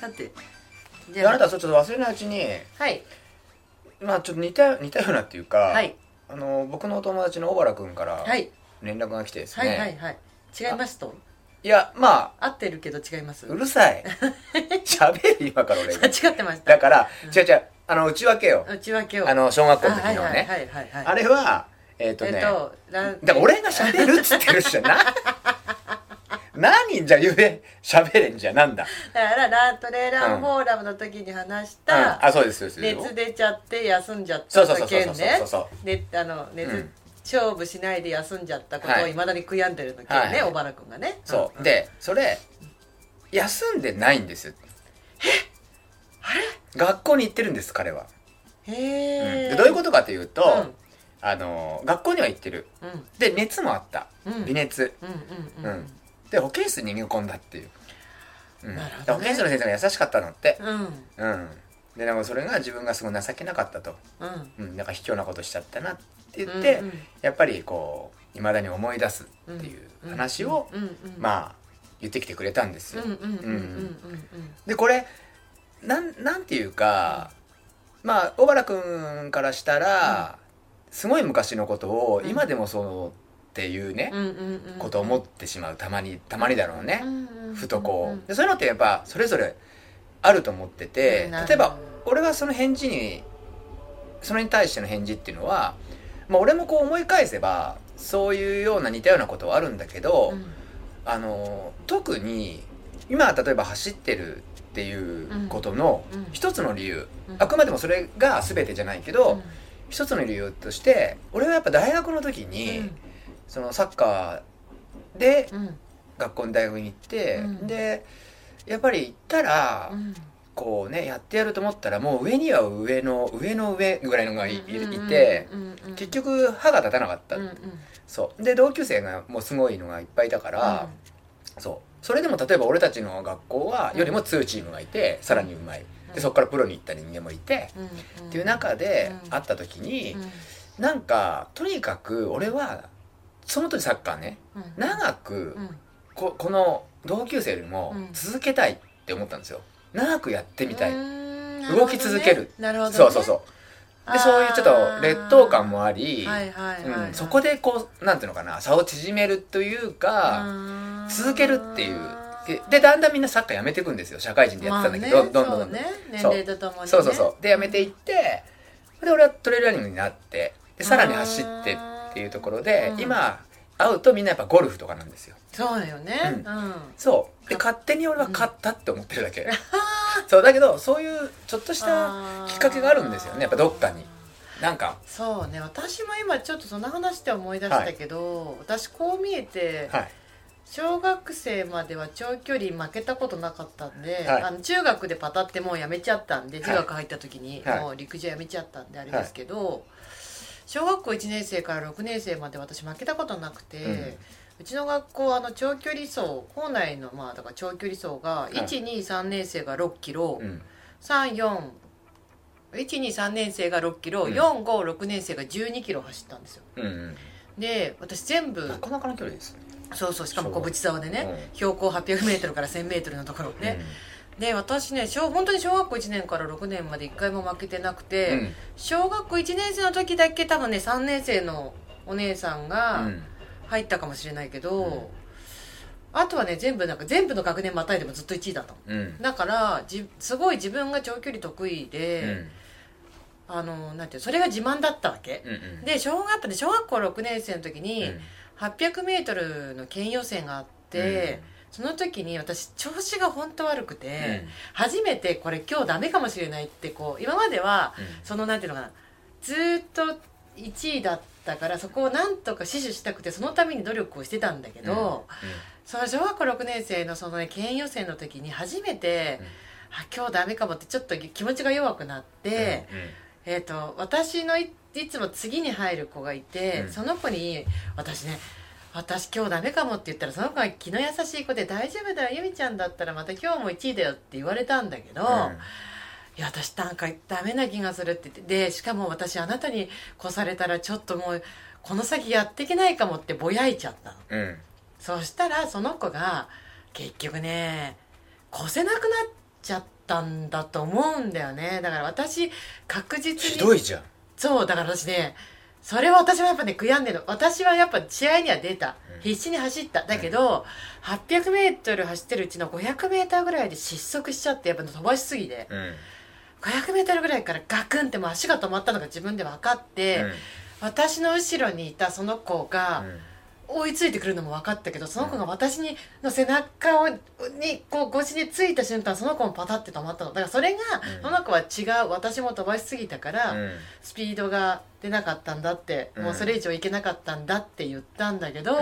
さてであなたはちょっと忘れないうちにはい。まあちょっと似た似たようなっていうか、はい。あの僕のお友達の小原君からはい。連絡が来てですはいね、はいはい。違いますといやまあ合ってるけど違います？うるさい。喋る今から俺。が間違ってました。だから、うん。違う違うあの内訳よ。内訳を。あの小学校の時のね、あはいはいはいあれはえっ、とね、えっとランだから俺が喋るっつってるしな 何じゃ言え喋れんじゃなんだ、だからラントレーランフォーラムの時に話しうん、た、あそうですそうです熱出ちゃって休んじゃった件ねそうそうであの熱、うん勝負しないで休んじゃったことをはい。いまだに悔やんでるの件ね、はい。小原君がね。そう、んでそれ休んでないんですよ。あれ？学校に行ってるんです彼は、へうん。え、でどういうことかというと、うん。あの学校には行ってる。うん。で熱もあった。うん。微熱、で保健室に逃げ込んだっていう、うん。保健室の先生が優しかったのって。うん。うんででもそれが自分がすごい情けなかったと、うん。うん、なんか卑怯なことしちゃったなって言って、うんうんやっぱりこういまだに思い出すっていう話を、うんうんうんまあ言ってきてくれたんですよ、うんうんうんうんうんでこれなんなんていうか、まあ小原君からしたら、すごい昔のことをうん。今でもそうっていうね、うんうんうんうん。ことを思ってしまう。たまにたまにだろうね、うんうんうんふとこう、うんでそういうのってやっぱそれぞれあると思ってて、例えば俺はその返事にそれに対しての返事っていうのは、まあ、俺もこう思い返せばそういうような似たようなことはあるんだけど、うん。あの特に今例えば走ってるっていうことのうん。一つの理由、うん。あくまでもそれが全てじゃないけど、一つの理由として俺はやっぱ大学の時に、そのサッカーでうん。うん学校に大学に行って、うん。でやっぱり行ったら、うんこうねやってやると思ったらもう上には上の上の上ぐらいのがい,、いて結局歯が立たなかった、うんうんそうで同級生がもうすごいのがいっぱいいたから、そうそれでも例えば俺たちの学校はよりも強いチームがいて、さらにうまいでそこからプロに行った人間もいて、うんうんっていう中で会った時に、うんなんかとにかく俺はその時サッカーね長くここの同級生よりも続けたいって思ったんですよ長くやってみたい、動き続ける。なるほどね。そうそうそう。でそういうちょっと劣等感もあり、そこでこうなんていうのかな差を縮めるというか、続けるっていう。ででだんだんみんなサッカーやめていくんですよ。社会人でやってたんだけど、まあねどんどんどんどん。そうね。年そう。齢とともにね。そうそうそう。でやめていってで俺はトレイルランニングになってでさらに走ってっていうところで、うん。今会うとみんなやっぱゴルフとかなんですよ。そうよね。ううん。そうで勝手に俺は勝ったって思ってるだけ、そうだけどそういうちょっとしたきっかけがあるんですよね。やっぱどっかに。なんか。そうね。私も今ちょっとその話で思い出したけど、私こう見えて、はい。小学生までは長距離負けたことなかったんで、はい。あの中学でパタってもうやめちゃったんでい。中学入った時にはい。もう陸上やめちゃったんであれですけど、小学校1年生から6年生まで私負けたことなくて、うちの学校あの長距離走校内のまあだから長距離走がい123年生が6キロ、うん。34 123年生が6キロ、うん。456年生が12キロ走ったんですよ。うんうん。で私全部なかなかの距離ですね。そうそうしかも小淵沢でね、うん。標高 800m から 1000m のところね、で私ね小本当に小学校1年から6年まで1回も負けてなくうて、ん。小学校1年生の時だけ多分ね3年生のお姉さんうがん入ったかもしれないけど、うん。あとはね全部なんか全部の学年またいでもずっと1位だったの。うん。だからじすごい自分が長距離得意うで、ん。あのなんていうそれが自慢だったわけ、うんうん。で小学校で小学校6年生の時に、うん。800m の県予選があって、その時に私調子が本当悪くて、初めてこれ今日ダメかもしれないってこう今まではうん。そのなんていうのかなずーっと1位だったからそこをなんとか死守したくてそのために努力をしてたんだけど、その小学校6年生のその、ね、県予選の時に初めて、うん。あ今日ダメかもってちょっと気持ちが弱くなって、えー、と私のいいつも次に入る子がいて、うん。その子に私ね私今日ダメかもって言ったらその子が気の優しい子で「大丈夫だよ由美ちゃんだったらまた今日も1位だよ」って言われたんだけど、いや私なんかダメな気がするって言って。でしかも私あなたに越されたらちょっともうこの先やっていけないかもってぼやいちゃったの。うん。そしたらその子が結局ね越せなくなっちゃったんだと思うんだよね。だから私確実にひどいじゃん。そうだから私ねそれは私はやっぱね悔やんでるの。私はやっぱ試合には出た、うん。必死に走った。だけど、800メートル走ってるうちの500メーターぐらいで失速しちゃってやっぱ飛ばしすぎてうん500メートルぐらいからガクンってもう足が止まったのが自分で分かって、私の後ろにいたその子が追いついてくるのも分かったけどその子が私にの背中をにこう腰についた瞬間その子もパタって止まったの。だからそれが、うん。その子は違う私も飛ばしすぎたから、うんスピードが出なかったんだって、うんもうそれ以上いけなかったんだって言ったんだけど、うん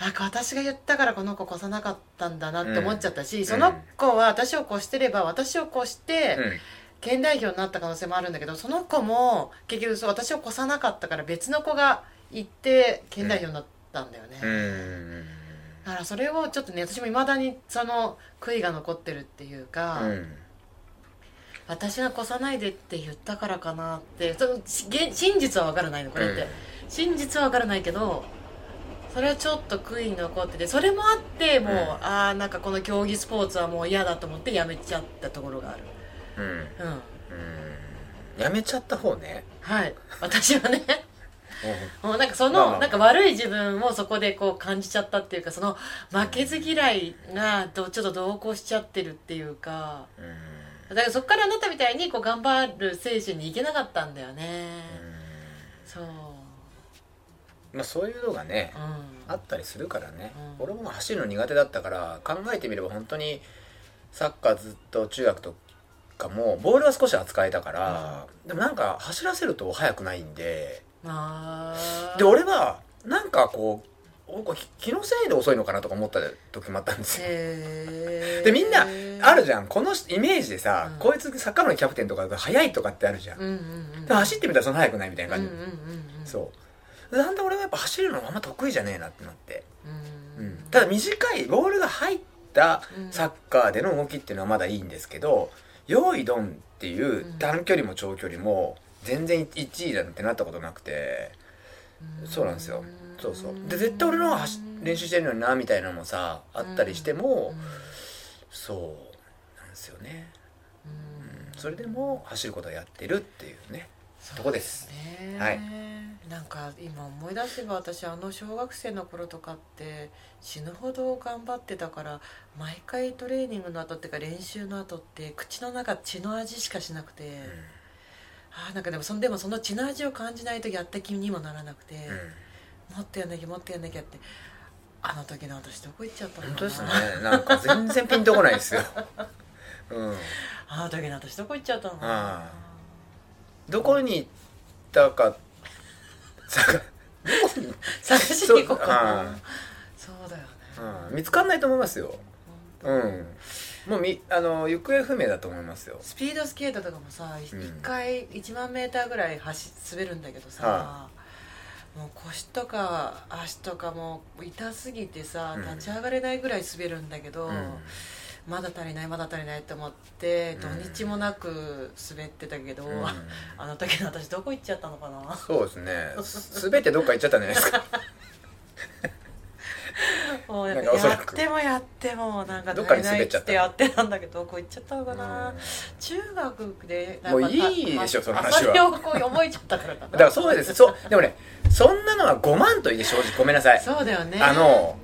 なんか私が言ったからこの子越さなかったんだなって思っちゃったし、ん。その子は私を越してれば私を越してうん。県代表になった可能性もあるんだけどその子も結局そう私を越さなかったから別の子が行って県代表になったんだよね、うん。だからそれをちょっとね私もいまだにその悔いが残ってるっていうか、うん私が越さないでって言ったからかなってその真実は分からないのこれって、うん。真実は分からないけどそれはちょっと悔いに残っててそれもあってもう、うんああなんかこの競技スポーツはもう嫌だと思ってやめちゃったところがある。うん。うん。うん。やめちゃった方ね。はい。私はね。もうなんかその、まあまあ。なんか悪い自分をそこでこう感じちゃったっていうかその負けず嫌いがどちょっと同行しちゃってるっていうか。うん。だからそこからあなたみたいにこう頑張る精神にいけなかったんだよね、そうまあそういうのがねうん。あったりするからね、うん。俺も走るの苦手だったから考えてみれば本当にサッカーずっと中学とかもボールは少し扱えたから、でもなんか走らせると速くないんで。で俺はなんかこうお気気のせいで遅いのかなとか思った時もあったんですよ。でみんなあるじゃん。このイメージでさ、うん。こいつサッカー部のキャプテンとかが速いとかってあるじゃん、うんうんうんで走ってみたらそんな速くないみたいな感じ、うんうんうんうん。そうなんで俺はやっぱ走るのあんま得意じゃねえなってなって、ううん。ん、ただ短いボールが入ったサッカーでの動きっていうのはまだいいんですけど用意ドンっていう短距離も長距離も全然1位だってなったことなくて。そうなんですよ。そうそう。で絶対俺の方が走練習してるのになみたいなのもさあったりしてもそうなんですよね、うん、それでも走ることをやってるっていうねとこです。ね。はい。なんか今思い出せば私あの小学生の頃とかって死ぬほど頑張ってたから毎回トレーニングの後っていうか練習の後って口の中血の味しかしなくて、あーなんかでもそのでもその血の味を感じないとやった気にもならなくて、うん、うんもっとやんなきゃもっとやんなきゃってあの時の私どこ行っちゃったのかな。本当ですね。なんか全然ピンとこないですよ。うん。あの時の私どこ行っちゃったのかあなどこに行ったか。探しに行こうかそうなそうだよね。うん、見つかんないと思いますよ。うん。もうみあの行方不明だと思いますよ。スピードスケートとかもさ一うん。回1万メーターぐらい走滑るんだけどさ、はもう腰とか足とかもう痛すぎてさうん。立ち上がれないぐらい滑るんだけど、うんまだ足りないまだ足りないと思ってうん。土日もなく滑ってたけど、うん。あの時の私どこ行っちゃったのかな？そうですね。すべてどっか行っちゃったんじゃないですかもうやってもやってもなんかどっかに滑っちゃってやってたんだけどどこ行っちゃったのかな、うん。中学でもういいでしょその話は。それをこう覚えちゃったからかな。だからそうです。そうでもねそんなのは5万といて正直。ごめんなさい。そうだよね。あの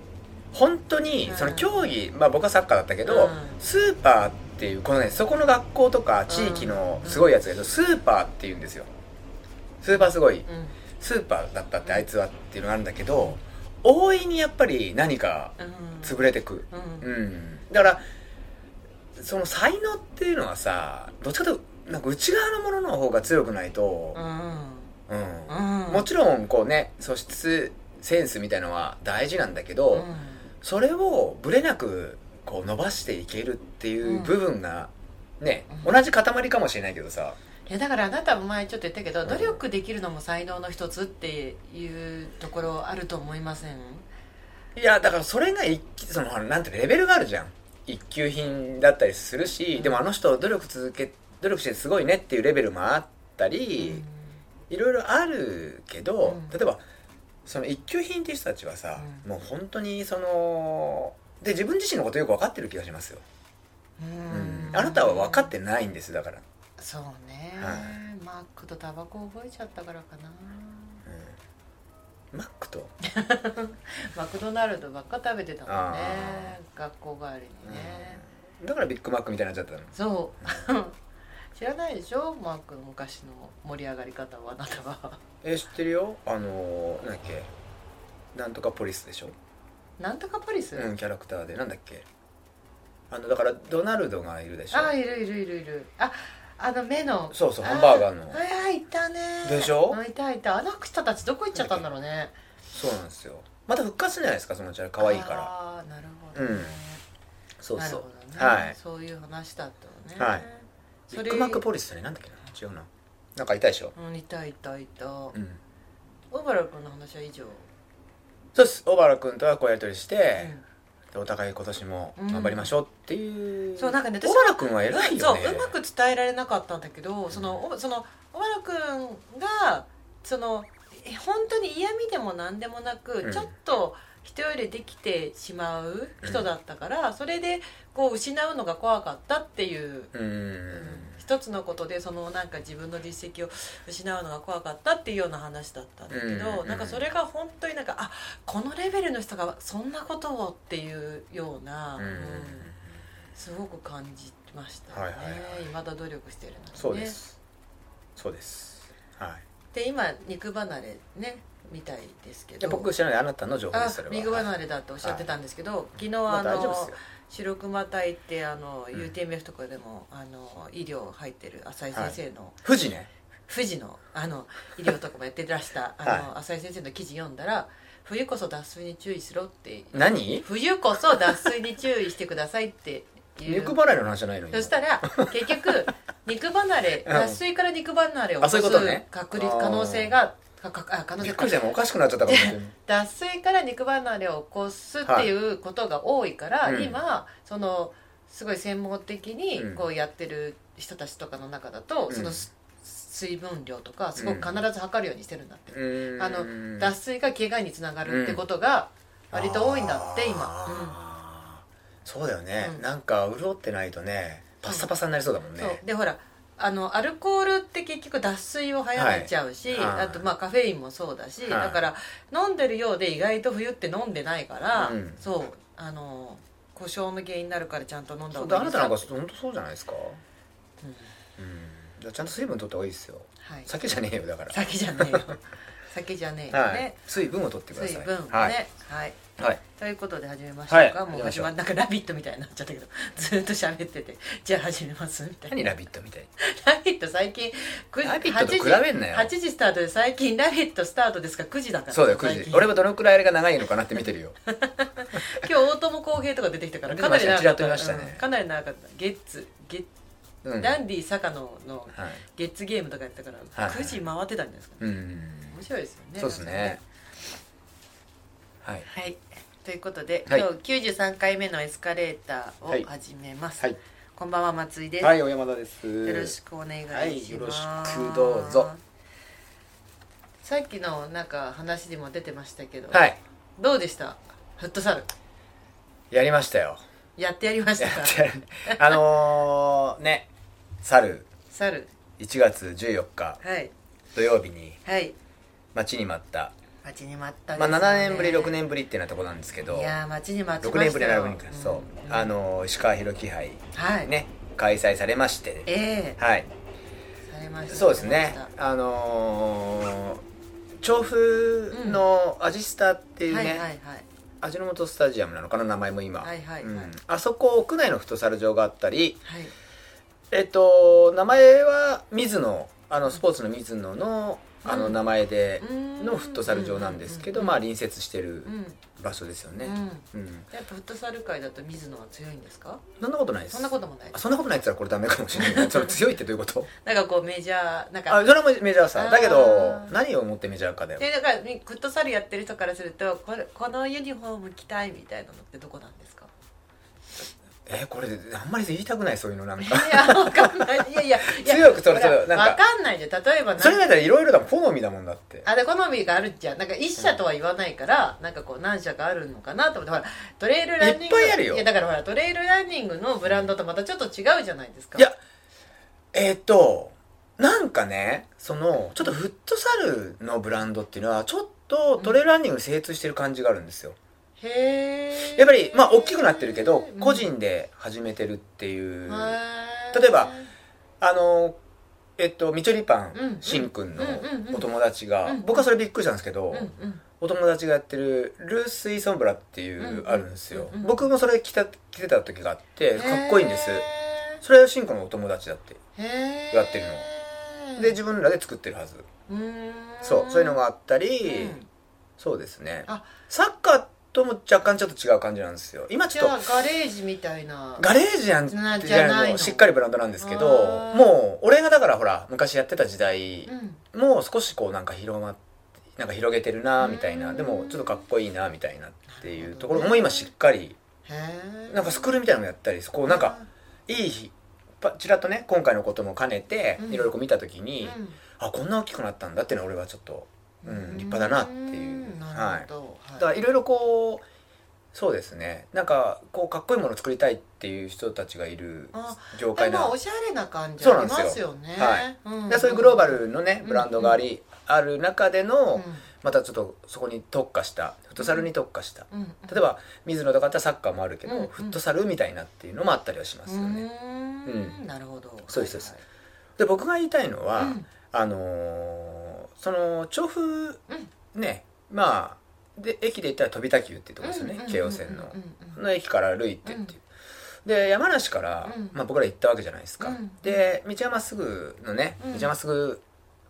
本当にうん。その競技、まあ僕はサッカーだったけど、うん。スーパーっていうこのねそこの学校とか地域のすごいやつだけど、スーパーっていうんですよ。スーパーすごいうん。スーパーだったってあいつはっていうのがあるんだけど大いにやっぱり何かうん。潰れてく。うん。うん。だからその才能っていうのはさどっちかというとなんか内側のものの方が強くないとう、ん。もちろんこうね素質センスみたいのは大事なんだけど、うんそれをぶれなくこう伸ばしていけるっていう部分がね、うん。同じ塊かもしれないけどさ。いやだからあなたも前ちょっと言ったけど、ん努力できるのも才能の一つっていうところあると思いません？いやだからそれが一気そのなんてレベルがあるじゃん。一級品だったりするし、うん。でもあの人努力続け努力してすごいねっていうレベルもあったり、いろいろあるけど、うん。例えばその一級品っていう人たちはさ、うん。もう本当にそので自分自身のことよく分かってる気がしますよ、ううん。んあなたは分かってないんですだから、そうね、はマックとタバコ覚えちゃったからかな。うん。マックと？マクドナルドばっか食べてたもんね。あ学校帰りにね、だからビッグマックみたいになっちゃったの。そう知らないでしょ？マックの昔の盛り上がり方をあなたは。え知ってるよ。あのなんだっけ？なんとかポリスでしょ？なんとかポリス、うんキャラクターで。なんだっけ？あのだからドナルドがいるでしょ？あいるいるいるいる。ああの目の。そうそうハンバーガーの。ああいたね。でしょ？あいたいた。あの人たちどこ行っちゃったんだろうねそうなんですよ。また復活するじゃないですかそのうちは可愛いから。ああなるほどね、うん。そうそう。ね、はい。そういう話だったのね。はいビッグマックポリスってねなんだっけな？違うな。なんかいたでしょ？うんいたいたい。たうん。小原君の話は以上、そうです。小原君とはこうやり取りしうて、んお互い今年も頑張りましょうっていう、そうなんかね私小原君は偉いよね。そううまく伝えられなかったんだけどそのおその小原君がそのえ本当に嫌味でも何でもなく、うん。ちょっと人よりできてしまう人だったから、それでこう失うのが怖かったっていう、うーん。一つのことでそのなんか自分の実績を失うのが怖かったっていうような話だったんだけど、うん。なんかそれが本当になんかあこのレベルの人がそんなことをっていうような、うん。うんすごく感じましたよね、はいはいはい。未だ努力してるのにね。そうです。そうです。はい。で今肉離れねみたいですけど。僕知らないあなたの情報であすそれは。肉離れだっておっしゃってたんですけど、昨日まああの白熊隊ってあの、うん。UTMF とかでもあの医療入ってる浅井先生の、富士ね富士のあの医療とかもやってらした あの、は浅井先生の記事読んだら冬こそ脱水に注意しろって。何冬こそ脱水に注意してくださいっていう。肉払いの話じゃないの？にそしたら結局肉離れ うん。脱水から肉離れを起こす確率可能性がかかあ可能性びっくりした。今おかしくなっちゃったかもしれない。脱水から肉離れを起こすっていうことが多いから、はい。うん。今そのすごい専門的にうん。こうやってる人たちとかの中だと、うん。そのす水分量とかすごく必ず測るようにしてるんだって、うーん。あの脱水が怪我につながるってことが割と多いんだって、今、そうだよね、うん。なんか潤ってないとねパッサパサになりそうだもんうん、ね、でほらあのアルコールって結局脱水を早めちゃうし、はい。はい。あとまあカフェインもそうだし、はい。だから飲んでるようで意外と冬って飲んでないから、うん。そうあの故障の原因になるからちゃんと飲んだ方がいい。あなたなんか本当そうじゃないですか？うん。うん。じゃあちゃんと水分取った方がいいですよ。はい、酒じゃねえよだから。酒じゃねえよ。酒じゃねえよはい。ね、水分を取ってください。水分をね。はい、はい。はい、ということで始めましょうか、はい。もう始まなんか「ラビット!」みたいになっちゃったけどずっと喋ってて。じゃあ始めます。みたいな何ラビットみたい「ラビット!」最近9時ラビットと比べんなよ。8時スタートで最近「ラビット!」スタートですか？ら9時だからそうだよ9時。俺はどのくらいあれが長いのかなって見てるよ。今日大友康平とか出てきたからかなり長かった。ね。うんかなり長かった。ゲッツゲッうん。ダンディ坂野のはい。ゲッツゲームとかやったからはい。9時回ってたんじゃないですか、うん。面白いですよねそうですね。はい。はいということで、はい。今日93回目のエスカレーターはい。を始めます、はい。こんばんは松井です、はい小山田です。よろしくお願いします、はいよろしくどうぞ。さっきのなんか話にも出てましたけど、はい。どうでした？フットサル。やりましたよ。やってやりましたやかあのー、ね猿サル。1月14日。はい。土曜日にはい。待ちに待った、待ちに待ったまあ、7年ぶり6年年ぶりってなとこなんですけど。いやー待ちに待ちま6したよ。年ぶり7年ぶりか、そう。あのー石川博樹杯。はい。ね。開催されまして。ええ。はい。されましたそうですね。あのー、調布のアジスタっていうね、したはいはいはい。味の素スタジアムなのかな名前も今、はいはいはい。うん。あそこ屋内のフットサル場があったりはい。えっと名前は水野あのスポーツの水野のあのうん名前でうん。のフットサル場なんですけど、うん。まあ隣接してるうん。場所ですよね、うん。うん。やっぱフットサル界だと水野は強いんですか？そんなことないです。そんなこともないあそんなことないって言ったらこれダメかもしれない。それ強いってどういうこと？なんかこうメジャーなんか。あそれもメジャーさだけど何をもってメジャーかだよ。でだからフットサルやってる人からするとこれこのユニフォーム着たいみたいなのってどこなんですか？えこれあんまり言いたくないそういうのなんか。いやわかんない。いやいやいや強くそれそうなんか。わかんないじゃん。例えばそれだったらいろいろだ好みだもんだって。あで好みがあるじゃんなんか一社とは言わないから、なんかこう何社かあるのかなと思ってほらトレイルランニング。いっぱいあるよ。やだからほらトレイルランニングのブランドとまたちょっと違うじゃないですか。いやえーっとなんかねそのちょっとフットサルのブランドっていうのはちょっとトレイルランニングに精通してる感じがあるんですよ。へえやっぱりまあ大きくなってるけど個人で始めてるっていう。例えばあのえっとみちょりパうんンしんくんのお友達がうん僕はそれびっくりしたんですけどお友達がやってるルースイソンブラっていうあるんですよ。僕もそれ着た着てた時があってかっこいいんです。へそれはしんくんのお友達だってやってるの。で自分らで作ってるはず。そうそういうのがあったりうん。そうですね。あ。サッカーとも若干ちょっと違う感じなんですよ。今ちょっとガレージみたいな。ガレージなんじじゃないの。しっかりブランドなんですけどもう俺がだからほら昔やってた時代うん。もう少しこうなんか広まっなんか広げてるなみたいな。うん。でもちょっとかっこいいなみたいなっていうところも今しっかりなんかスクールみたいなのもやったりこうなんかいいちらっとね今回のことも兼ねてうん。いろいろこう見た時に、うん。あこんな大きくなったんだっていうのは俺はちょっと、うん、立派だなっていう。うんはいだからいろいろこうそうですね。なんかこうかっこいいものを作りたいっていう人たちがいるあ業界なでもおしゃれな感じありますよね。はい。うんでそういうグローバルのねうんブランドがあり、ある中での、うん。またちょっとそこに特化したフットサルに特化した。うん例えば水野とかだったらサッカーもあるけど、うんフットサルみたいなっていうのもあったりはしますよね、うーん。なるほど。そうですそうです。はいで僕が言いたいのは、うん。あのーその調布、ねまあで駅で言ったら飛田急っていうところですよね、うん京王線の、の駅から歩いてっていう、で山梨から、うん。まあ、僕ら行ったわけじゃないですか、うんで道はまっすぐのね、うん。道はまっすぐ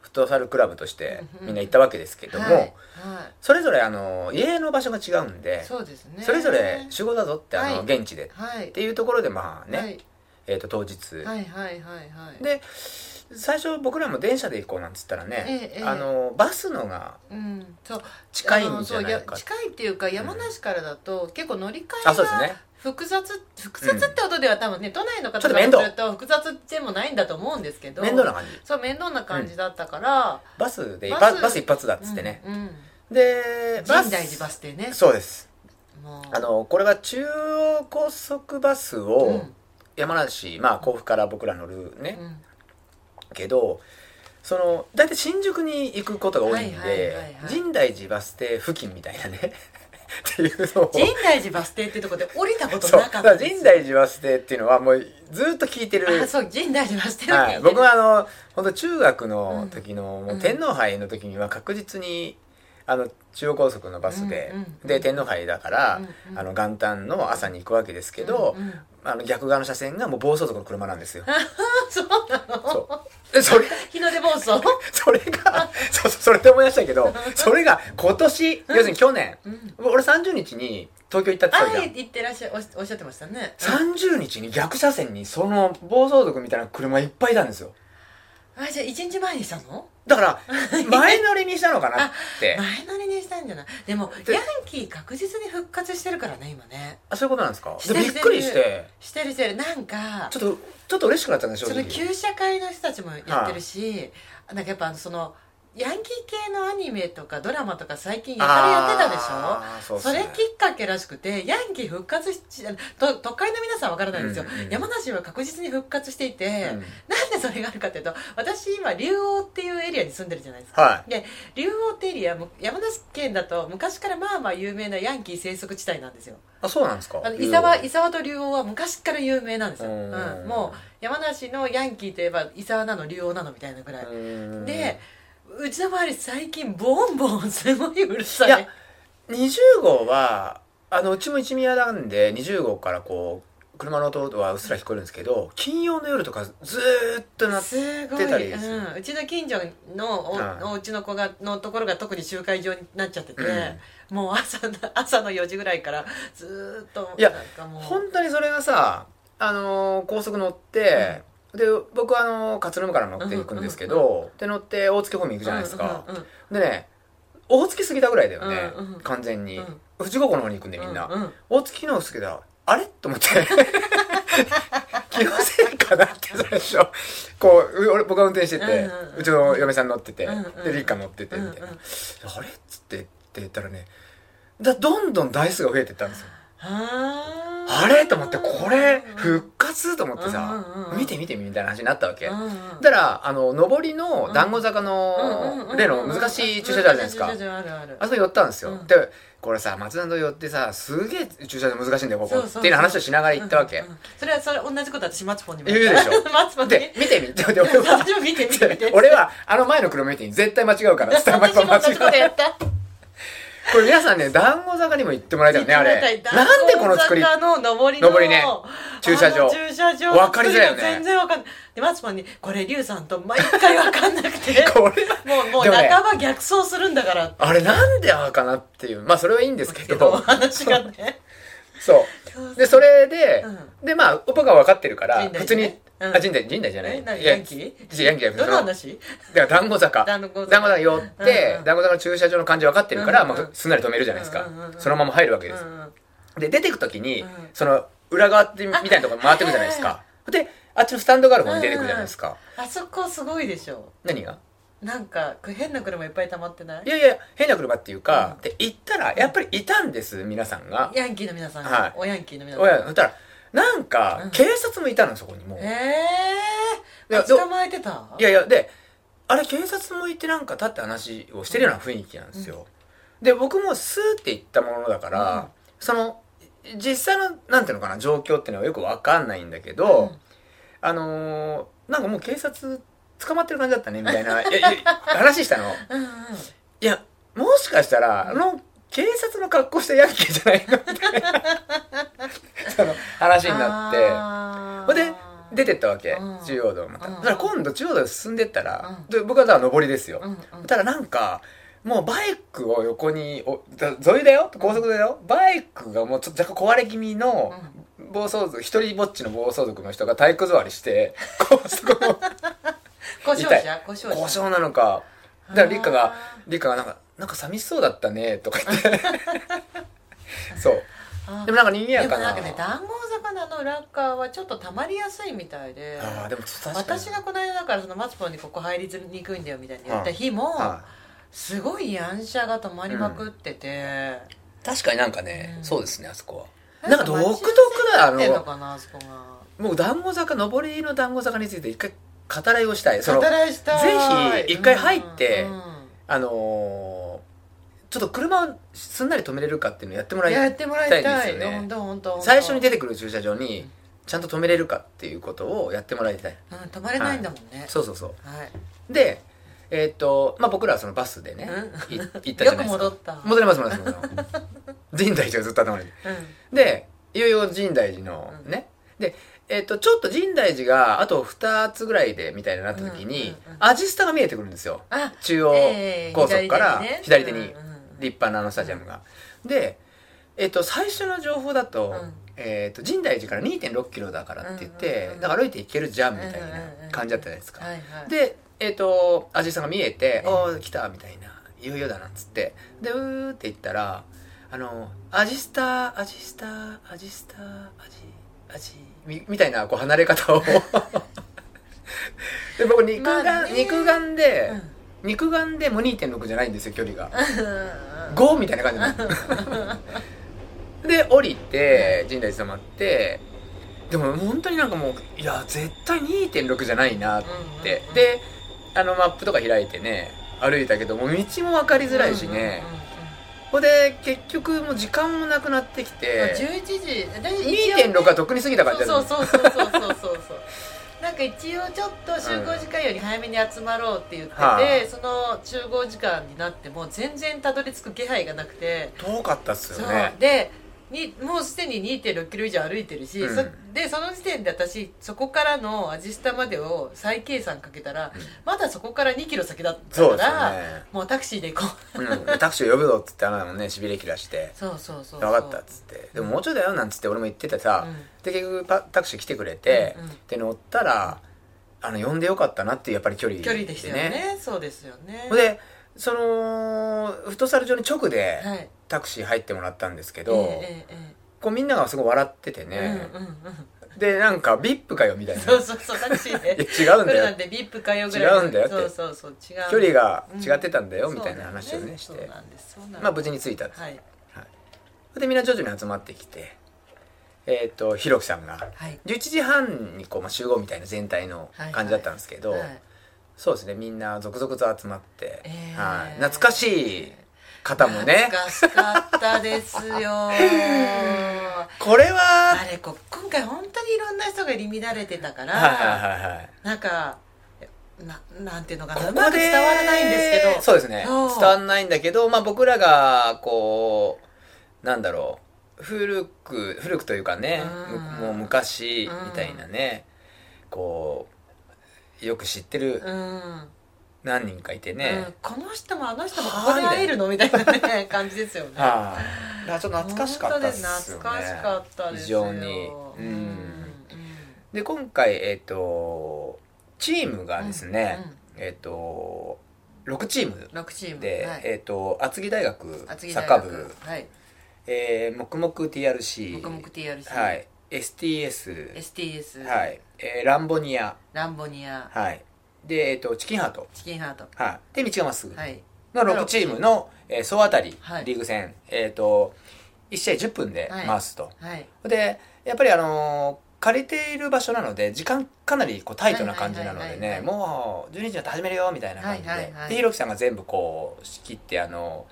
フットサルクラブとしてうんみんな行ったわけですけども、それぞれあの家の場所が違うんでそうですね。それぞれ集合だぞってあの、はい。現地ではいっていうところでまあね、はい。えー、と当日、はいはいはいはい。で最初僕らも電車で行こうなんつったらね、ええええ。あのバスのが近いんじゃないあのそうか近いっていうか山梨からだと結構乗り換えあそうですね。が複雑複雑ってことでは多分ね都内の方からすると複雑でもないんだと思うんですけど。面倒な感じ。そう面倒な感じだったからバスでバスババス一発だっつってね、うんうん。でバス深大寺バス停ね。そうです。あのこれは中央高速バスうをん。山梨、まあ甲府から僕ら乗るね、うんけどその大体新宿に行くことが多いんで、深大寺バス停付近みたいなね。っていうのを。深大寺バス停ってとこで降りたことなかった深大寺バス停っていうのはもうずっと聞いてる。あそう深大寺バス停を聞いてはい、る僕はあの本当中学の時の、もううん天皇杯の時には確実にあの中央高速のバスで、うんうんで天皇杯だから、うんうんあの元旦の朝に行くわけですけど、うんうんあの逆側の車線がもう暴走族の車なんですよ。そうなの？そう。でそれ日の出暴走？それが そうそうそれで思い出したけどそれが今年要するに去年、うん。俺30日に東京行ったってあ言ったじゃん。言ってらっしゃおっおっしゃってましたね。30日に逆車線にその暴走族みたいな車いっぱいいたんですよ。あじゃあ1日前にしたの？だから 前乗りにしたのかなって。前乗りにしたんじゃない？でもでヤンキー確実に復活してるからね今ね。あそういうことなんですか？びっくりして。してるしてるなんかちょっとちょっと嬉しくなったんで正その直。旧社会の人たちもやってるし、なんかやっぱそのヤンキー系のアニメとかドラマとか最近やたらやってたでしょ？それきっかけらしくてヤンキー復活しと都会の皆さんわからないんですよ、山梨は確実に復活していて、うん。なんでそれがあるかというと私今竜王っていうエリアに住んでるじゃないですか、はい。で竜王ってエリアむ山梨県だと昔からまあまあ有名なヤンキー生息地帯なんですよ。あそうなんですか？あの伊沢伊沢と竜王は昔から有名なんですよ、もう山梨のヤンキーといえば伊沢なの竜王なのみたいなぐらい、うん。でうちの周り最近ボンボンすごいうるさい。いや20号はあのうちも一宮なんで20号からこう車の音はうっすら聞こえるんですけど金曜の夜とかずーっとなってたりですうん、うちの近所のお,、はいおうちの子がのところが特に集会場になっちゃってて、うん。もう朝の朝の4時ぐらいからずーっといやなんかもう。本当にそれがさあのー高速乗って、で僕はあのー勝沼から乗っていくんですけど、で乗って大月方面行くじゃないですか、でね大月過ぎたぐらいだよね、完全に、うん。富士五湖の方に行くんでみんな、大月の過ぎたあれ？と思って。気のせいかなって最初。こうう俺僕が運転してて、うちの嫁さん乗ってて、でリカ乗っててみたいな、あれ？っつってって言ったらねだどんどん台数が増えてったんですよ。はあれ？と思ってこれ復活？と思ってうんさ見て見てみたいな話になったわけ。だからあの上りの団子坂の例の難しい駐車場あるじゃないですか。あそこ寄ったんですよ、うん。でこれさ松田と寄ってさすげえ駐車場難しいんだよここ。っていう話をしながら行ったわけ、それはそれ同じこと私マツポンにも。言うでしょ。マツポンに？で見てみ。てで俺は 俺はあの前の車見て絶対間違うからスタンバイ間違同じことやうったこれ皆さんね団子坂にも行ってもらいたいよねあれ。なんでこの作りの上りの上りね駐車場。駐車場。わかりづらいよね。全然わかんない。でマツポンにこれリュウさんと毎回わかんなくて。これ。はもうもう半ば逆走するんだから。あれなんでああかなっていう。まあそれはいいんですけど。話がね。そう。でそれで、うでまあ僕が分かってるから普通に、うん。あ神代神代じゃない。ヤンキー？ヤンキーどの話？だから団子坂。団子坂。寄って、団子坂の駐車場の感じ分かってるから、まあ、すんなり止めるじゃないですか、そのまま入るわけです、で出てく時に、うんその裏側ってみたいなところ回ってくじゃないですか。であっちのスタンドがある方に出てくるじゃないですか、あそこすごいでしょ。何が？なんか変な車いっぱい溜まってない？いやいや変な車っていうか、うん。で行ったらやっぱりいたんです皆さんが、ヤンキーの皆さんはい。おヤンキーの皆さん親そしたらなんかうん。警察もいたのそこにもう、ええ捕まえてた？いやいやであれ警察もいてなんか立って話をしてるような雰囲気なんですよ、で僕もスーって行ったものだから、うん。その実際のなんていうのかな状況っていうのはよくわかんないんだけど、うん。あのーなんかもう警察捕まってる感じだったねみたいないやいや話したの。うんうん。いやもしかしたらあの警察の格好したヤンキーじゃないのみたいな その話になって。ほんで出てったわけ、うん。中央道また、うん。だから今度中央道進んでったら、うん。で僕はだから上りですよ、うんうん。ただなんかもうバイクを横におだ沿いだよ？高速だよ？バイクがもうちょっと若干壊れ気味の暴走族一人ぼっちの暴走族の人が体育座りして 高速の故障者？故障者。故障なのか。だからリカがあリカがなんか「なんか寂しそうだったね」とか言って。そう。でもなんか賑やかな。でもなんかね談合魚の裏側はちょっと溜まりやすいみたいで。ああでも確かに。私がこの間だからそのマツポンにここ入りにくいんだよみたいに言った日も、はすごいヤンシャが止まりまくってて、い確かになんかね、うんそうですねあそこは。なんか独特なあそこが。もう団子坂上りの団子坂について一回語らいをしたい。その働いしたい。ぜひ一回入ってうんうん。あのーちょっと車をすんなり止めれるかっていうのをやってもらいたいですよね。最初に出てくる駐車場にちゃんと止めれるかっていうことをやってもらいたい。うん止まれないんだもんね。そうそうそう。はい。でえーっとまあ僕らはそのバスでねうん。い行ったじゃないですか。よく戻った。戻れます戻れます戻れます。深大寺がずっと頭にうん。でいよいよ深大寺のね、でえーっとちょっと深大寺があと2つぐらいでみたいになった時に、うんうんうんアジスタが見えてくるんですよ。あ中央ええ高速からね。左手にうんうん立派なあのスタジアムが、で、えっと最初の情報だと,、うん。えっと深大寺から2 6キロだからって言って、だから歩いて行けるじゃんみたいな感じだったじゃないですか、でえっ、とアジさんが見えて「うんおお来た」みたいな「いよいよだな」っつってでうーって言ったらあの「アジスタアジスタアジスタアジアジ」みみたいなこう離れ方をで僕肉眼、肉眼で、うん肉眼でも2.6じゃないんですよ距離が。うん。5みたいな感じなの。で降りて深大寺様ってでも本当になんかもういや絶対2.6じゃないなって、うんうんであのマップとか開いてね歩いたけどもう道も分かりづらいしね、うんうんうんうん。ここで結局もう時間もなくなってきて。11時。で2.6はとっくに過ぎた感じだそうそうそうそうそうそうそうなんか一応ちょっと集合時間より早めに集まろうって言ってて、はあその集合時間になっても全然たどり着く気配がなくて。遠かったっすよね。でにもうすでに2 6キロ以上歩いてるし、うん。そでその時点で私そこからのアジスタまでを再計算かけたら、うん。まだそこから2キロ先だったから、ね、もうタクシーで行こう。うん、タクシー呼ぶぞっつってあなたもねしびれ切らして。そうそうそう分かったっつって。でももうちょいだよなんつって俺も言っててさ、うん。で結局パタクシー来てくれて、うんうん。で乗ったらあの呼んでよかったなっていうやっぱり距離距離でしたよね。そうですよね。でそのフットサル場に直ではい。タクシー入ってもらったんですけど、ええええこうみんながすごい笑っててね、うんうんうんでなんか VIP かよみたいな。そうそうそう楽しいねいや違うんだよ。なんて VIP かよぐらいの。違うんだよって。そうそうそう違う。距離が違ってたんだよ、うん。みたいな話をねして。まあ無事に着いたんです、はい。でみんな徐々に集まってきてえっ、とひろきさんがはい。11時半にこう、まあ、集合みたいな全体の感じだったんですけど、はいそうですね。みんな続々と集まって、えー。はい、懐かしい方もね。懐かしかったですよ。これはあれこ今回本当にいろんな人が入り乱れてたから、はいはいはいはい。なんかななんていうのかな。ここうまく伝わらないんですけど。そうですね。伝わらないんだけど、まあ、僕らがこうなんだろう。古く古くというかねもう昔みたいなね。こうよく知ってるうん。何人かいてうねん、この人もあの人もここで会えるの？みたいな。ね感じですよね。はい、だちょっと懐かしかったですよね。懐かしかったですよ非常に。ううん。ん。で今回えっ、とチームがですね、うんえっ、と6チーム6チーム。で、はい。えっ、と厚木大学サッカー部、はい。えー、黙々 TRC 黙々 TRC はい。STS STS はい、えーランボニア。ランボニア。はい。でえっ、とチキンハート。チキンハート。はい。で道がまっすぐはい。の6チームの、えー総当たり、はい。リーグ戦。えっ、と1試合10分で回すと、はい。でやっぱりあのー借りている場所なので時間かなりこうタイトな感じなのではいはいはいはい。ねもう12時になって始めるよみたいな感じで、はいはいはい。でひろきさんが全部こう仕切ってあの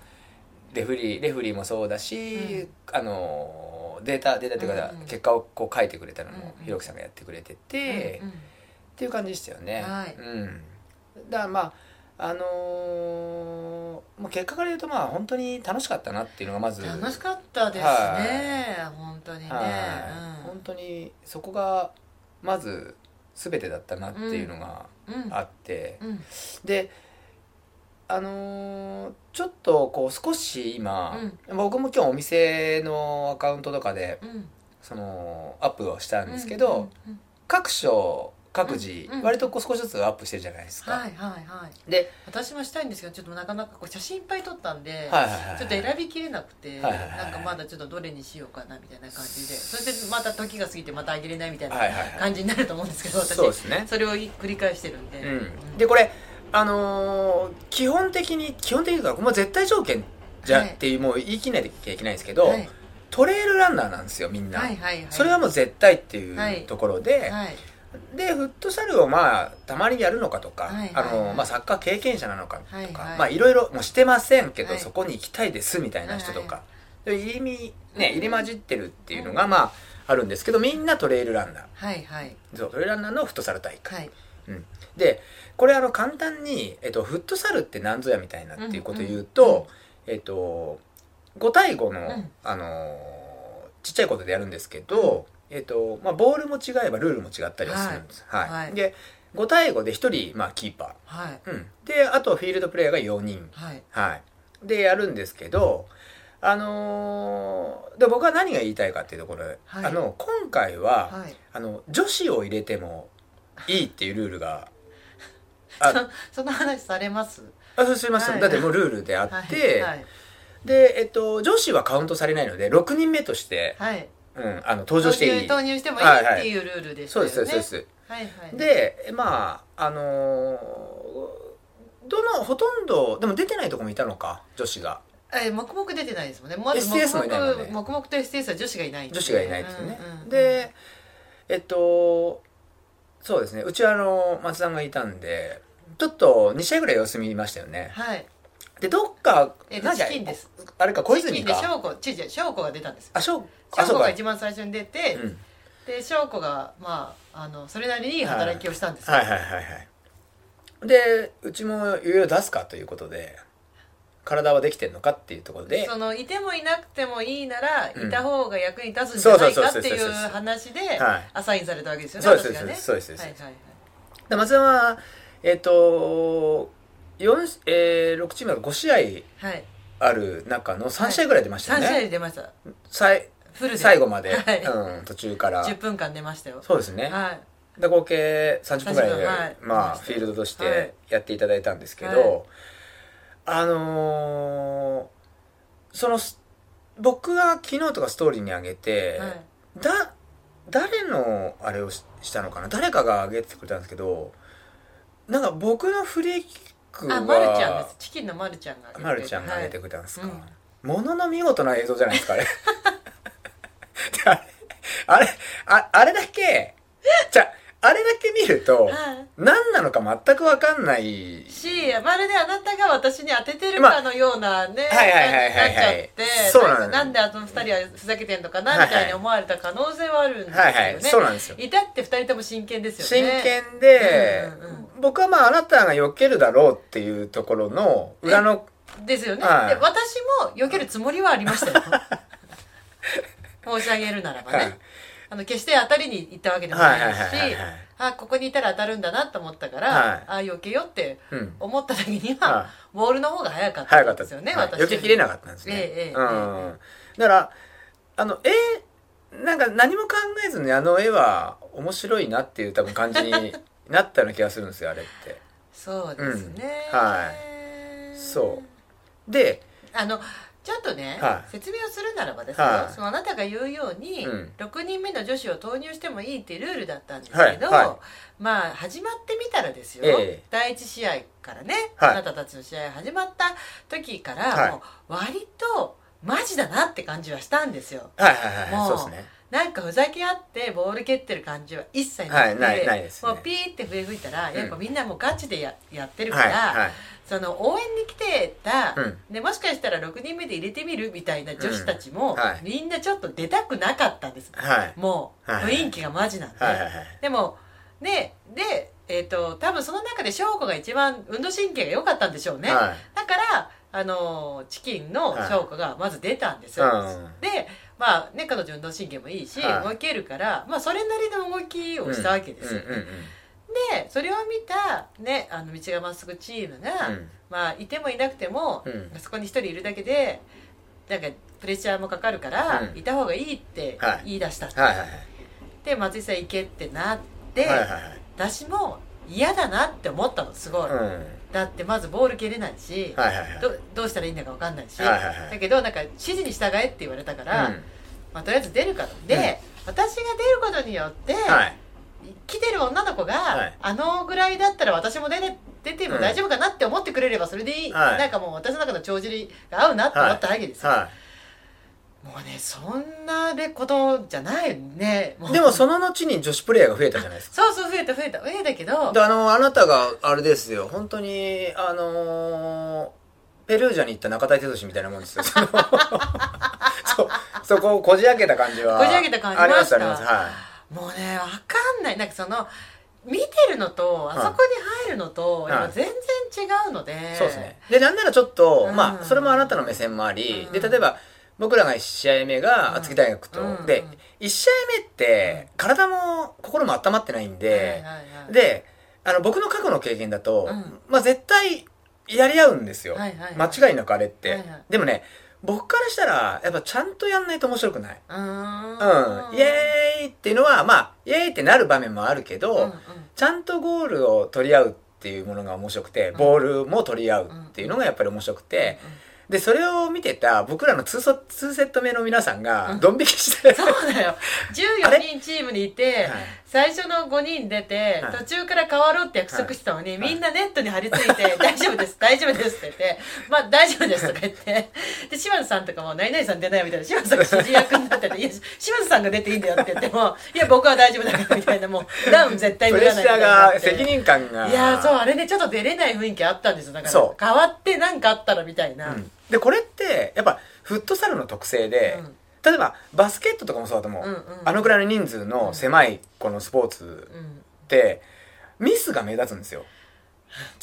レフリーレフリーもそうだし、うん。あのデータデータっていうか、うんうん。結果をこう書いてくれたのもうんうん。ひろきさんがやってくれてて、うんうん。っていう感じでしたよね。はい。うん、だからまああのーまあ、結果から言うとまあ本当に楽しかったなっていうのがまず楽しかったですね本当にね。はい。うん。本当にそこがまず全てだったなっていうのがうん。あって、うん。であのーちょっとこう少し今、僕も今日お店のアカウントとかでうん。そのアップをしたんですけど、うんうん各所各自、うんうん。割とこう少しずつアップしてるじゃないですか、はいはいはい。で、私もしたいんですけどちょっとなかなかこう写真いっぱい撮ったんで、はいはいはいはい。ちょっと選びきれなくて、はいはいはいなんかまだちょっとどれにしようかなみたいな感じで。それでまた時が過ぎてまたあげれないみたいなはいはいはい。感じになると思うんですけど、私そうですね。それを繰り返してるんで、うん、でこれあのー基本的に基本的にはもう絶対条件じゃ、はい。っていうもう言い切らなきゃいけないんですけど、はい。トレイルランナーなんですよみんな、はいはいはい。それはもう絶対ってはいいうところで、はい。でフットサルをまあたまにやるのかとか、はいはい。あのはいまあ、サッカー経験者なのかとか、はいはい。まあいろいろもうしてませんけど、はい。そこに行きたいですみたいな人とはいか、で入りみね入り混じってるっていうのがまああるんですけどみんなトレイルランナー。はいはい。そうトレイルランナーのフットサル大会、はいうん、でこれあの簡単に、えっと、フットサルって何ぞやみたいなっていうことを言ううんと、えっと、5対5の、ん。あのーちっちゃいことでやるんですけど、えっとまあ、ボールも違えばルールも違ったりはするんです、はい。はい。で5対5で1人、まあ、キーパはい。ー、うん、であとフィールドプレーヤーが4人、はい。はい、でやるんですけどあのーで僕は何が言いたいかっていうところで、はい。あの今回は、はい。あの女子を入れてもいいっていうルールが あその話されます？あそうします、はい。だってもうルールであって、はい。で、えっと、女子はカウントされないので6人目として、はい。うん、あの登場していい。投入してもいいっていうルールでしたそうよねですそうですそうです。はいはい。でまああのーどのほとんどでも出てないとこもいたのか女子が。え黙々出てないですもんね。まずもんね。黙々と STS は女子がいない女子がいないですよね、うんうんうん。でえっとそうですね。うちはあの松さんがいたんでちょっと2試合ぐらい様子見ましたよね。はい。でどっかえっチキンです。あれか小チキンで泉か翔子ちいちゃい翔子が出たんです。あ翔子が一番最初に出て、うん。で翔子がまああのそれなりにいい働きをしたんですよ、はいはいはいはい。でうちもいろいろ出すかということで体はできてんのかっていうところで。そのいてもいなくてもいいなら、うん。いた方が役に立つんじゃないかっていう話ではい。アサインされたわけですよね、そうですね。そうですそうですはいはい松山はえっ、と4、えー、6チームが5試合はい。ある中の3試合ぐらい出ましたよ3試合ね、出ました。さいフルで。最後まで、はい。うん、途中から。10分間出ましたよ。そうですね、はい。で合計30分ぐらいで、30分はい。まあフィールドとしはい。てやっていただいたんですけど、はいあのーその僕が昨日とかストーリーに上げて、はい。だ誰のあれをししたのかな？誰かが上げてくれたんですけどなんか僕のフリーキックはあまるちゃんです。チキンのまるちゃんがあまるちゃんが上げてくれたんですか、はい。ものの見事な映像じゃないですかあれ。であれあれああれだけじゃああれだけ見ると、はい何なのか全く分かんない。しまるであなたが私に当ててるかのようなね、はいはいはいはいはい。なっちゃってそうなんであの二人はふざけてんのかなはいはいみたい。に思われた可能性はあるんですよね、はいはいそうなんですよ。至って二人とも真剣ですよ真ね剣で、うんうん僕はまああなたが避けるだろうっていうところの裏のですよね、はい。で私も避けるつもりはありましたよ。申し上げるならばね、はいあの決して当たりに行ったわけでもないしあここにいたら当たるんだなと思ったから、はい。あ避けようってうん。思った時には、はボールの方が早かった早かったんですよね、はい私避けきれなかったんですね、ええええうん。だからあの絵なんか何も考えずにあの絵は面白いなっていう多分感じになったような気がするんですよあれって。そうですね、うん。はい。そう。であのちょっとね、はい。説明をするならばですよ、はい。そのあなたが言うように、うん。6人目の女子を投入してもいいっていうルールだったんですけど、はいはまあ始まってみたらですよ、ええ。第一試合からね、はい。あなたたちの試合始まった時から、はい。もう割とマジだなって感じはしたんですよ。はいはいもうはいそうですね。なんかふざけ合ってボール蹴ってる感じは一切なくて、はいないないですねもうピーって笛吹いたら、んやっぱみんなもうガチでややってるから、はいはいその応援に来てた、うん。でもしかしたら6人目で入れてみるみたいな女子たちも、みんなちょっと出たくなかったんです。はい。もう、はい雰囲気がマジなんで、でもででえっ、と多分その中で翔子が一番運動神経が良かったんでしょうね、はい。だからあのチキンの翔子がまず出たんです。でまあね彼女運動神経もいいし、はい。動けるから、まあ、それなりの動きをしたわけですよ、でそれを見た、ね、あの道がまっすぐチームが、うん。まあいてもいなくても、うん。そこに一人いるだけでなんかプレッシャーもかかるから、うん。いた方がいいってはい。言い出した、はいはいはい。で松井さん行けってなって、はいはいはい私も嫌だなって思ったのすごい、うん。だってまずボール蹴れないし、はいはいはい。どどうしたらいいんだか分かんないし、はいはいはい。だけどなんか指示に従えって言われたから、うん。まあ、とりあえず出るから。で、うん。私が出ることによって、はい来てる女の子が、はい。あのぐらいだったら私も出て出ても大丈夫かなって思ってくれればそれでいい、はい。なんかもう私の中の帳尻が合うなって思ったわけですよ、はもうねそんなでことじゃないね。でもその後に女子プレイヤーが増えたじゃないですか。そうそう増えた増えた増えたけど。であのあなたがあれですよ。本当にあのーペルージャに行った中田哲司みたいなもんですよ。その そそこをこじ開けた感じはこじ開けた感じありますましたあります。はもうねわかんない。なんかその見てるのとあそこに入るのと、はい。全然違うので、いそうですね。でなんならちょっと、うん。まあそれもあなたの目線もあり、うん。で例えば僕らが1試合目が厚木大学と、うん。でうん1試合目って体も心も温まってないんで、はいはいはい。であの僕の過去の経験だと、うん。まあ絶対やり合うんですよ、はいはいはい。間違いなくあれって、でもね僕からしたらやっぱちゃんとやんないと面白くない、うーん。うん、イエーイっていうのはまあイエーイってなる場面もあるけど、うんうん。ちゃんとゴールを取り合うっていうものが面白くてボールも取り合うっていうのがやっぱり面白くて、でそれを見てた僕らの 2, ソ2セット目の皆さんがドン引きして、そうだよ。あれ14人チームにいて、はい最初の5人出て、はい。途中から変わろうって約束してたのに、い。みんなネットに張り付いて「大丈夫です大丈夫です」って言って「まあ大丈夫です」とか言って。で島津さんとかも「何々さん出ないよ」みたいな島津さんが指示役になってて「いや島津さんが出ていいんだよ」って言っても「いや僕は大丈夫だから」みたいなもうダウン絶対プ見らないレッシャーが責任感が。いやそうあれねちょっと出れない雰囲気あったんですよ。だから変わって何かあったらみたいな、うん。でこれってやっぱフットサルの特性で、うん例えばバスケットとかもそうだと思う、うんうん。あのぐらいの人数の狭いこのスポーツうん。ってミスが目立つんですよ。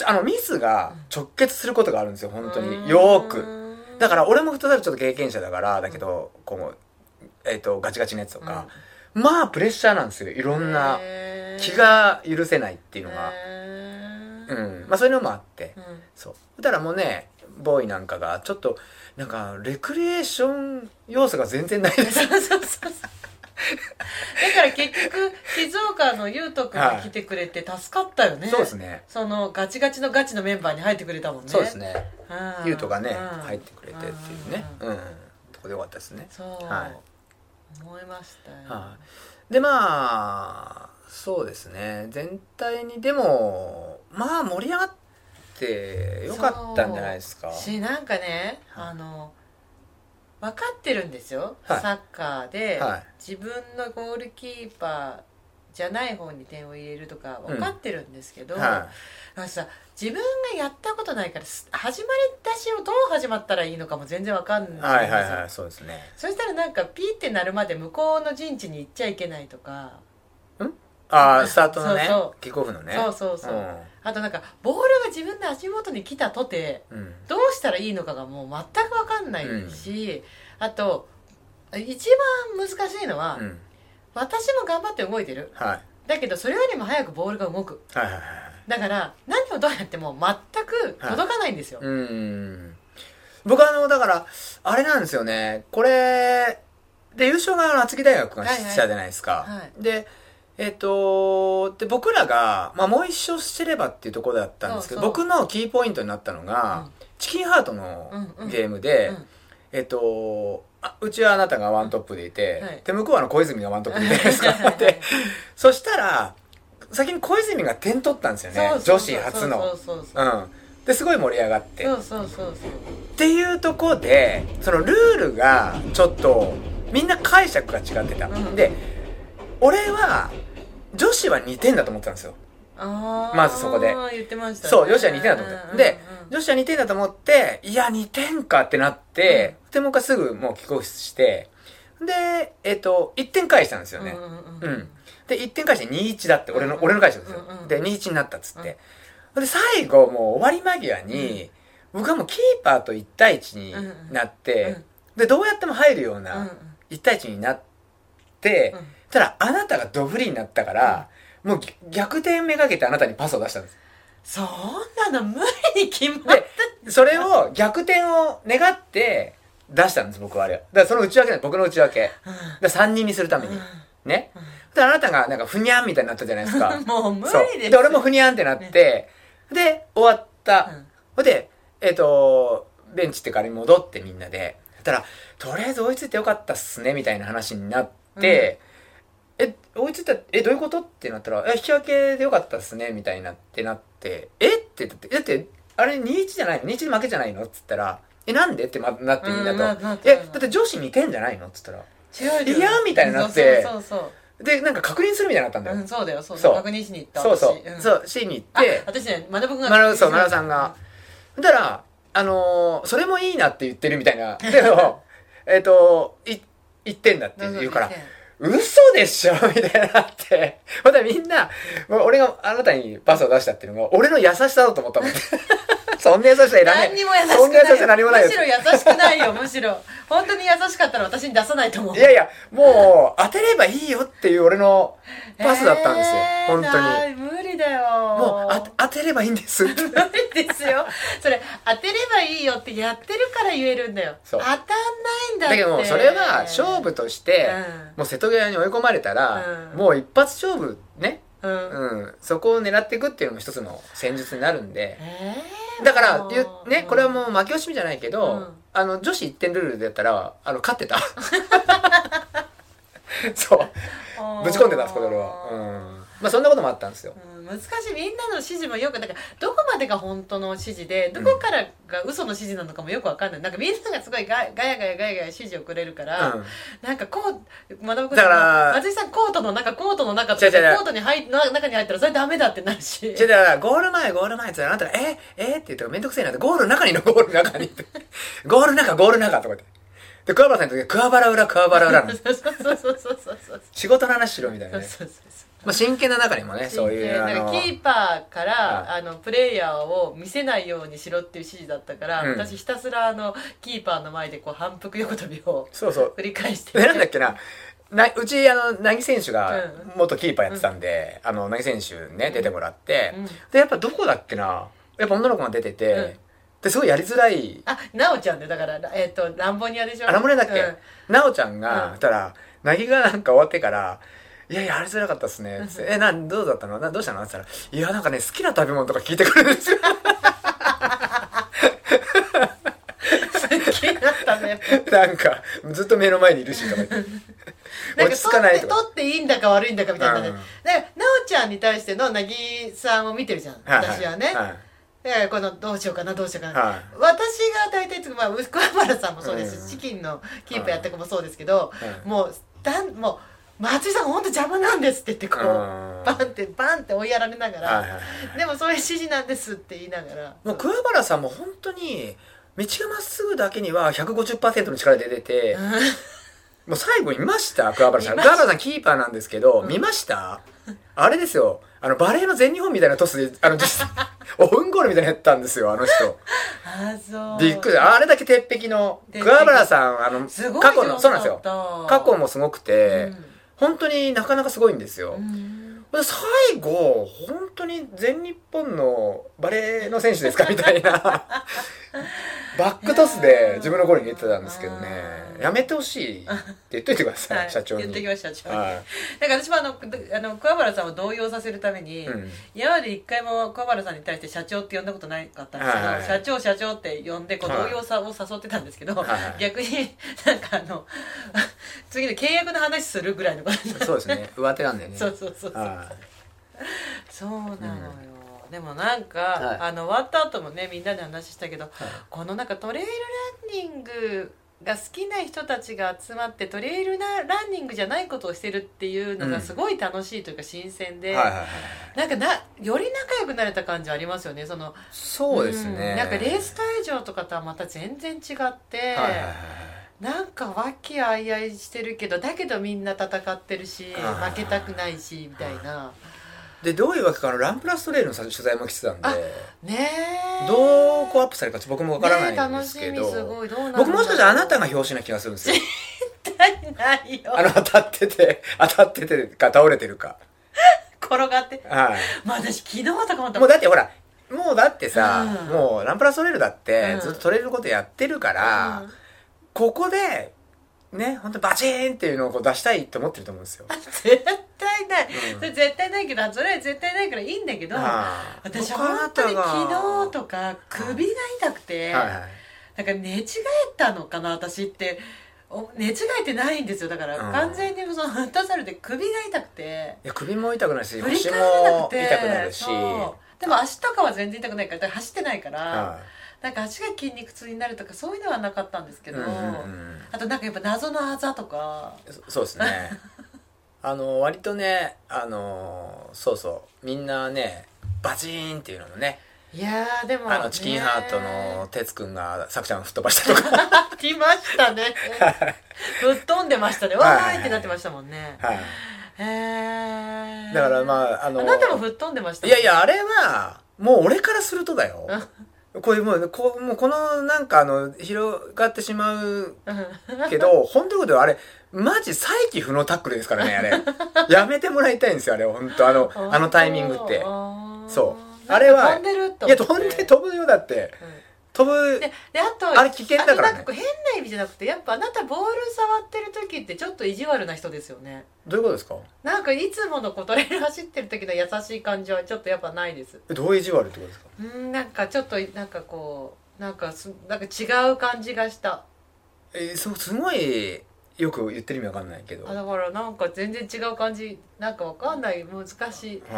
あのミスが直結することがあるんですよ本当に。よーく。だから俺もフットサルちょっと経験者だからだけどこう、えっとガチガチのやつとか、まあプレッシャーなんですよいろんな気が許せないっていうのが、うん。まあそういうのもあって。うん。そう。だからもうねボーイなんかがちょっとなんかレクリエーション要素が全然ないです。そうそうそうだから結局静岡の優斗君が来てくれて助かったよね、そうですね。そのガチガチのガチのメンバーに入ってくれたもんね。そうですね。うん。ゆうとがねうん。入ってくれてっていうね。うん。ととこでよかったですね。そう、はい。思いましたよ、はい。でまあそうですね。全体にでもまあ盛り上がってよかったんじゃないですか？しなんかねはい。あの分かってるんですよ、はい。サッカーで、はい。自分のゴールキーパーじゃない方に点を入れるとか分かってるんですけど、はなんかさ自分がやったことないからす始まり出しをどう始まったらいいのかも全然分かんないんですよ、はいはいはいそうですね。そしたらなんかピーってなるまで向こうの陣地に行っちゃいけないとか、ああスタートのねキックオフのね。そうそうそう、あとなんかボールが自分の足元に来たとてうん、うんどうしたらいいのかがもう全く分かんないし、あと一番難しいのは、うん。私も頑張って動いてる。はい。だけどそれよりも早くボールが動く。はいはいはいだから何をどうやっても全く届かないんですよ、うん。僕あのだからあれなんですよね。これで優勝が厚木大学がはいはい。したじゃないですか、はい。でえっ、とで僕らが、まあ、もう一勝してればっていうところだったんですけどそうそう。僕のキーポイントになったのが、うん。チキンハートのゲームで、うん。えっ、とあうちはあなたがワントップでいて、はい。で向こうはあの小泉がワントップでいてで。すかはいはいでそしたら先に小泉が点取ったんですよね女子初の。そうん。ですごい盛り上がって。そうそうそうそう。っていうとこでそのルールがちょっとみんな解釈が違ってた、うん。で俺は女子は2点だと思ってたんですよ。まずそこで。言ってましたね。そう女子は2点だと思って。た、うんでうんうん。女子は2点だと思っていや2点かってなって、でもう一回すぐもう帰国してでえっ、と1点返したんですよね、うんうんううん。ん。で1点返して2-1だって俺の,、うん俺の解釈ですよ、うんうんで2-1になったっつって、で最後もう終わり間際に、僕はもうキーパーと1対1になって、うん。うん。でどうやっても入るよううんな1対1になって、うんただあなたがドフリーになったから、もう逆転めがけてあなたにパスを出したんです。そんなの無理に決まっでそれを逆転を願って出したんです僕はあれ。だからその内訳なんです。僕の内訳。た、で3人にするために、ね。うん。であなたがなんかふにゃんみたいになったじゃないですか。もう無理です。で俺もふにゃんってなって、で終わった、うん。でえっ、とベンチってかに戻ってみんなで。たらとりあえず追いついてよかったっすねみたいな話になって、え追いついたえどういうこと？ってなったらえ引き分けでよかったっすねみたいになってなってえ？ってだってだってあれ2-1じゃないの ?2-1 で負けじゃないの？っつったらえなんで？ってまなってみんなと、えだって女子2点じゃないの？っつったら違ういやみたいになってそうそうそうでなんか確認するみたいになったんだよ、そう、うん、そうだよそうそう。確認しに行ったそうそう、私。ん。そう C に行あって。私ね学ぶ君がマラそうマラさんが。だからあのーそれもいいなって言ってるみたいな。けど えっとい1点だってうん言うからん嘘でしょ？みたいになって。ほんでみんな、俺があなたにパスを出したっていうのが、俺の優しさだと思ったもん。そんな優しさいらない。何にも優しそんな優しない何もないよむしろ優しくないよむしろ本当に優しかったら私に出さないと思ういやいや、もう当てればいいよっていう俺のパスだったんですよ。えー本当に。だよ。もうあ当てればいいんです。って。無理ですよ。それ当てればいいよってやってるから言えるんだよ。当たんないんだって。だけどもうそれは勝負として、うん。もう瀬戸際に追い込まれたら、うん。もう一発勝負ね、うん。うん、そこを狙っていくっていうのも一つの戦術になるんで、えーだからねこれはもう負け惜しみじゃないけど、うん。あの女子1点ルールでやったらあの勝ってた。そう。ぶち込んでたんですこれ俺は。うん。まあそんなこともあったんですよ。うん難しい。みんなの指示もよくだからどこまでが本当の指示でどこからが嘘の指示なのかもよくわかんない。なんかみんながすごいガガヤガヤガヤガヤ指示をくれるから、うん。なんかこう学ぶだから松井さんコートの中コートの中とか違う違う。違うコートに入な中に入ったらそれダメだってなるし。じゃだからゴール前ゴール前って言ったらあなたが「ええって言ったらめんどくせえなって。ゴールの中にの ゴールの中に。ってゴールの中ゴールの中とか言って。で桑原さんの時は桑原裏桑原裏なのそうそうそうそうそうそうそう。仕事の話しろみたいなね。そうそうまあ真剣な中にもねそういうなんかキーパーから、はあのプレイヤーを見せないようにしろっていう指示だったから、うん。私ひたすらあのキーパーの前でこう反復横跳びをそうそう。繰り返してでなんだっけな。なうちあの凪選手がうん。元キーパーやってたんで、あの凪選手ね出てもらって、うん。でやっぱどこだっけな。やっぱ女の子が出てて、うん。ですごいやりづらいあなおちゃんでだからえっ、とランボニアでしょ？あラムネだっけ、うん。なおちゃんが、うん。たら凪がなんか終わってからいや、やりづらかったっすね。え、なん、どうだったの？などうしたの？って言ったら、いや、なんかね、好きな食べ物とか聞いてくるんですよ。好きな食たね。なんかずっと目の前にいるしとか言って。なんか落ち着かない取ってとか取っていいんだか悪いんだかみたいなね、うん。でなおちゃんに対してのなぎさんを見てるじゃん。はい私はね、はい。でこのどうしようかなどうしようかな、はい。私が大体つく、まあ、桑原さんもそうですし、うん。チキンのキーパーやった子もそうですけど、はいもうだんもう松井さんが本当邪魔なんですって言ってこう、うん。バンってバンって追いやられながら、はいはいはいでもそういう指示なんですって言いながらもう桑原さんも本当に道がまっすぐだけには150%の力で出て、うん。もう最後見ました？桑原さん。桑原さんキーパーなんですけど、うん。見ました？あれですよ。あのバレーの全日本みたいなトスであの 実際オウンゴールみたいなのやったんですよあの人。あそう。びっくり。あれだけ鉄壁の桑原さんあの過去のそうなんですよ。よ過去もすごくて、本当になかなかすごいんですよ、最後本当に全日本のバレーの選手ですか？みたいな バックトスで自分のゴールに入れてたんですけどね。うんやめてほしいって言っといてください、はい。社長に。言ってきました社長に、はい。だから私もあのあの桑原さんを動揺させるために、うん。今まで一回も桑原さんに対して社長って呼んだことなかったんですけど、はいはいはい。社長社長って呼んでこうはい動揺さを誘ってたんですけど、はいはい逆になんかあの 次の契約の話するぐらいのことになってそうですね。上手なんだよね。そうそうそうそう。はそうなのよ、でもなんか、はい。あの終わった後もねみんなで話したけど、このなんかトレイルランニングが好きな人たちが集まってトレイルなランニングじゃないことをしてるっていうのがすごい楽しいというか新鮮で、いはいはいはい。なんかなより仲良くなれた感じありますよねそのそうですね、んなんかレース会場とかとはまた全然違って、はいはいはいなんか和気あいあいしてるけどだけどみんな戦ってるしはい負けたくないしみたいなでどういうわけかあのランプラストレイルの取材も来てたんで。ねえどうこうアップされるか僕もわからないんですけど、楽しみすごい。ど僕もしかしたらあなたが表紙な気がするんですよ。ないよ。あの当たってて 当たっててか倒れてるか。転がって。はい。まあ私昨日とかももうだってほらもうだってさ、うん。もうランプラストレイルだってうん。ずっと取れることやってるから、うん。ここでね本当バチーンっていうのをこう出したいと思ってると思うんですよ。絶対ない、うん。それ絶対ないけどそれは絶対ないからいいんだけどはい私本当に昨日とか首が痛くて、はいはいなんか寝違えたのかな私って。お寝違えてないんですよ。だから、うん。完全にそのフットサルで首が痛くて。いや首も痛くなるし振り腰返れなもくて。痛くなるし。でも足とかは全然痛くないからだから走ってないから、はなんか足が筋肉痛になるとかそういうのはなかったんですけど、いうんうんうん。あとなんかやっぱ謎のあざとか。そそうですね。あの割とねあのそうそうみんなねバチーンっていうのもねいやーでもあのチキンハートの哲くんがさくちゃん吹っ飛ばしたとか。来ましたね。ぶっ飛んでましたね。わーいってなってましたもんね。はい。へえだからまああのあなたも吹っ飛んでましたいやいやあれはもう俺からするとだよ これもうこうもうこのなんかあの広がってしまうけど 本当のことはあれマジ再起不能タックルですからねあれ。やめてもらいたいんですよあれ本当。あのあのタイミングって。そう。あれは飛んでるといや飛んで飛ぶよだって飛ぶ。でであとあれ危険だからね。なんか変な意味じゃなくてやっぱあなたボール触ってる時ってちょっと意地悪な人ですよね。どういうことですか？なんかいつものこうトレイル走ってる時の優しい感じはちょっとやっぱないです。えどう意地悪ってことですか？うんなんかちょっとなんかこうなんかすなんか違う感じがした。えそうすごいよく言ってる意味わかんないけど。あだからなんか全然違う感じなんかわかんない。難しい。あ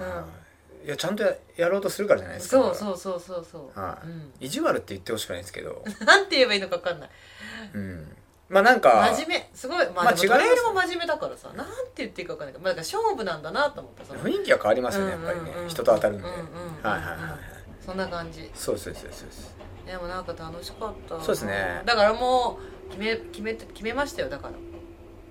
ーいやちゃんとややろうとするからじゃないですかそうそうそうそうそう、はい。うん、意地悪って言ってほしくないんですけど。なんて言えばいいのかわかんない。うん。まあなんか真面目。すごい。まあまあでも違いますトレイルも真面目だからさ。なんて言っていいかわかんない。けど、まあ、だから勝負なんだなと思った雰囲気は変わりますよねやっぱりねうんうん。うん人と当たるんで。うんうんうんはいはいはいはい。そんな感じ。そうそうそうそうでもなんか楽しかったそうですね。だからもう決め決めて決めましたよだから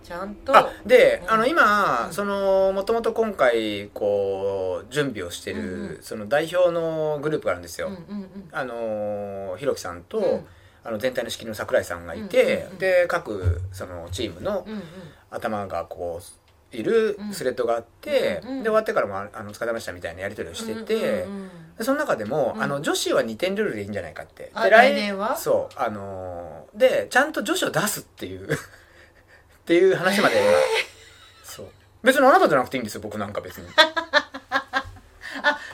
ちゃんと。あで、うん。あの今、うん。そのもともと今回こう準備をしてる、うんうん。その代表のグループがあるんですよ、うんうんうん。あのひろきさんと、うん。あの全体の仕切りの桜井さんがいて、うんうんうんで各そのチームのうんうん頭がこういるスレッドがあって、うんうんで終わってからもああのお疲れ様でしたみたいなやり取りをしてて、うんうんうんでその中でも、うん。あの女子は2点ルールでいいんじゃないかって。あで来年は？そうあのーでちゃんと女子を出すっていうっていう話まで。今、そう。別にあなたじゃなくていいんですよ僕なんか別に。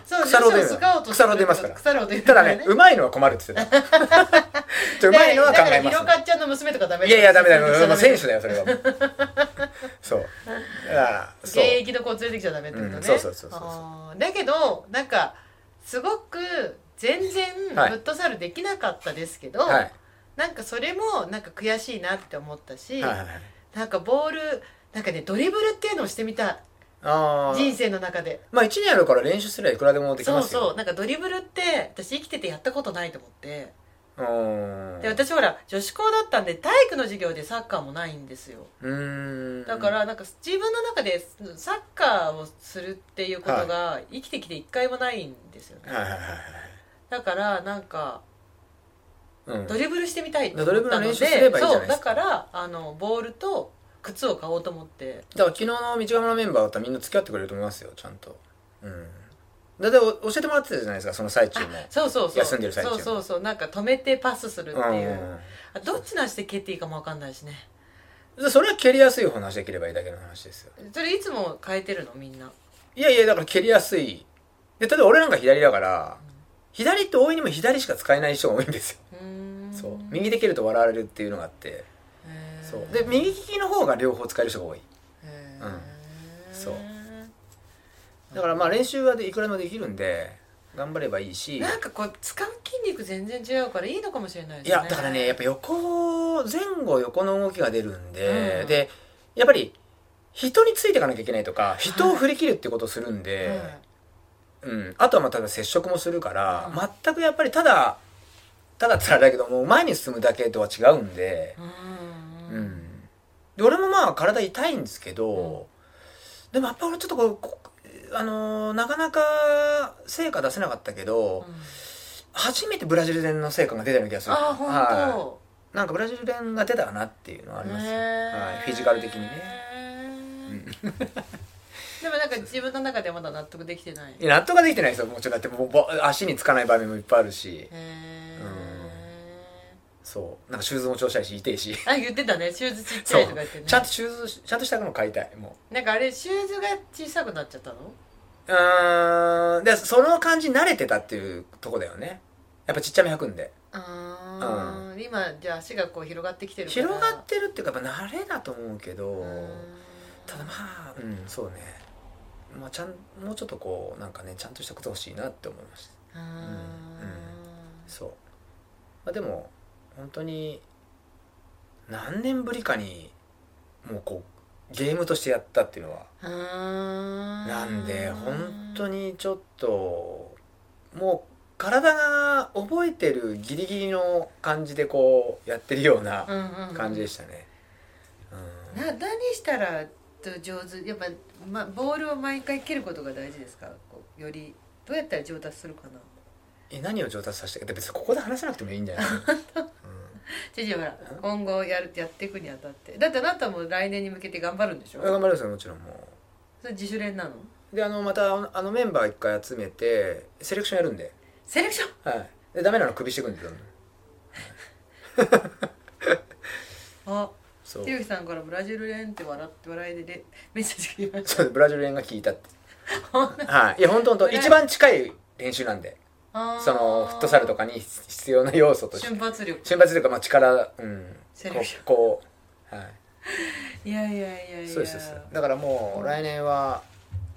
そう腐ろうで女子をスカウトして腐ろう出ますから。腐ろう出るただねうまいのは困るって言ってた。うまいのは考えますだかちゃんの娘とかダメいやいやダメだよ。もう選手だだよそれはそう。だから現役の子連れてきちゃダメってことね、うんそうそうそうそうだけどなんかすごく全然フはい。ットサルできなかったですけど、はい。なんかそれもなんか悔しいなって思ったし、はいはいはいなんかボールなんかねドリブルっていうのをしてみたいああ人生の中で。まあ1年あるから練習すればいくらでもできそうますよ。そうなんかドリブルって私生きててやったことないと思って。うー。んで私ほら女子校だったんで体育の授業でサッカーもないんですよ。うーん。だからなんか自分の中でサッカーをするっていうことが生きてきて一回もないんですよね。はいはいはいはい。だからなんかうん。ドリブルしてみたいったドリブルの練習すればいいじゃないそうですか。だからあのボールと靴を買おうと思って。だから昨日の道釜のメンバーだったらみんな付き合ってくれると思いますよちゃんと。うん。だってお教えてもらってたじゃないですかその最中も。そうそうそう。休んでる最中そうそうそう。なんか止めてパスするっていう、うん。あどっちの足で蹴っていいかも分かんないしね。でそれは蹴りやすい方の足で蹴ればいいだけの話ですよ。それいつも変えてるの？みんな。いやいやだから蹴りやすい。で例えば俺なんか左だから左って大いにも左しか使えない人が多いんですよそう。右で蹴ると笑われるっていうのがあって。そう。で右利きの方が両方使える人が多い。へうん。ーそう。だからまあ練習はでいくらでもできるんで頑張ればいいし。なんかこう使う筋肉全然違うからいいのかもしれないですね。いやだからねやっぱ横前後横の動きが出るんで、うんでやっぱり人についていかなきゃいけないとか人を振り切るってことをするんで、うん、あとはまあただ接触もするから、うん。全くやっぱりただただって言ったらあれだけども前に進むだけとは違うんで、うんうんうん。で俺もまあ体痛いんですけど、でもやっぱ俺ちょっとこうこあのーなかなか成果出せなかったけど、うん。初めてブラジル戦の成果が出たような気がする。あ本当、はい。なんかブラジル戦が出たなっていうのはあります。よ、へー。はい、フィジカル的にね、うん。でもなんか自分の中ではまだ納得できてない。いや納得ができてないですよ。もちろんだってもうぼ足につかない場面もいっぱいあるし。へそう。なんかシューズも調子いいし痛いし。ーあ言ってたね。シューズちっちゃいとか言ってね。ちゃんとシューズちゃんとしたの買いたいもなんかあれシューズが小さくなっちゃったの？うん。でその感じに慣れてたっていうとこだよね。やっぱちっちゃめ履くんで。あー。今じゃあ足がこう広がってきてるから。広がってるっていうかやっぱ慣れだと思うけどうん。ただまあうんそうね。まあちゃんもうちょっとこうなんかねちゃんとしたこと欲しいなって思いました。あー。そう、まあ、でも本当に何年ぶりかにもうこうゲームとしてやったっていうのは。なんで本当にちょっともう体が覚えてるギリギリの感じでこうやってるような感じでしたね、うん。な何したら上手？やっぱ、ま、ボールを毎回蹴ることが大事ですか？こうよりどうやったら上達するかな？え何を上達させて別にここで話さなくてもいいんじゃない、うん。知事ほら今後やるやっていくにあたって。だってあなたも来年に向けて頑張るんでしょ？頑張りますよもちろんもそれ自主練なの？うであのまたあのメンバー一回集めてセレクションやるんで。セレクション？はい。でダメなの首してくんでどんどん。あそう。ひろきさんからブラジル練って笑って笑いででメッセージが来ましそうブラジル練が効いたって。たはい。いや本当本当。一番近い練習なんでそのフットサルとかに必要な要素として。瞬発力。瞬発というかまあ力うん。こうはい。いやいやいやいや。そうですだからもう来年は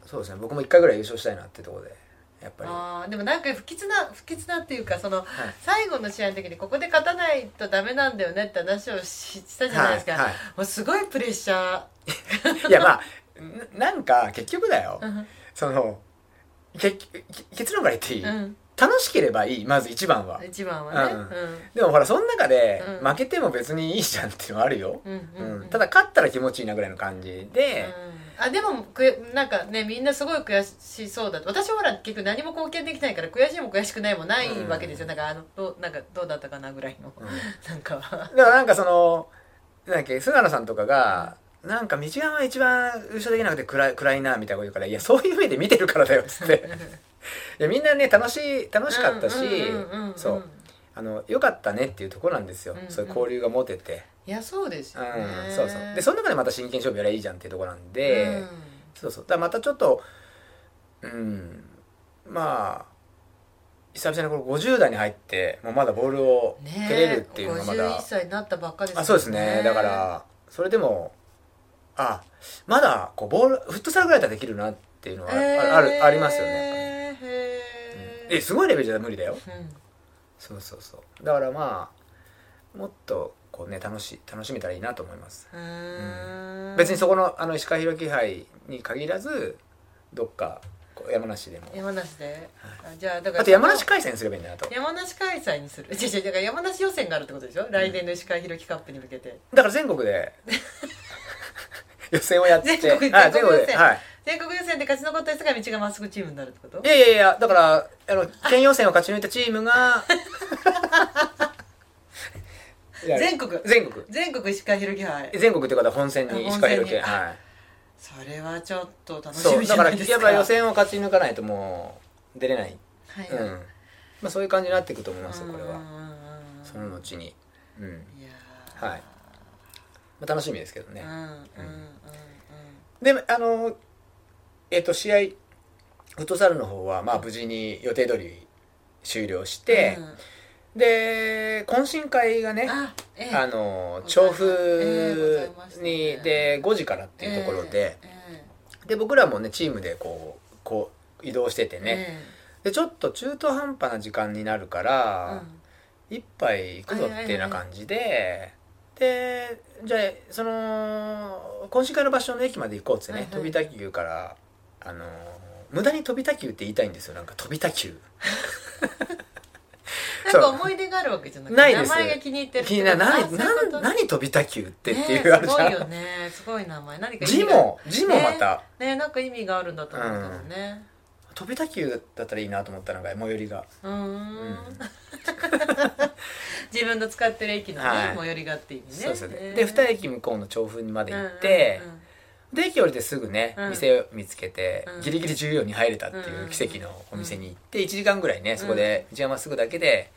そうですね。僕も一回ぐらい優勝したいなってところでやっぱり。あー。でもなんか不吉な不吉なっていうかその、はい。最後の試合の時にここで勝たないとダメなんだよねって話をししたじゃないですか、はいはい。もうすごいプレッシャー。いやまあななんか結局だよ。うん。その結結論から言っていい、うん楽しければいいまず一番は。一番はね。うん。でもほらその中でうん。負けても別にいいじゃんっていうのはあるよ、うんうんうん。うん。ただ勝ったら気持ちいいなぐらいの感じで、うんあでもくなんかねみんなすごい悔しそうだと。私はほら結局何も貢献できないから悔しいも悔しくないもないわけですよ、なんかあのどうなんかどうだったかなぐらいの、うん。なんかだからなんかそのなんだっけ菅野さんとかが、なんか道が一番優勝できなくて暗い暗いなみたいなこと言うから「いやそういう目で見てるからだよ」っつって いやみんなね楽しい楽しかったし、うんうんうんうんそう。あのよかったねっていうところなんですよ、うんうん。そういう交流が持てて、いやそうですうんよねそうそう。でその中でまた真剣勝負やればいいじゃんっていうところなんで、うん。そうそう。だまたちょっとうんまあ久々にこの50代に入ってもうまだボールをね蹴れるっていうのがまだ、51歳になったばっかですあそうですね。だからそれでもあまだこうボールフットサルぐらいだったらできるなっていうのはあ,、あるありますよねえすごいレベルじゃ無理だよ。うん。そうそうそう。だからまあもっとこうね楽しい楽しめたらいいなと思います。うーん。別にそこのあの石川弘樹杯に限らずどっか山梨でも。山梨で、あじゃあだからあと山梨開催すればいいんだなと。山梨開催にする。違う違うだから山梨予選があるってことでしょ、来年の石川弘樹カップに向けて。だから全国で。予選をやって。全国あ全国予選。はい全国予選で勝ち残った人が道がまっすぐチームになるってこと？いやいやいやだからあの県予選を勝ち抜いたチームが 全国？全国。全国石川弘樹杯。全国っていう方は本戦に。石川弘樹はい。それはちょっと楽しそうみじだからやゃないですか。っぱ予選を勝ち抜かないともう出れない。はい、うん。まあそういう感じになっていくと思いますよこれは。その後に。うん。いはい。まあ楽しみですけどね。うんうんうん。うん。であのえっ、と試合フットサルの方はまあ無事に予定通り終了して、うん。で懇親会がねあええ。あの調布ましたにね。で5時からっていうところで、えで僕らもねチームでこうこう移動しててえね、えでちょっと中途半端な時間になるかえら、うん。一杯行くぞってな感じで、でじゃあその懇親会の場所の駅まで行こうっつってね、はいはい。飛び田急からあの無駄に飛び田急って言いたいんですよ。なんか飛び田急 なんか思い出があるわけじゃなくてないです。名前が気に入ってる気になる。何あそういうこと。何何飛び田急ってっていうねあるじゃん、すごいよね。すごい名前何か意字も字もまた、ねなんか意味があるんだと思うけどね。飛び田急だったらいいなと思ったのが最寄りが、うーん。うん。自分の使ってる駅のね、はい。最寄りがって意味ね。そうですよね、へー。で2駅向こうの調布まで行って、うんうんうんで駅降りてすぐね、うん。店を見つけて、うん。ギリギリ14に入れたっていう奇跡のお店に行って1時間ぐらいねそこで一山すぐだけで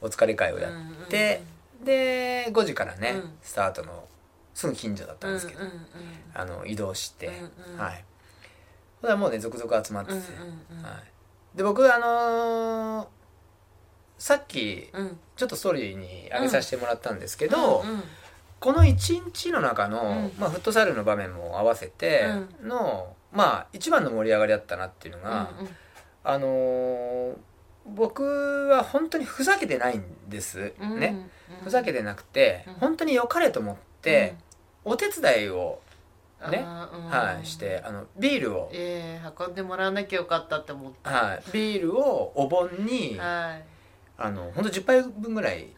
お疲れ会をやって、で5時からね、うん。スタートのすぐ近所だったんですけど、うんうんうんあの移動して、うんうん。はい。それはもうね続々集まってて、うんうんうん。はい、で僕あのーさっきうん。ちょっとストーリーに上げさせてもらったんですけど、うんうんこの1日の中の、うん。まあ、フットサルの場面も合わせての、まあ一番の盛り上がりだったなっていうのが、うんうん。あのー僕は本当にふざけてないんです、うんねうん。ふざけてなくて、うん。本当に良かれと思って、お手伝いを、ねはい、してあのビールを、ええ運んでもらわなきゃよかったって思ったはい、ビールをお盆に、はい。あの本当10杯分ぐらい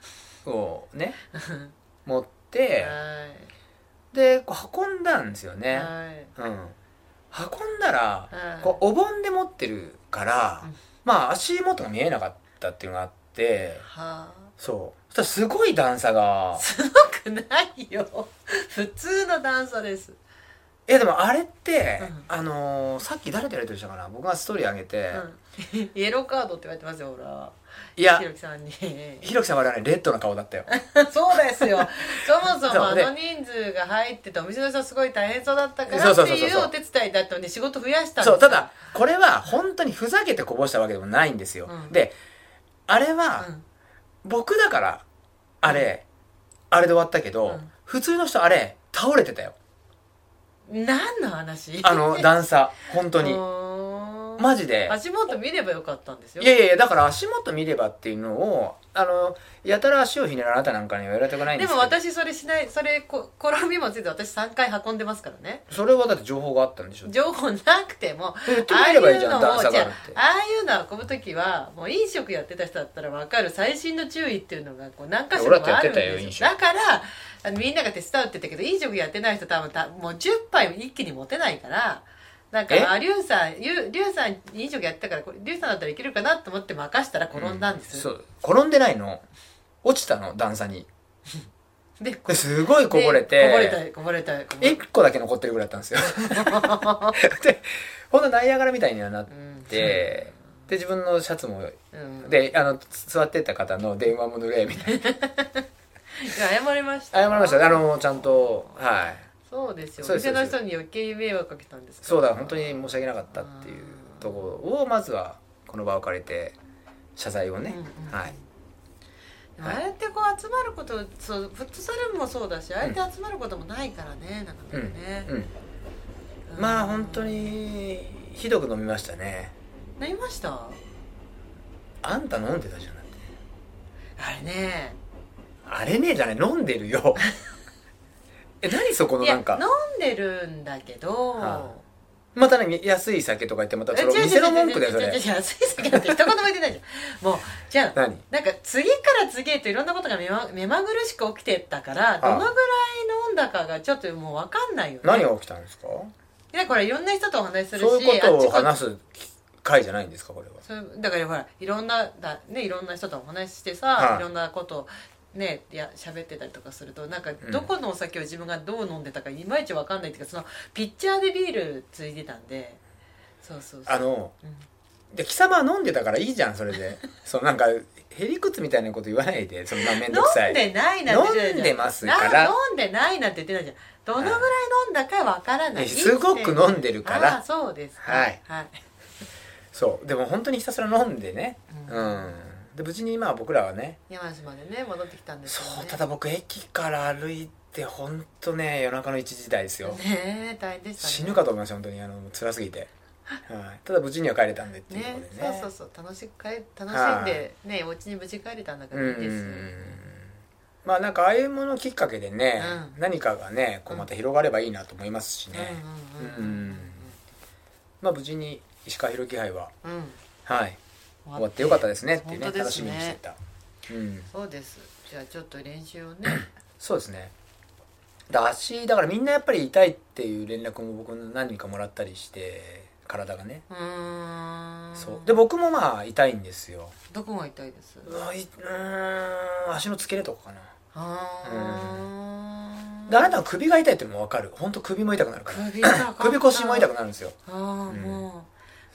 をね 持って、はいでこう運んだんですよね、はい。うん、運んだらはい。こうお盆で持ってるから、うん。まあ足元が見えなかったっていうのがあってはあ。そう。そしたらすごい段差が。すごくないよ。普通の段差です。いやでもあれって、うん。あのーさっき誰とやりとりしたかな？僕がストーリー上げて、うん。イエローカードって言われてますよほらいやひろきさんに。ひろきさんはねレッドな顔だったよ。そうですよ。そもそもあの人数が入っててお店の人すごい大変そうだったからっていうお手伝いだったので仕事増やしたんですよ。そうただこれは本当にふざけてこぼしたわけでもないんですよ、うん。であれは、うん。僕だからあれ、あれで終わったけど、うん。普通の人あれ倒れてたよ。何の話？あの段差本当に。にマジで。足元見ればよかったんですよ。いやいやだから足元見ればっていうのをあのやたら足をひねるあなたなんかには言われたくないんでですけど。も私それしないそれこ転びもついて私3回運んでますからね。それはだって情報があったんでしょ。情報なくてもああいうみればいいじゃんのがああいうの運ぶ時はもう飲食やってた人だったら分かる。細心の注意っていうのがこう何箇所もあるんですよ。だからあのみんなが手伝うって言ったけど飲食やってない人多分たもう10杯一気に持てないからなんかえ？あリュウさんリュウさん飲食やってたからリュウさんだったらいけるかなと思って任したら転んだんです、そう。転んでないの？落ちたの？段差に。でですごいこぼれて。でこぼれたこぼれたこぼれ1個だけ残ってるぐらいだったんですよ。でほんとナイアガラみたいにはなったうん。てで自分のシャツもうん。であの座ってた方の電話も濡れみたいな。謝りました。謝りました。あのちゃんとはいそうですよお店の人に余計迷惑かけたんですか？らそうだ本当に申し訳なかったっていうところをまずはこの場を借りて謝罪をね、うんうんはい。ああやってこう集まることそうフットサルもそうだしああやって集まることもないからねなかなかね、うんうん。まあ本当にひどく飲みましたね。なりました？あんた飲んでたじゃんだって。あれね。あれねじゃない。飲んでるよ え何そこのいやなんか？飲んでるんだけど、はまたね安い酒とか言ってまたそれ店の文句だよそれ違う違う違う違う安い酒なんて一言も言ってないじゃん。もうじゃあ何？なんか次から次へといろんなことが目ま目まぐるしく起きてったからどのぐらい飲んだかがちょっともう分かんないよね。何が起きたんですか？いやこれいろんな人とお話しするしそういうことをあっちこ話す会じゃないんですかこれは。そうだからほらいろんなだ、ね、いろんな人とお話ししてさ、はい。い、ろんなことをねいや喋ってたりとかするとなんかん。どこのお酒を自分がどう飲んでたかいまいち分かんないっていうかそのピッチャーでビールついでたんでそうそうそう。あのうん。で貴様は飲んでたからいいじゃんそれで。そうなんかへりくつみたいなこと言わないでそんな面倒くさい。飲んでないなんて言ってたじゃん。飲んでますから。な飲んでないなんて言ってたじゃん。どのぐらい飲んだかわからない。えすごく飲んでるから。そうですか。はい。はい、そう。でも本当にひたすら飲んでね。ううんん、で無事に今僕らはね山梨までね戻ってきたんですよね。そうただ僕駅から歩いて本当ね夜中の1時台ですよ、ねえ大変でしたね。死ぬかと思いました本当にあの辛すぎて、はい、ただ無事には帰れたんでっていうねことでね。そうそうそう楽しく帰楽しんでねお家に無事帰れたんだかうんらいいですまあなんかああいうものきっかけでね、うん。何かがねこうまた広がればいいなと思いますしね、まあ無事に石川博樹杯はうんうん。はい終わってよかったですねっていうね本当です楽しみにしてた。うん。そうです。じゃあちょっと練習をね。そうですね。だ足だからみんなやっぱり痛いっていう連絡も僕何人かもらったりして体がね。うーん。そう。で僕もまあ痛いんですよ。どこが痛いです？うん足の付け根とかかな。あであなたは首が痛いっていうのも分かる。本当首も痛くなるから。首 腰も痛くなるんですよ、ああう。ん。もう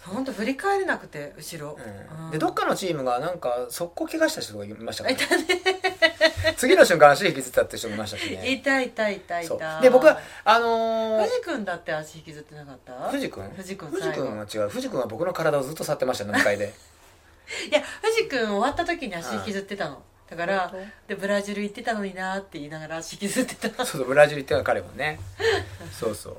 本当振り返れなくて後ろ。うん。うん。でどっかのチームがなんか速攻怪我した人がいましたから、い。た ね次の瞬間足引きずったって人もいましたしね。いたいたいたい。たで僕はあのー藤君だって足引きずってなかった？藤君？藤君藤君は違う。藤君は僕の体をずっと触ってました飲み会で。いや藤君終わった時に足引きずってたの。だから本でブラジル行ってたのになって言いながら足引きずってた。そうそうブラジル行ってた彼もね。そうそう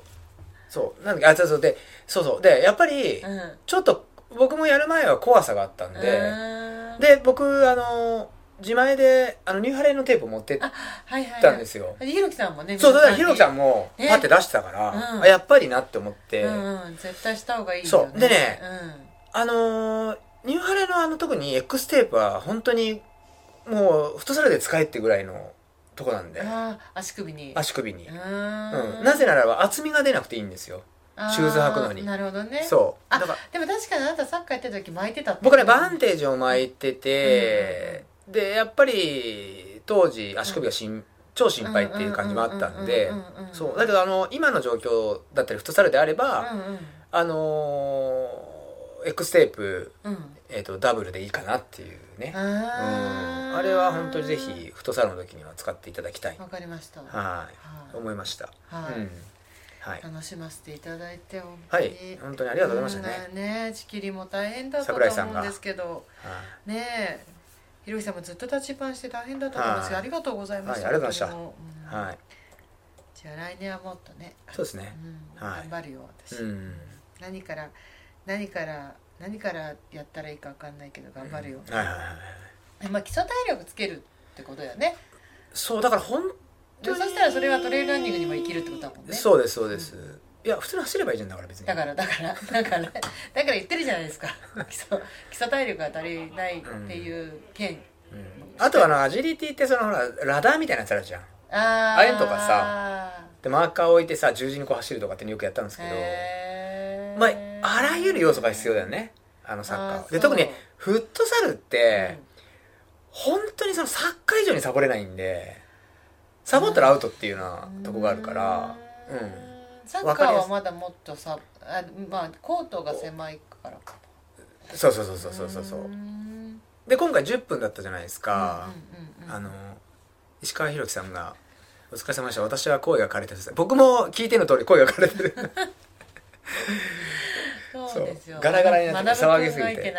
そう。なんあそうそう。でそうそう。でやっぱりうん。ちょっと僕もやる前は怖さがあったんで、うん。で僕あの自前であのニューハレーのテープ持ってっあはいはいたんですよ、ひろきさんもねそうだからひろきさんんもねパッて出してたから、うん。あやっぱりなって思って、うんうん。絶対した方がいいよね。そう。でねうん。あのーニューハレのあの特に X テープは本当にもうフットサルで使えってぐらいのとこなんで。ああ足首に。足首に、ううん。なぜならば厚みが出なくていいんですよ。シューズ履くのに。なるほどね。そう。あだからでも確かにあなたサッカーやってた時巻いてたって僕ねバンテージを巻いてて、でやっぱり当時足首がしん、超心配っていう感じもあったんでうんうんうんうんうんそう。だけどあの今の状況だったりフットサルであれば、うんうん。あのー X テープ、うん。えー、とダブルでいいかなっていうね。うん。あれは本当にぜひフットサルの時には使っていただきたい。わかりました。はい。はい。思いました、はい。うん。はい、楽しませていただいて本当に。はい、本当にありがとうございましたね、うんね仕切りも大変だったと思うんですけど。はいねえひろきさんもずっと立ちっぱなしで大変だったと思うんですけどはい。ありがとうございました。はいありがとうございました。はい、じゃあ来年はもっとね。そうですね。うん。はい。頑張るよ私。うん。何から何から何からやったらいいか分かんないけど頑張るよ、はいはいはいはい。まあ基礎体力つけるってことだよね。そうだから本で当にそしたらそれはトレイルランニングにも生きるってことだもんね。そうですそうです、いや普通に走ればいいじゃんだから別に。だからだからだからだから言ってるじゃないですか。基礎基礎体力が足りないっていう件、うん。あとあのアジリティってそのほらラダーみたいなやつあるじゃん。あああいうのとかさ。でマーカー置いてさ十字にこう走るとかってよくやったんですけど、まああらゆる要素が必要だよね。あのサッカあーで特にフットサルって、本当にそのサッカー以上にサボれないんでサボったらアウトっていうようなとこがあるから。ううん。んサッカーはまだもっとさあまあコートが狭いからかそうそうそうそうそうそう。で今回10分だったじゃないですか、あの石川博樹さんが「お疲れ様でした。私は声が枯れてる」僕も聞いての通り声が枯れてるそうですよ。ガラガラになって騒ぎすぎて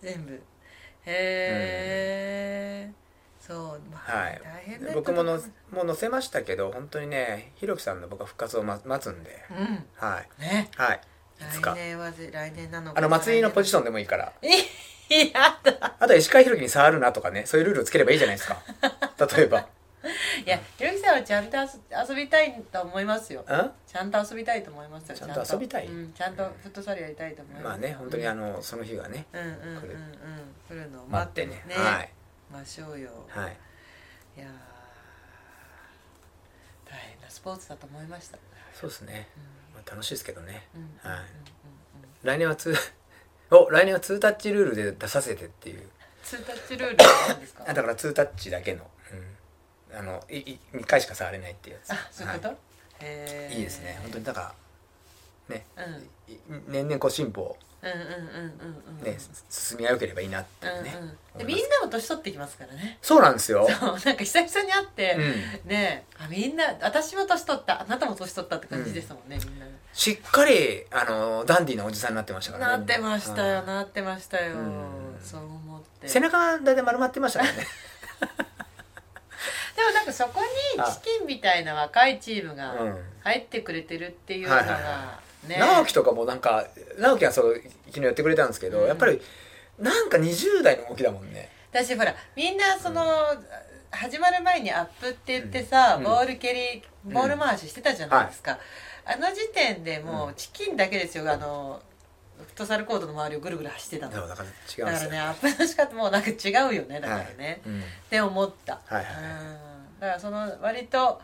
全部。へえ、そうまあ、はい。大変だ僕ものもう載せましたけど本当にねひろきさんの僕は復活を待待つんで。うん。はい。ね。はい。いつか。来年はぜ来年なのかあの松井のポジショョンでもいいから。やだ。あとは石川博樹に触るなとかねそういうルールをつければいいじゃないですか。例えばいやひろきさんはちゃんと遊遊びたいと思いますよ。ん？ちゃんと遊びたいと思いますよちゃんと遊びたい？うん、ちゃんとフットサルやりたいと思います。まあね本当にあのその日がねうんうんうんうん来る。のを待待っててね。はい。ましょうよ。はい。いやー大変なスポーツだと思いました。そうですね、まあ、楽しいですけどね。はい。来年はツー お来年はツータッチルールで出させてっていう。ツータッチルールは何ですか？あだからツータッチだけの、うん、あのいい2回しか触れないっていうやつ。あそういうこと、はい。いいですね。本当にだからねうん。年々こう進歩うんうんうんうんうん。ね、進みが良ければいいなっていうね、うんうん。みんなも年取ってきますからね。そうなんですよ、そうなんか久々に会って、うん、ねえあみんな私も年取ったあなたも年取ったって感じでしたもんね、みんな。しっかりあのダンディーなおじさんになってましたからね。なってましたようんなってましたよ。うん。そう思って。背中だいたい丸まってましたからね。で もなんかそこにチキンみたいな若いチームがうん。入ってくれてるっていうのがはいはいはね。直樹とかもなんか直樹はそう昨日やってくれたんですけど、うん。やっぱりなんか20代の動きだもんね。私ほらみんなその、始まる前にアップって言ってさ、うん。ボール蹴りボール回ししてたじゃないですか、あの時点でもうチキンだけですよ。あのフットサルコートの周りをぐるぐる走ってたの。だから違うだからねアップの仕方もなんか違うよねだからね、うん。って思った、はいはいはい。うん。だからその割と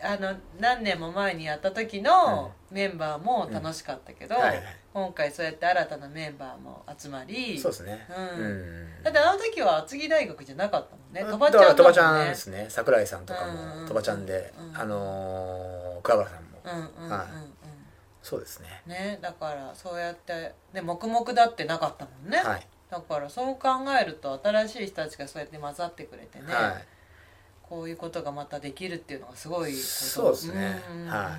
あの何年も前にやった時のメンバーも楽しかったけど、はいはい。今回そうやって新たなメンバーも集まりそうですね。うん。うん。だってあの時は厚木大学じゃなかったもんね。だ鳥羽ちゃんね。鳥羽ちゃんですね。桜井さんとかも鳥羽ちゃんで、うんあのー桑原さんも、うんうんうんうん、はい。そうですね。ねだからそうやってね黙々だってなかったもんね、はい、だからそう考えると新しい人たちがそうやって混ざってくれてね、はいこういうことがまたできるっていうのがすごいそうですね。は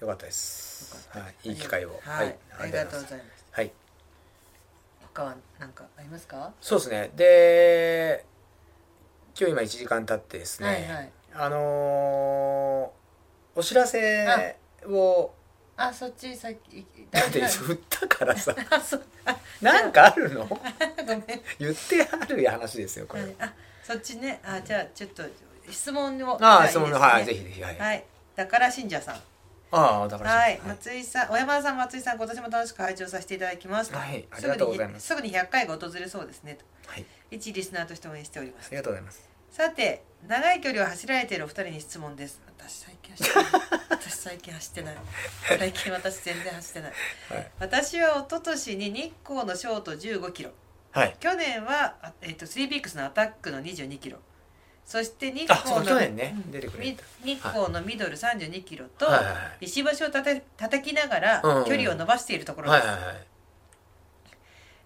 よかったです。はい、いい機会を。はい、ありがとうございます。はい。他は何かありますか？そうですね。で今日今1時間経ってですね、はいはい。あのーお知らせを。あ。そっちさっきだって振ったからさ。なんかあるの？ごめん。言ってある話ですよこれ。あそっちねあじゃあちょっと質問をああじゃいいですねそうはいぜひぜひはい、はいだから信者さんああだからはい、松井さん、小山田さん、松井さん、今年も楽しく拝聴させていただきます。はいありがとうございますすぐにすぐに100回が訪れそうですねと。はい一リスナーとして応援しておりますあり。がとうございますさて、長い距離を走られているお二人に質問です。私最近走ってない。私最近走ってない。最近私全然走ってない。はい私は一昨年に日光のショート15キロ。はい。去年はあえっ、とスリークスのアタックの22キロ。そして日光のね。日光のミドル32キロと、はい。はいはい石橋をたた叩きながらうんうん距離を伸ばしているところです、はいはいはい。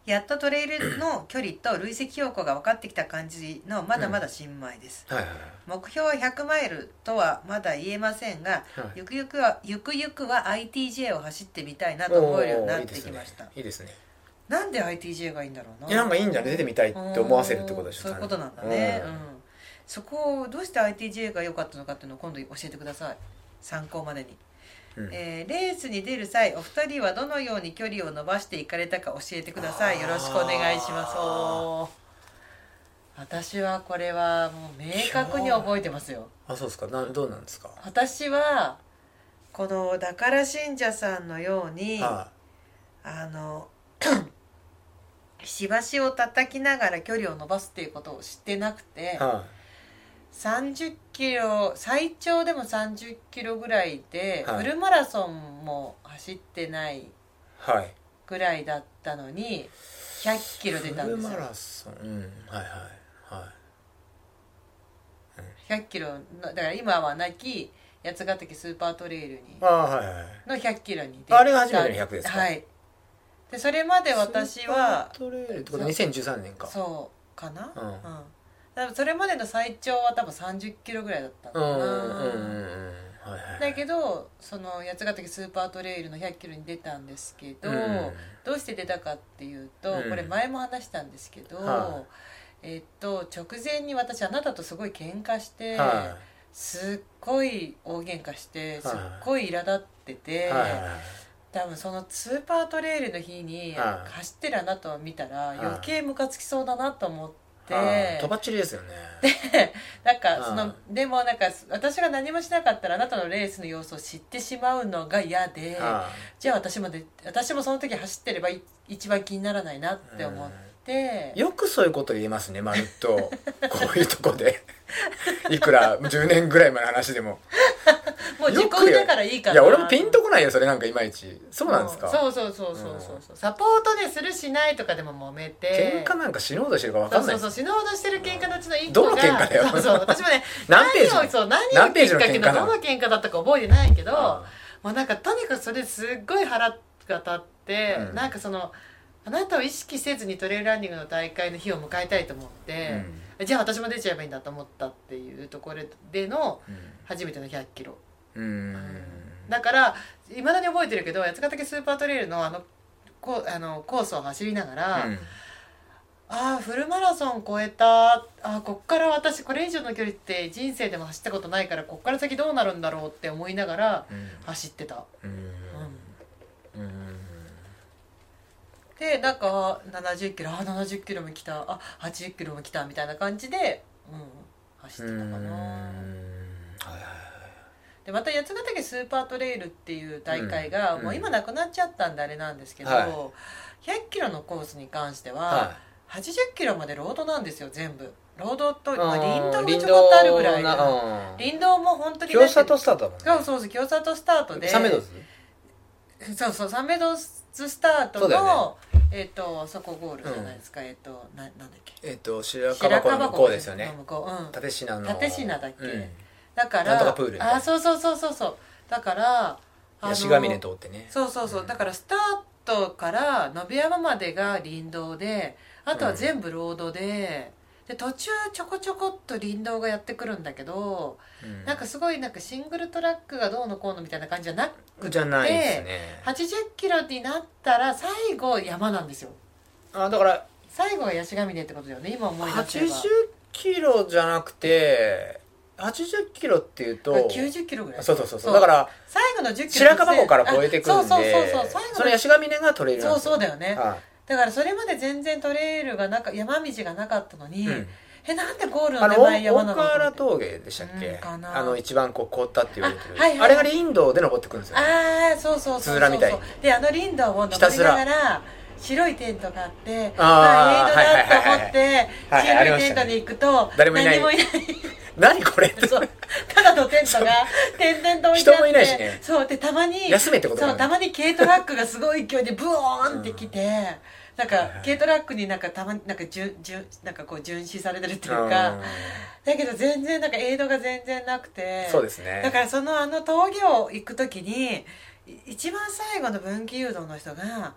やっとトレイルの距離と累積標高が分かってきた感じのまだまだ新米です、はいはい目標は100マイルとはまだ言えませんが、はい。ゆくゆくはゆくゆくは ITJ を走ってみたいなと思えるようになっておーいいですね。きましたいいですねなんで ITJ がいいんだろうな。いやなんかいいんじゃない？出てみたいって思わせるってことでしょそういうことなんだね。ううん。ん、そこをどうして ITJ が良かったのかっていうのを今度教えてください。参考までに。うん。えーレースに出る際お二人はどのように距離を伸ばしていかれたか教えてください。よろしくお願いします。私はこれはもう明確に覚えてますよ。あそうですか。などうなんですか？私はこのだから信者さんのようにはあのしばしを叩きながら距離を伸ばすっていうことを知ってなくてい。は30キロ最長でも30キロぐらいで、はい。フルマラソンも走ってないぐらいだったのに100キロ出たんですよ。フルマラソン？うんはいはいはい。100キロのだから今はなき八ヶ岳スーパートレイルにの100キロに出た。あれが初めての100ですか？はいでそれまで私はスーパートレイルってこと？は2013年か。そうかな？うん。多分それまでの最長は多分30キロぐらいだったのうんかな、だけどその八ヶ岳スーパートレイルの1 0 0キロに出たんですけど、うん。どうして出たかっていうと、うん。これ前も話したんですけど、はえっと直前に私あなたとすごい喧嘩して、はすっごい大喧嘩してすっごい苛立ってて、いはいはい多分そのスーパートレイルの日にはい走ってるあなたを見たらい余計ムカつきそうだなと思って、はいとばっちりですよね。なんかそうん。のでもなんか私が何もしなかったらあなたのレースの様子を知ってしまうのが嫌ではじゃあ私まで私もその時走ってればい一番気にならないなって思って。いよくそういうこと言えますねまるっと。こういうとこでいくら10年ぐらい前の話でも。もう自己だからいいかな。いや俺もピンとこないよそれなんかいまいち。そうなんですか？そうそうそうそうそうそう。サポートでするしないとかでも揉めて。喧嘩なんか死のうとしてるか分そうそかんない。うそう死のうとしてる喧嘩のうちの一個が。どの喧嘩だよ。そうそう私もね 何ページ何をそう何をきっかけジの？どの喧嘩だったか覚えてないけどあもうなんかとにかくそれすっごい腹が立って、うん。なんかそのあなたを意識せずにトレイルランニングの大会の日を迎えたいと思って、じゃあ私も出ちゃえばいいんだと思ったっていうところでの初めての1 0 0キロ。うん。うんだからいまだに覚えてるけど八ヶ岳スーパートレイルのあのこうあのコースを走りながら、うん。ああフルマラソン超えたあーこっから私これ以上の距離って人生でも走ったことないからこっから先どうなるんだろうって思いながらうん。走ってた。うんうんでなんか70キロあ70キロも来たあ80キロも来たみたいな感じで、うん、走ってたかな。でまた八ヶ岳スーパートレイルっていう大会が、うんもう今なくなっちゃったんであれなんですけど、はい。100キロのコースに関しては、は80キロまでロードなんですよ全部。ロードと、いまあ、林道も林ちょこっとあるぐらい林道も本当に清里スタートだもんね。そうそうそう清里スタートで。サメドズ？そうそうサメドススタートの、よえっ、とそこゴールじゃないですか、えっ、とななんだっけ。えっと白樺湖の向こうですよね。立品の。立品だっけ。うん。だからあそうそうそうそうそう。だからあのヤシガミネ通ってね。そうそうそう、うん。だからスタートから延山までが林道であとは全部ロードで、で途中ちょこちょこっと林道がやってくるんだけど、うん。なんかすごいなんかシングルトラックがどうのこうのみたいな感じじゃなくてじゃないですね。80キロになったら最後山なんですよ。あだから最後はヤシガミネってことだよね今思い出せば。80キロじゃなくて80キロっていうと90キロぐらい。そうそうそうそう。だから最後の10キロ白樺湖から越えてくるんであそうそうそうそう。最後のそのヤシガミネが取れるそうそうだよね。はだからそれまで全然トレイルがなか山道がなかったのに、いうん。えなんでゴールの手前山なの大河原峠でしたっけ、うんあの一番こう凍ったって言われてる。あはいはい。あれが林道で登ってくるんですよ。ああそうそうそうそうつづらみたい。にであの林道を登りながら白いテントがあってあーあエイドだと思ってはいはいはいはい白いテントに行くと誰もいない。何もいない何これ？っ てそう。ただのテントが点々と置いてあって人もいないしね。そう。でたまに休めってことだねそうたまに軽トラックがすごい勢いでブオーンって来て、なんか軽トラックになんかたまになんか順順なんかこう巡視されてるっていうか。うん。だけど全然なんかエイドが全然なくてそうですね。だからそのあの峠を行く時にい一番最後の分岐誘導の人が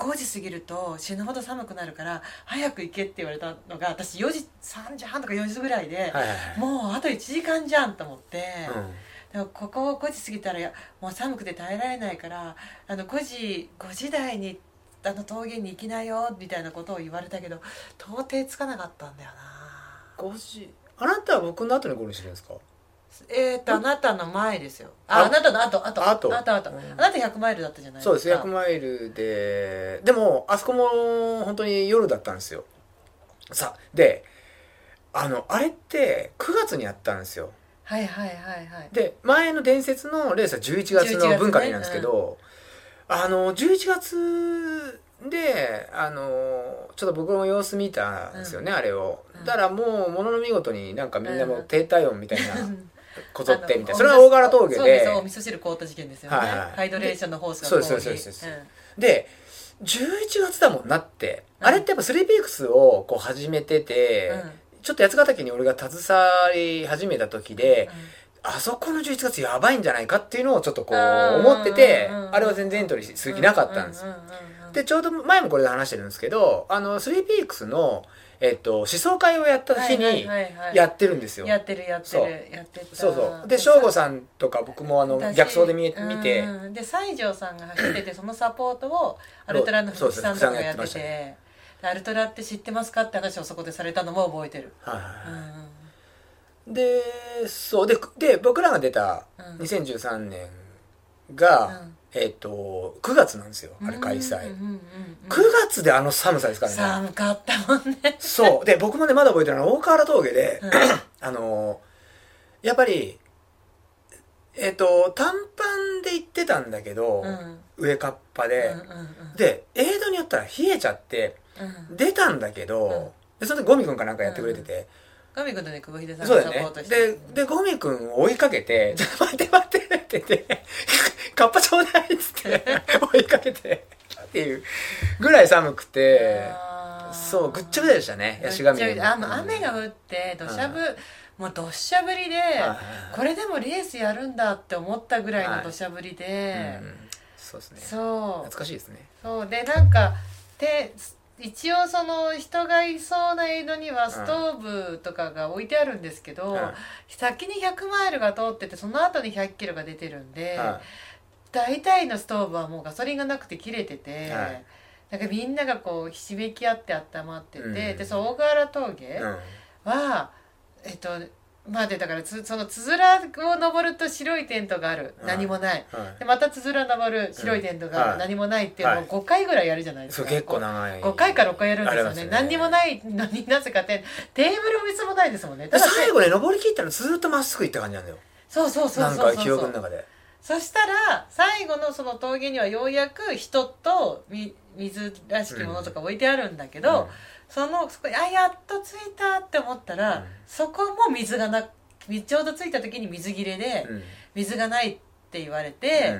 5時過ぎると死ぬほど寒くなるから早く行けって言われたのが私4時3時半とか4時ぐらいで、はいはいはい。もうあと1時間じゃんと思って、うん。でもここ5時過ぎたらもう寒くて耐えられないからあの5時5時台にあの峠に行きなよみたいなことを言われたけど到底つかなかったんだよな。5時。あなたは僕の後にゴールしてるんですか？えっ、とあなたの前ですよ。あああなたの後後後後後うん。あなた100マイルだったじゃないですか。そうです100マイルで。でもあそこも本当に夜だったんですよ。さであのあれって9月にやったんですよ。はいはいはいはい。で前の伝説のレースは11月の文化日なんですけど、あの11月であのちょっと僕も様子見たんですよね、あれを。うん。だからもうものの見事になんかみんなもう低体温みたいなこぞってみたいな。それは大柄峠そうですおで味噌汁凍った事件ですよね、はいはい。ハイドレーションのホースがそうですそうですそうです。ん。で11月だもんなって、うん。あれってやっぱスリーピークスをこう始めてて、うん。ちょっと八ヶ岳に俺が携わり始めた時で、あそこの11月やばいんじゃないかっていうのをちょっとこううん思ってて、うんあれは全然エントリーする気なかったんですよ。でちょうど前もこれで話してるんですけどあのスリーピークスの、えっと、思想会をやった日にやってるんですよ、やってるやってるやってた。そうそう。で省吾さんとか僕もあの私逆走で見え見て、うん。で西条さんが走っててそのサポートをアルトラの福士さんとかがやっててでアルトラって知ってますかって話をそこでされたのも覚えてる、はいでそう。でで僕らが出たうん。2013年が、うんえっと9月なんですよあれ開催、うんうんうんうん。9月であの寒さですからね。寒かったもんね。そう。で僕もねまだ覚えてるのは大河原峠で、うん。あのやっぱりえっ、と短パンで行ってたんだけど、うん。上かっぱで、でエイドによったら冷えちゃってうん。出たんだけど、でその時ゴミ君かなんかやってくれてて、ガミ君とね久保秀さんそうだよね。がサポートして。ででゴミ君を追いかけて「ちょっと待って待って」って言って「カッパちょうだい」っつって。追いかけて。っていうぐらい寒くて。あー。そうぐっちゃぐちゃでしたねヤシガミあもう雨が降って土砂降もう土砂降りではいこれでもレースやるんだって思ったぐらいの土砂降りで、うん。そうですね。そう。懐かしいですね。そう。でなんかで一応その人がいそうなエイドにはストーブとかが置いてあるんですけど、うん。先に100マイルが通っててその後に100キロが出てるんで、は大体のストーブはもうガソリンがなくて切れてて、はいなんかみんながこうひしめき合って温まってて、うん。でその大河原峠は、えっとまあでだからつそのつづらを登ると白いテントがある、はい。何もない。はい。でまたつづら登る白いテントがうん。はい。何もないっていうのをはい5回ぐらいやるじゃないですか、そう結構長い。5回か6回やるんですよね。ね。何にもないのになぜかってテーブルも椅子もないですもんね。でただ最後ね登り切ったらずーっとまっすぐ行った感じなんだよ。そうそうそうそうそうか記憶の中で。そしたら最後のその峠にはようやく人とみ水らしきものとか置いてあるんだけど、そのそこにあやっと着いたって思ったら、うん。そこも水がなちょうど着いた時に水切れで、うん。うん水がないって言われて、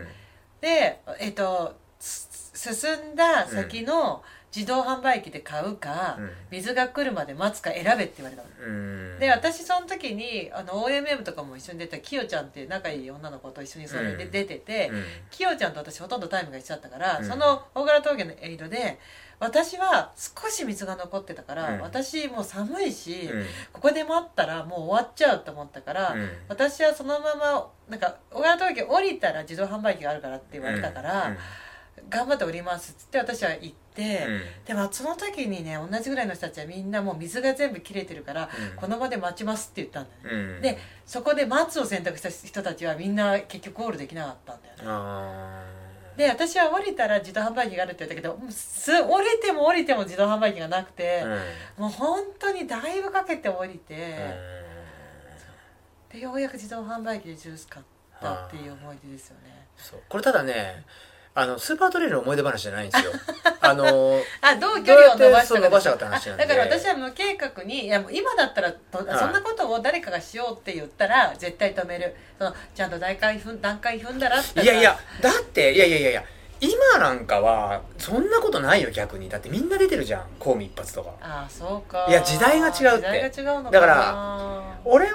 でえっ、とす進んだ先の自動販売機で買うか、うん。水が来るまで待つか選べって言われたの。うん。で私その時にあの OMM とかも一緒に出たきよちゃんっていう仲いい女の子と一緒にそれでうん。出てて、うん。きよちゃんと私ほとんどタイムが一緒だったから、うん。その大柄峠のエイドで私は少し水が残ってたから、うん。私もう寒いし、うん。ここで待ったらもう終わっちゃうと思ったから、うん。私はそのままなんか大柄峠降りたら自動販売機があるからって言われたから、うん。頑張って降りますっつって私は行って、うん。でもその時にね同じぐらいの人たちはみんなもう水が全部切れてるから、うん。この場で待ちますって言ったんだよね、うん。でそこで待つを選択した人たちはみんな結局ゴールできなかったんだよね。あで私は降りたら自動販売機があるって言ったけどす降りても降りても自動販売機がなくてー、うん。もう本当にだいぶかけて降りて、うん。でようやく自動販売機でジュース買ったっていう思い出ですよね。そう。これただねあのスーパートレイルの思い出話じゃないんですよあの あどう距離を伸ばしたかしたか話だから私は無計画にいやもう今だったらとはい。そんなことを誰かがしようって言ったら絶対止める。そのちゃんと段階踏ん段階踏んだらっていやいやだっていやいやいやいや今なんかはそんなことないよ逆に。だってみんな出てるじゃん公務一発とか。ああそうか。いや時代が違うって。時代が違うのだから俺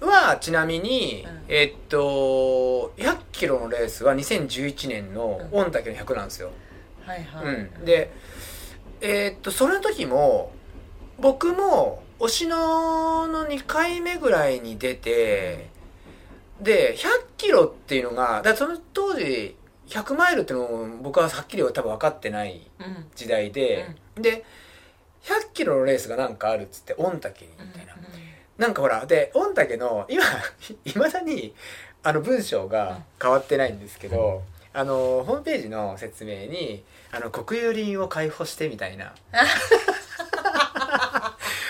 はちなみに、うん。えっと100キロのレースは2011年のうん。御嶽の100なんですよ、はいはい、うん、でえっとその時も僕も忍野の2回目ぐらいに出てで100キロっていうのがだその当時100マイルっていうのを僕ははっきり多分分かってないうん。時代で、で100キロのレースがなんかあるっつって御嶽にみたいな、なんかほらで御嶽の今いまだにあの文章が変わってないんですけど、あのホームページの説明にあの国有林を開放してみたいな。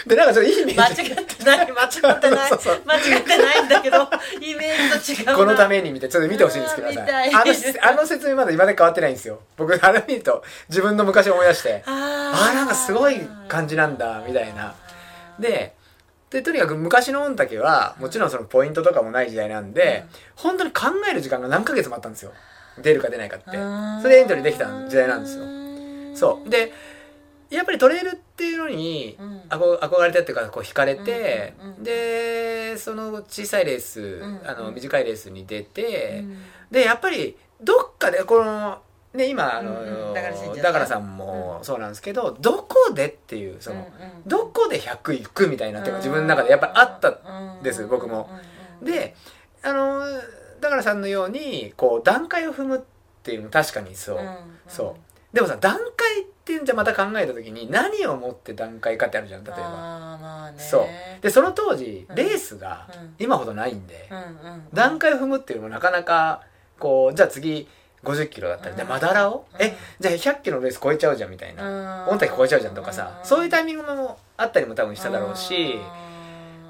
でなんかちょっといいイメ間ージ。違ってない間違ってない。そうそう。間違ってないんだけどイメージと違うな。このために見てちょっと見てほしいんですけどうんさ見たい。あのあの説明まだ今まで変わってないんですよ。僕あれ見ると自分の昔を思い出して。ああーなんかすごい感じなんだみたいな。ででとにかく昔の御嶽はもちろんそのポイントとかもない時代なんで、本当に考える時間が何ヶ月もあったんですよ出るか出ないかって。それでエントリーできた時代なんですよ。そう。でやっぱりトレイルっていうのにうん。憧憧れてっていうかこう惹かれて、でその小さいレース、んあの短いレースに出て、うん。でやっぱりどっかでこので今あのだからさんもそうなんですけどどこでっていうそのどこで100いくみたいなっていうか自分の中でやっぱりあったんです僕も。であのだからさんのようにこう段階を踏むっていうのも確かにそう、そう。でもさ段階ってじゃまた考えた時に何をもって段階かってあるじゃん例えば。まあね。そう。でその当時うん。レースがうん。今ほどないんで、うんうん段階を踏むっていうのもなかなかこうじゃあ次50キロだったら、じゃあまだらを、うん。えじゃあ100キロのレース超えちゃうじゃんみたいな、御嶽超えちゃうじゃんとかさ、そういうタイミングもあったりも多分しただろうし、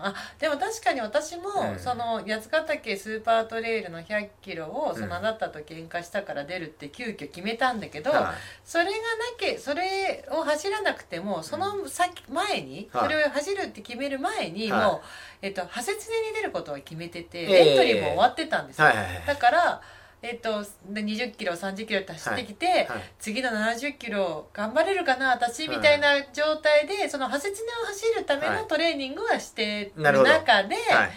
あでも確かに私も、うん。その八ヶ岳スーパートレイルの100キロをうんそのあなたと喧嘩したから出るって急遽決めたんだけど、はそれがなきゃそれを走らなくてもその先前に、はいそれを走るって決める前に、はい。もう、えっと、派に出ることは決めてて、ええ。エントリーも終わってたんですよ、はいはいはい。だから、えっと、で20キロ30キロって走ってきて、はい次の70キロ頑張れる私私みたいな状態でその派切ねを走るためはい。のトレーニングはしてる中で、はい。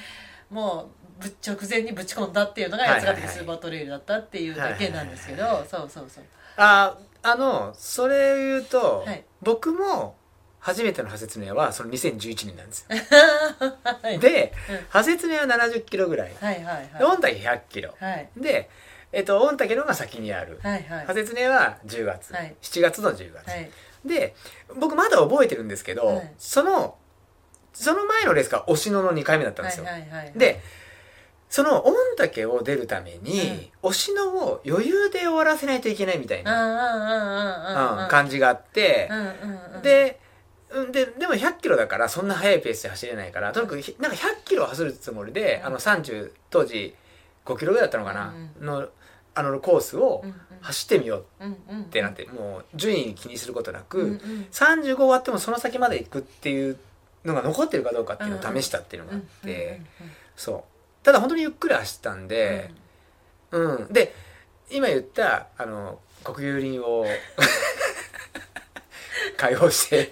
もうぶ直前にぶち込んだっていうのがはいはいはい。八ヶ岳スーパートレイルだったっていうだけなんですけど、そうそうそう。ああのそれを言うと、はい。僕も初めての派切ねはその2011年なんですよ。はい。で、うん。派切ねは70キロぐらい。はいはいで御嶽100キロ。はい。で、えっと、御嶽の方が先にある。はいはい。は10月、はい。7月の10月、はい。で僕まだ覚えてるんですけど、はい。そのその前のレースが押野の2回目だったんですよ、はいはいはいでその御嶽を出るために、押野を余裕で終わらせないといけないみたいうんうんうんな、うんうんうん感じがあってう、んうんうん。でうんででも100キロだからそんな速いペースで走れないからとにかくひなんか100キロ走るつもりで、うん。あの30当時5キロぐらいだったのかな、のあのコースを走ってみようってなってもう順位気にすることなく、うんうん。35終わってもその先まで行くっていうのが残ってるかどうかっていうのを試したっていうのがあって、そう。ただ本当にゆっくり走ったんで、うん。で今言ったあの国有林を解放して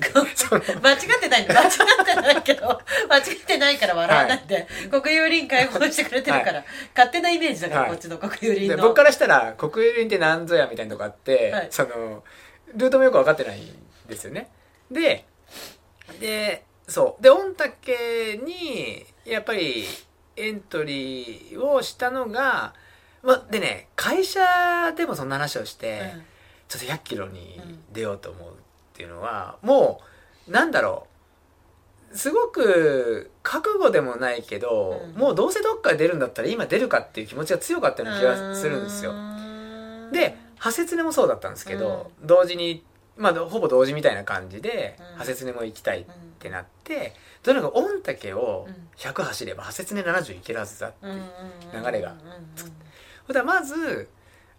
間違ってない。間違ってないけど間違ってないから笑わないで、国有林解放してくれてるから、勝手なイメージだから、はい。こっちの国有林の。で僕からしたら国有林って何ぞやみたいなとこあって、はい。そのルートもよく分かってないんですよね。ででそう。で御嶽にやっぱりエントリーをしたのが、ま、でね会社でもそんな話をして、うん。ちょっと100キロに出ようと思うっていうのは、もうなんだろう。すごく覚悟でもないけど、うん。もうどうせどっかで出るんだったら今出るかっていう気持ちが強かったような気がするんですよ。で派切ねもそうだったんですけど、同時にまあほぼ同時みたいな感じで、うん。派切ねも行きたいっうんてなってとにかく御嶽をうん。100走れば派切ね70いけるはずだってうんうんうん。流れがうん。うん。ほんでまず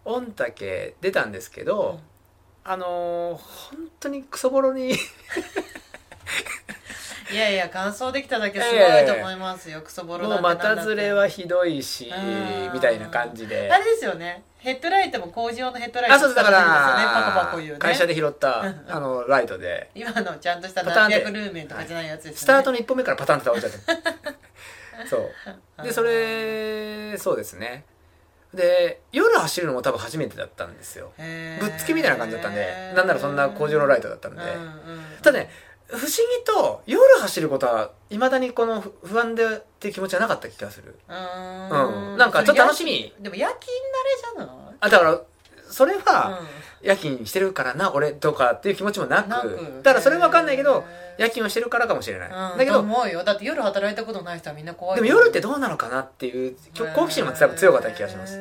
御嶽出たんですけど、あのー本当にクソボロに。いやいや感想できただけすごいと思いますよ、クソボロもう股ずれはひどいしうん。みたいな感じで。あれですよね。ヘッドライトも工事用のヘッドライトあそうですだからコいうね。会社で拾ったうん。あのライトで。今のちゃんとしたパターンで何百ルーメンとかじゃないやつですよね。スタートの1本目からパタンって倒れちゃったそう。でそれそうですねで夜走るのも多分初めてだったんですよ。ぶっつけみたいな感じだったんでなんならそんな工場のライトだったんで。ただね不思議と夜走ることはいまだにこの不不安でっていう気持ちはなかった気がする。うーうん。なんかちょっと楽しみ。でも夜勤慣れじゃない？あだからそれはうん夜勤してるからな俺とかっていう気持ちもなく。だからそれ分かんないけど夜勤をしてるからかもしれない、うん、だけどと思うよ。だって夜働いたことない人はみんな怖いでも夜ってどうなのかなっていう好奇心も多分強かった気がします。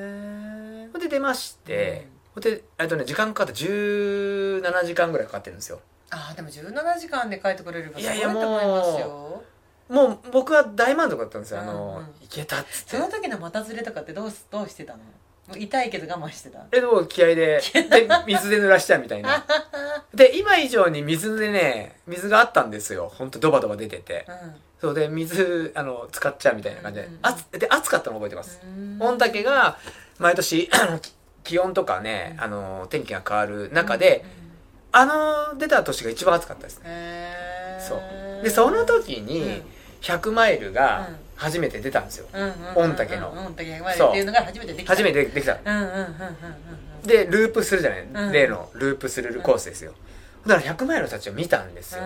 で出まして、ほんでえっとね時間かかって17時間ぐらいかかってるんですよ。あーでも17時間で帰ってくれればすごいといやいや思いますよ。もう僕は大満足だったんですよ、あうんのうん。行けたっつって。その時の股ずれとかってどうすどうしてたの？痛いけど我慢してた。えでも気合でで 水で濡らしたみたいな。で今以上に水でね水があったんですよ。ほんとドバドバ出てて。そうで水あの使っちゃうみたいな感じで,、うんあつで暑かったの覚えてます。うん。御嶽が毎年 気温とかねあの天気が変わる中で、あの出た年が一番暑かったですね。そう。でその時に100マイルがうん初めて出たんですよ、御嶽の。御嶽までっていうのが初めてできた。初めてできた。でループするじゃない、うん。例のループするコースですよ、だから100マイルたちを見たんですよ、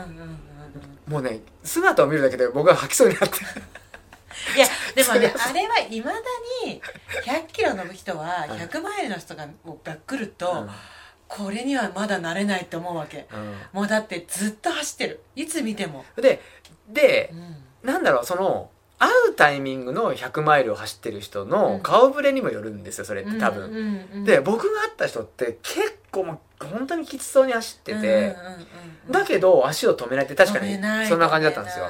もうね姿を見るだけで僕は吐きそうになって。いやでもね あれはいまだに100キロの人は100マイルの人がもうが来ると、これにはまだ慣れないって思うわけ。うん。もうだってずっと走ってる。いつ見ても、ででうん。なんだろうその会うタイミングの100マイルを走ってる人うん。の顔ぶれにもよるんですよそれって多分、うんうん。うんで僕が会った人って結構もう本当にきつそうに走ってて、うんうんうんうん。だけど足を止めないって確かにそんな感じだったんですよ。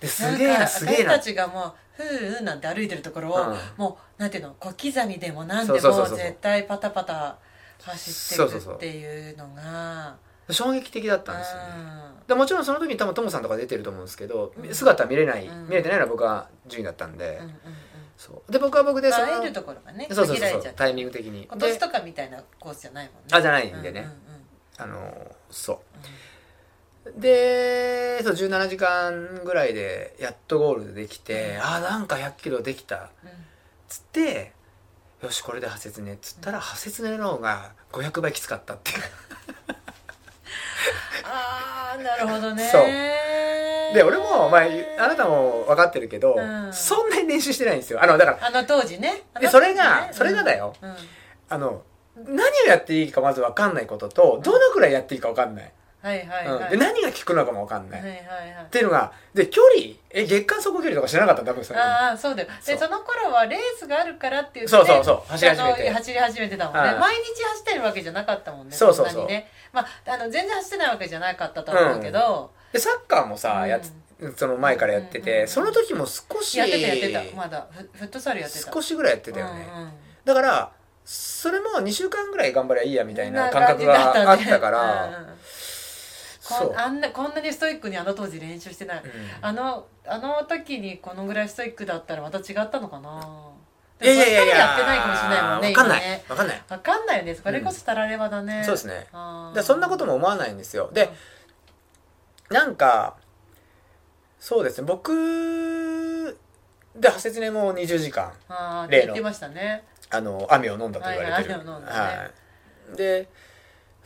ですげえなすげえな。私たちがもうふーふーなんて歩いてるところを、うん。もうなんていうの小刻みでもなんでも絶対パタパタ走っていくっていうのが衝撃的だったんですよね。うん。でもちろんその時に多分トモさんとか出てると思うんですけど、うん。姿は見れない、うん。見れてないのは僕は順位だったんで、うんうんうんそう。で僕は僕でその会えるところがねそうそうそうタイミング的に。今年でとかみたいなコースじゃないもんね。あじゃないんでね、うんうんうん。あのそう。でそう17時間ぐらいでやっとゴールできて、あなんか100キロできた。うんつってよしこれで破切ね。っつったら破切ねの方が500倍きつかったっていうああなるほどね。そう。で俺も、まあ、あなたも分かってるけど、うん。そんなに練習してないんですよ。あのだからあの当時ね。でねそれがそれがだよ。うん。うん。あの何をやっていいかまず分かんないこととどのくらいやっていいか分かんない、はいはいで何が効くのかも分かんない、はいはいはい。っていうのがで距離え月間走行距離とか知らなかった多分それ。ああそうだよ。でその頃はレースがあるからっていうそうそうそう。走り始めて。走り始めてたもんね、はい毎日走ってるわけじゃなかったもんねそうそうそう。ね。まああの全然走ってないわけじゃなかったと思うけど、でサッカーもさ、うん。やつその前からやってて、うんうんうんその時も少しやってたやってた。まだフフットサルやってた。少しぐらいやってたよね、うんうん。だからそれも2週間ぐらい頑張りゃいいやみたいなな感覚があったから、こんあんなこんなにストイックにあの当時練習してない、うん。あのあの時にこのぐらいストイックだったらまた違ったのかな。いやいやいやいや。やってないかもしれないもんね分かんない。今ね。分かんない。わかんないよね。それこそたらればだね、そうですね。あー。だからそんなことも思わないんですよ。でなんかそうですね。僕で破切ねも20時間。ああ言ってましたね。あの雨を飲んだと言われてる、雨を飲んだね。はい。で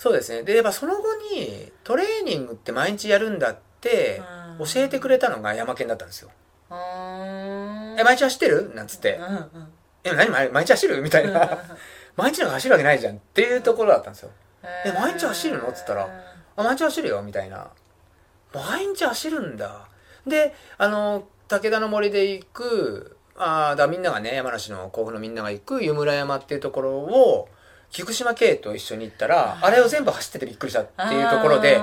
そうですね。でやっぱその後にトレーニングって毎日やるんだってうん。教えてくれたのが山県だったんですよ。うー「んえ毎日走ってる?」なんつって。うんうん「え何？毎毎日走る?」みたいな。毎日なんか走るわけないじゃんっていうところだったんですよ。え毎日走るの？っつったらあ毎日走るよ？みたいな。毎日走るんだ。であの武田の森で行くあーだみんながね山梨の甲府のみんなが行く湯村山っていうところを菊島圭と一緒に行ったらあれを全部走っててびっくりしたっていうところで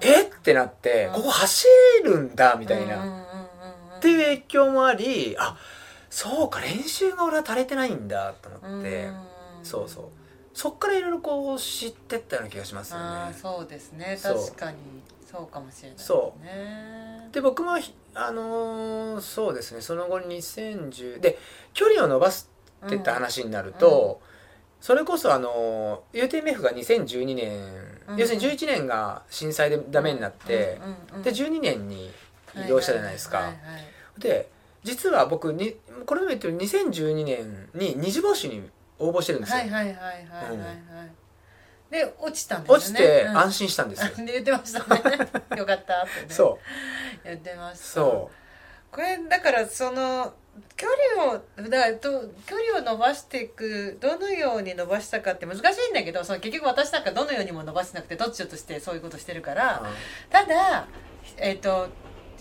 え？ってなってうん。ここ走るんだみたいな、うんうんうんうん。っていう影響もありあそうか練習が俺は足りてないんだと思って、うんそうそう。そっからいろいろこう知ってったような気がしますよね。そうですね。確かに。そうかもしれないそねで僕もひあのーそうですね。その後2010で距離を伸ばすってった話になると、それこそあのー UTMF が2012年、うん。要するに11年が震災でダメになって、うんうんうんで12年に移動したじゃないですか、はいはいはいで実は僕にこれも言ってる2012年に二次募集に応募してるんですよ、はいはいはいはいはいはい。はいで落ちたんですよね。落ちてうん。安心したんですよ、で言ってましたね。よかったってね。そう。言ってました。そこれだからその距離をだからと距離を伸ばしていくどのように伸ばしたかって難しいんだけどその結局私なんかどのようにも伸ばしてなくてどっちとしてそういうことしてるから。うただえっ、と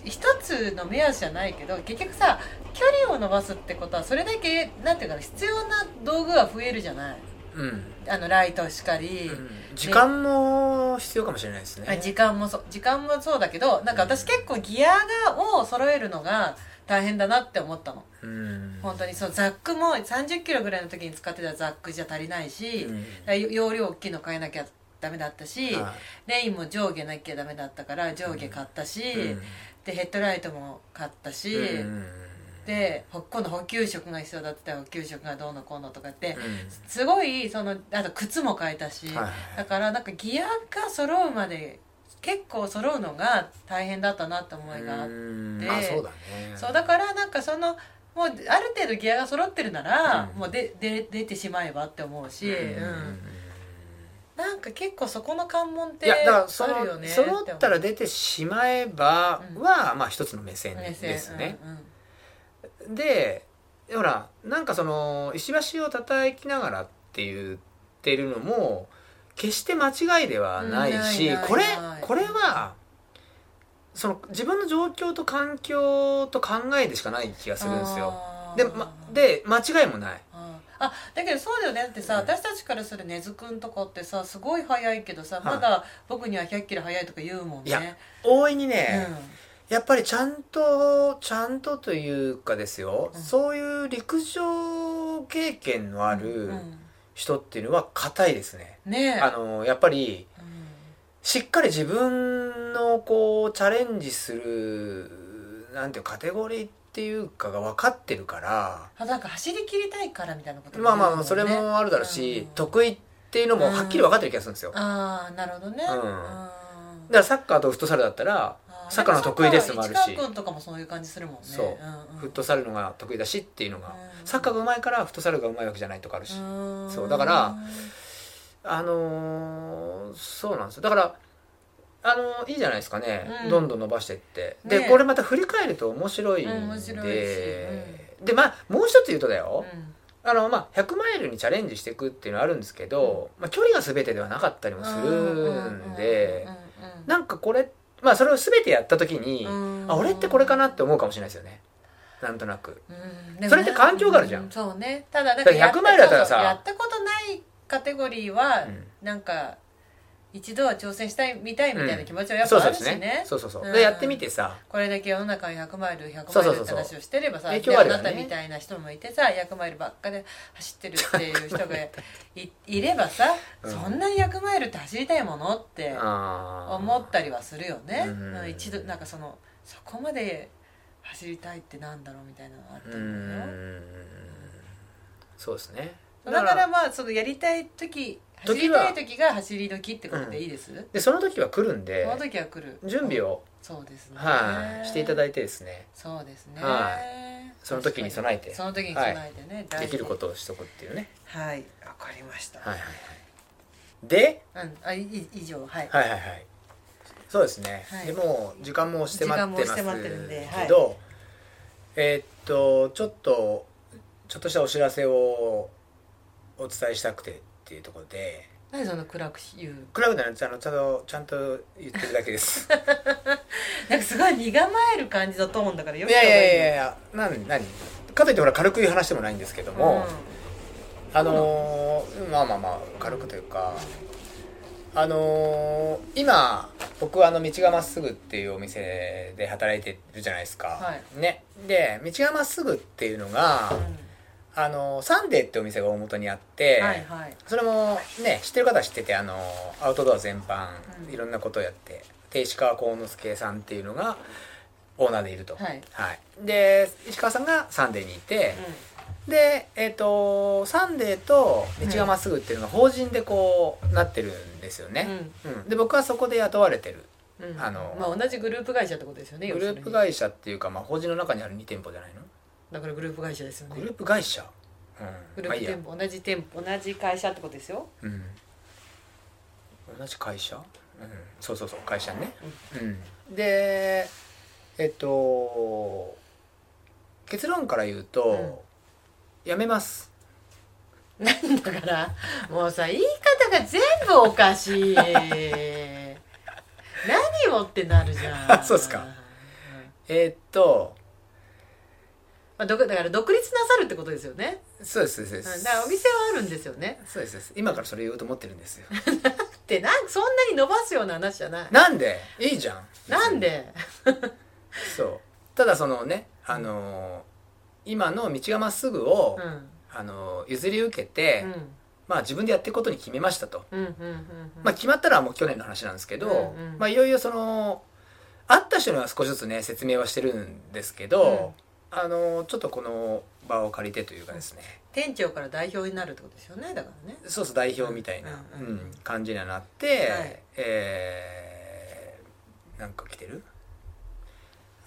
一つの目安じゃないけど結局さ距離を伸ばすってことはそれだけなんていうかな必要な道具が増えるじゃない。うん、あのライトしかり、うん。時間も必要かもしれないですね。あ時間もそう時間もそうだけどなんか私結構ギアがを揃えるのが大変だなって思ったの。うん。本当にそうザックも3 0キロぐらいの時に使ってたザックじゃ足りないし、うん。容量大きいの買えなきゃダメだったし、はレインも上下なきゃダメだったから上下買ったし、いうん。でヘッドライトも買ったし、うんでほ今度補給食が必要だったら補給食がどうのこうのとかって、うん。すごいそのあと靴も変えたし、はいはい。だからなんかギアが揃うまで結構揃うのが大変だったなって思いがあって。そうだね。そうだからなんかそのもうある程度ギアが揃ってるなら、うん。もうでで出てしまえばって思うし、うん。なんか結構そこの関門ってあるよね揃ったら出てしまえばは、まあ一つの目線目線ですね、うんうん。でほらなんかその石橋を叩きながらって言ってるのも決して間違いではないし、うんないないこれない。これはその自分の状況と環境と考えでしかない気がするんですよ。で,、ま、で間違いもない。あだけどそうだよね。だってさ、うん。私たちからする根津くんとかってさすごい速いけどさ、はい。まだ僕には100キロ速いとか言うもんね。いや大いにね、うやっぱりちゃんとちゃんとというかですよ、うん。そういう陸上経験のあんるうん人っていうのは硬いですね、ね。えあのやっぱりうん。しっかり自分のこうチャレンジするなんていうカテゴリーっていうかが分かってるからあなんか走り切りたいからみたいなこともまあまあそれもあるだろうし、うん。得意っていうのもはっきり分かってる気がするんですよ、だかああなるほどね。うん。らサッカーとフットサルだったらあサッカーの得意ですもあるし。市川君とかもそういう感じするもんね。そう。んん。フットサルのが得意だしっていうのが、うん。サッカーが上手いからフットサルが上手いわけじゃないとかあるし、うん。そうだからあのーそうなんですよ。だからあのーいいじゃないですかね、うん。どんどん伸ばしてって。で、ね。これまた振り返ると面白いんで、うん面白いし。でまあもう一つ言うとだよ、うん。あのまあ、100マイルにチャレンジしていくっていうのはあるんですけど、まあ、距離が全てではなかったりもするんで。なんかこれまあそれを全てやった時に、うん。あ俺ってこれかなって思うかもしれないですよね。なんとなく。ねそれって環境があるじゃん。うそうね。ただだだから100マイルだったらさやったことないカテゴリーは、うん。なんか一度は挑戦したいみたいみたいな気持ちはやっぱあるしそうそうですね。ね,、そうそうそう、うんでやってみてさ。これだけ世の中に100マイル100マイルって話をしてればさ影で響あね。あなたみたいな人もいてさ100マイルばっかで走ってるっていう人がい いればさ、うん。そんなに100マイルって走りたいものって思ったりはするよね、うん。うん。一度なんかそのそこまで走りたいってなんだろうみたいなのがあったんだよ。ん。そうですねだからまあそのやりたい時走りたい時が走り時ってことでいいです、でその時は来るんでその時は来る。準備を、そうですね。はい、していただいてですね。そうですね、はその時に備えて。その時に備えてね、大事。できることをしとくっていうね。はい。わかりました、はいはいはい。でうん。あいい以上。はい、はいはいはい。そうですね、はい。でもう時間もしてまってます時間もしてまってるんではい。けど、えーっとちょっとちょっとしたお知らせをお伝えしたくてっていうところで。何その暗く言う？クラブであのちゃんとちゃんと言ってるだけです。なんかすごい身構える感じのトーンだからよい。やいやいやいやや何何？かといってほら軽く言う話でもないんですけども、あのーまあまあまあ軽くというかあのー今僕はあの道がまっすぐっていうお店で働いてるじゃないですか、はい。ね。で道がまっすぐっていうのが、あのーサンデーってお店が大元にあって、うんはいはい。それもね知ってる方は知っててあのーアウトドア全般うん。いろんなことをやってで石川幸之助さんっていうのがオーナーでいると、はい。で石川さんがサンデーにいて、でえっ、とサンデーと道がまっすぐっていうのが法人でこうなってるんですよね、うん。で僕はそこで雇われてる。うん。うんあのまあ同じグループ会社ってことですよねグループ会社っていうか、まあ、法人の中にある2店舗じゃないの？だからグループ会社ですよね。グループ会社？グうんまあいいや。ループ店舗同じ店舗同じ会社ってことですよ。うん。同じ会社？うん。そうそうそう会社ね。うん。でえっと結論から言うと、辞めます。なんだからもうさ言い方が全部おかしい。何をってなるじゃん。そうっすか。ん。えーっとまあ、だから独立なさるってことですよね、そうですそうでうん、すだからお店はあるんですよね。そうですそうです。今からそれ言おうと思ってるんですよ。ってなんそんなに伸ばすような話じゃない。なんで？いいじゃん。なんで？そう。ただそのねあのー今の道がまっすぐを、うん。あのー譲り受けて、うん。まあ自分でやっていくことに決めましたと、うんうんうんうん。まあ決まったらもう去年の話なんですけど、うんうん。まあいよいよその会った人には少しずつね説明はしてるんですけど、あのーちょっとこの場を借りてというかですね、店長から代表になるってことですよねだからね。そうそう代表みたいな、うんうんうん。感じにはなって、はい。えーなんか来てる？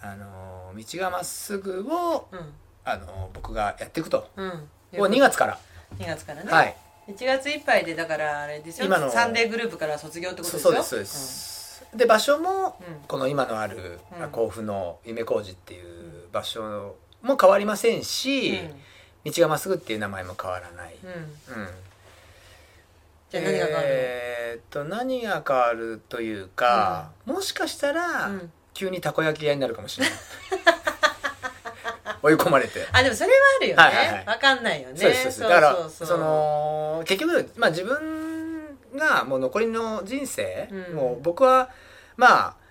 あのー道がまっすぐをうん。あの僕がやっていくと。うん。もう2月から、2月からね、はい。1月いっぱいでだからあれですよ今の。サンデーグループから卒業ってことですよそうですそうです、で場所もうん。この今のあるうん。甲府の夢小路っていう場所も変わりませんし、道がまっすぐっていう名前も変わらない、うん、じゃあ何が変わるの、えーっと何が変わるというか、もしかしたら、うん。急にたこ焼き屋になるかもしれない。追い込まれて。あでもそれはあるよね、はいはいはい。わかんないよね。そうですだからその結局、まあ、自分がもう残りの人生、うん。もう僕はまあ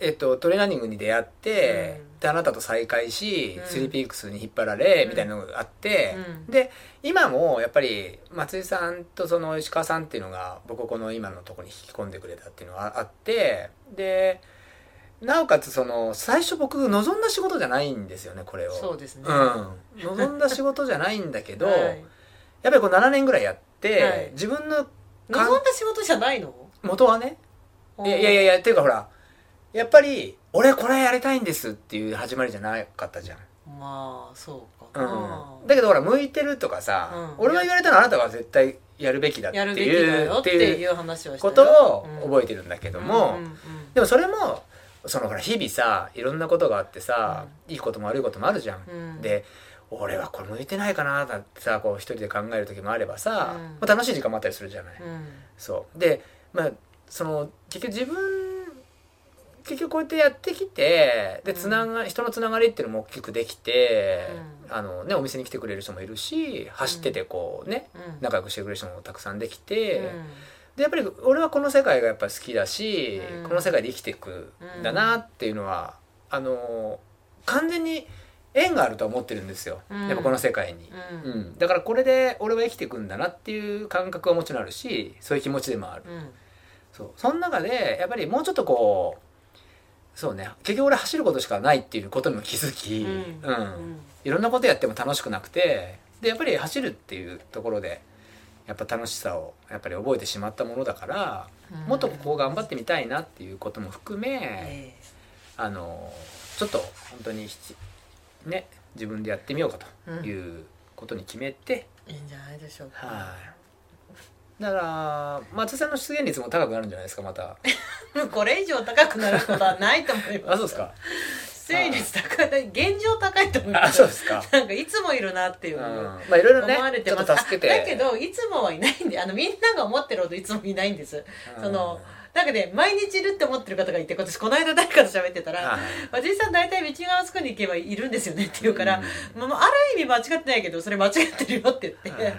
えっと、トレーナーニングに出会って、うん。であなたと再会し、うん。スリーピークスに引っ張られ、うん。みたいなのがあって、うん。で今もやっぱり松井さんとその石川さんっていうのが僕をこの今のところに引き込んでくれたっていうのがあってでなおかつその最初僕望んだ仕事じゃないんですよねこれを。そうですね、うん、望んだ仕事じゃないんだけど、はい。やっぱりこう7年ぐらいやって、はい。自分の望んだ仕事じゃないの？元はね。いやいやいやいやっていうかほらやっぱり俺これやりたいんですっていう始まりじゃなかったじゃん、まあそうか、うん、だけどほら向いてるとかさ、うん。俺が言われたのはあなたが絶対やるべきだっていうってていいうう話をことを覚えててるんだけども、うんうんでもそれもそのほら日々さいろんなことがあってさ、いいことも悪いこともあるじゃん、うん。で俺はこれ向いてないかなだってさこう一人で考える時もあればさ、うん。まあ、楽しい時間もあったりするじゃない、うん。そう。でまあその結局自分結局こうやってやってきてでつなが、人のつながりっていうのも大きくできて、あのね、お店に来てくれる人もいるし走っててこうね、うん。仲良くしてくれる人もたくさんできて、うん。でやっぱり俺はこの世界がやっぱり好きだし、うん。この世界で生きていくんだなっていうのは、あの完全に縁があるとは思ってるんですよ、うん。やっぱこの世界に、うん。うん。だからこれで俺は生きていくんだなっていう感覚はもちろんあるしそういう気持ちでもある、うん。そう。その中でやっぱりもうちょっとこうそうね。結局俺走ることしかないっていうことにも気づき、うん。うん。いろんなことやっても楽しくなくてでやっぱり走るっていうところでやっぱ楽しさをやっぱり覚えてしまったものだから、うん。もっとここ頑張ってみたいなっていうことも含め、えあのちょっと本当にね自分でやってみようかということに決めて、えいいんじゃないでしょうか。はいだから松井さんの出現率も高くなるんじゃないですかまた。これ以上高くなることはないと思います。あそうですか。出演率高い現状高いと思いまあすそうですか。なんかいつもいるなっていううん。のまあいろいろね思われてちょますっと助けて。あだけどいつもはいないんであのみんなが思ってるほどいつもいないんです。うん。そのなんかね毎日いるって思ってる方がいて私この間誰かと喋ってたらはい「松井さん大体道があそこに行けばいるんですよね」って言うからう「まあ、ある意味間違ってないけどそれ間違ってるよ」って言って、はい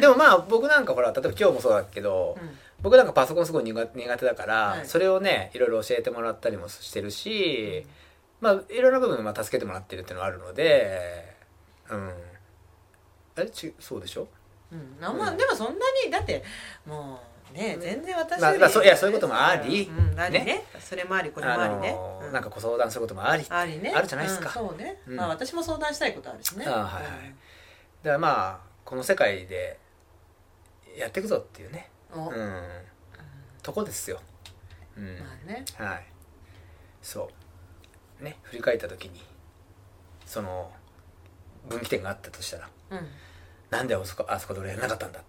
でもまあ僕なんかほら例えば今日もそうだけど、うん。僕なんかパソコンすごい苦苦手だから、はい。それをねいろいろ教えてもらったりもしてるし、まあいろんな部分まあ助けてもらってるっていうのはあるのでうん。えちそうでしょ？うん。あまあ、でもそんなにだってもうね全然私よりまあまあそういやそういうこともあり。うん。うん。ありね。ね。それもありこれもありね、うん。のなんかご相談することもありありね。あるじゃないですか。うん。そうね、うん。まあ私も相談したいことあるしね。あはいはい。だからまあこの世界でやっていくぞっていうね。うんお。うん。とこですよ。うん、まあね。はい。そう。ね振り返った時にその分岐点があったとしたらうん。なんであそこあそこで俺やらなかったんだっ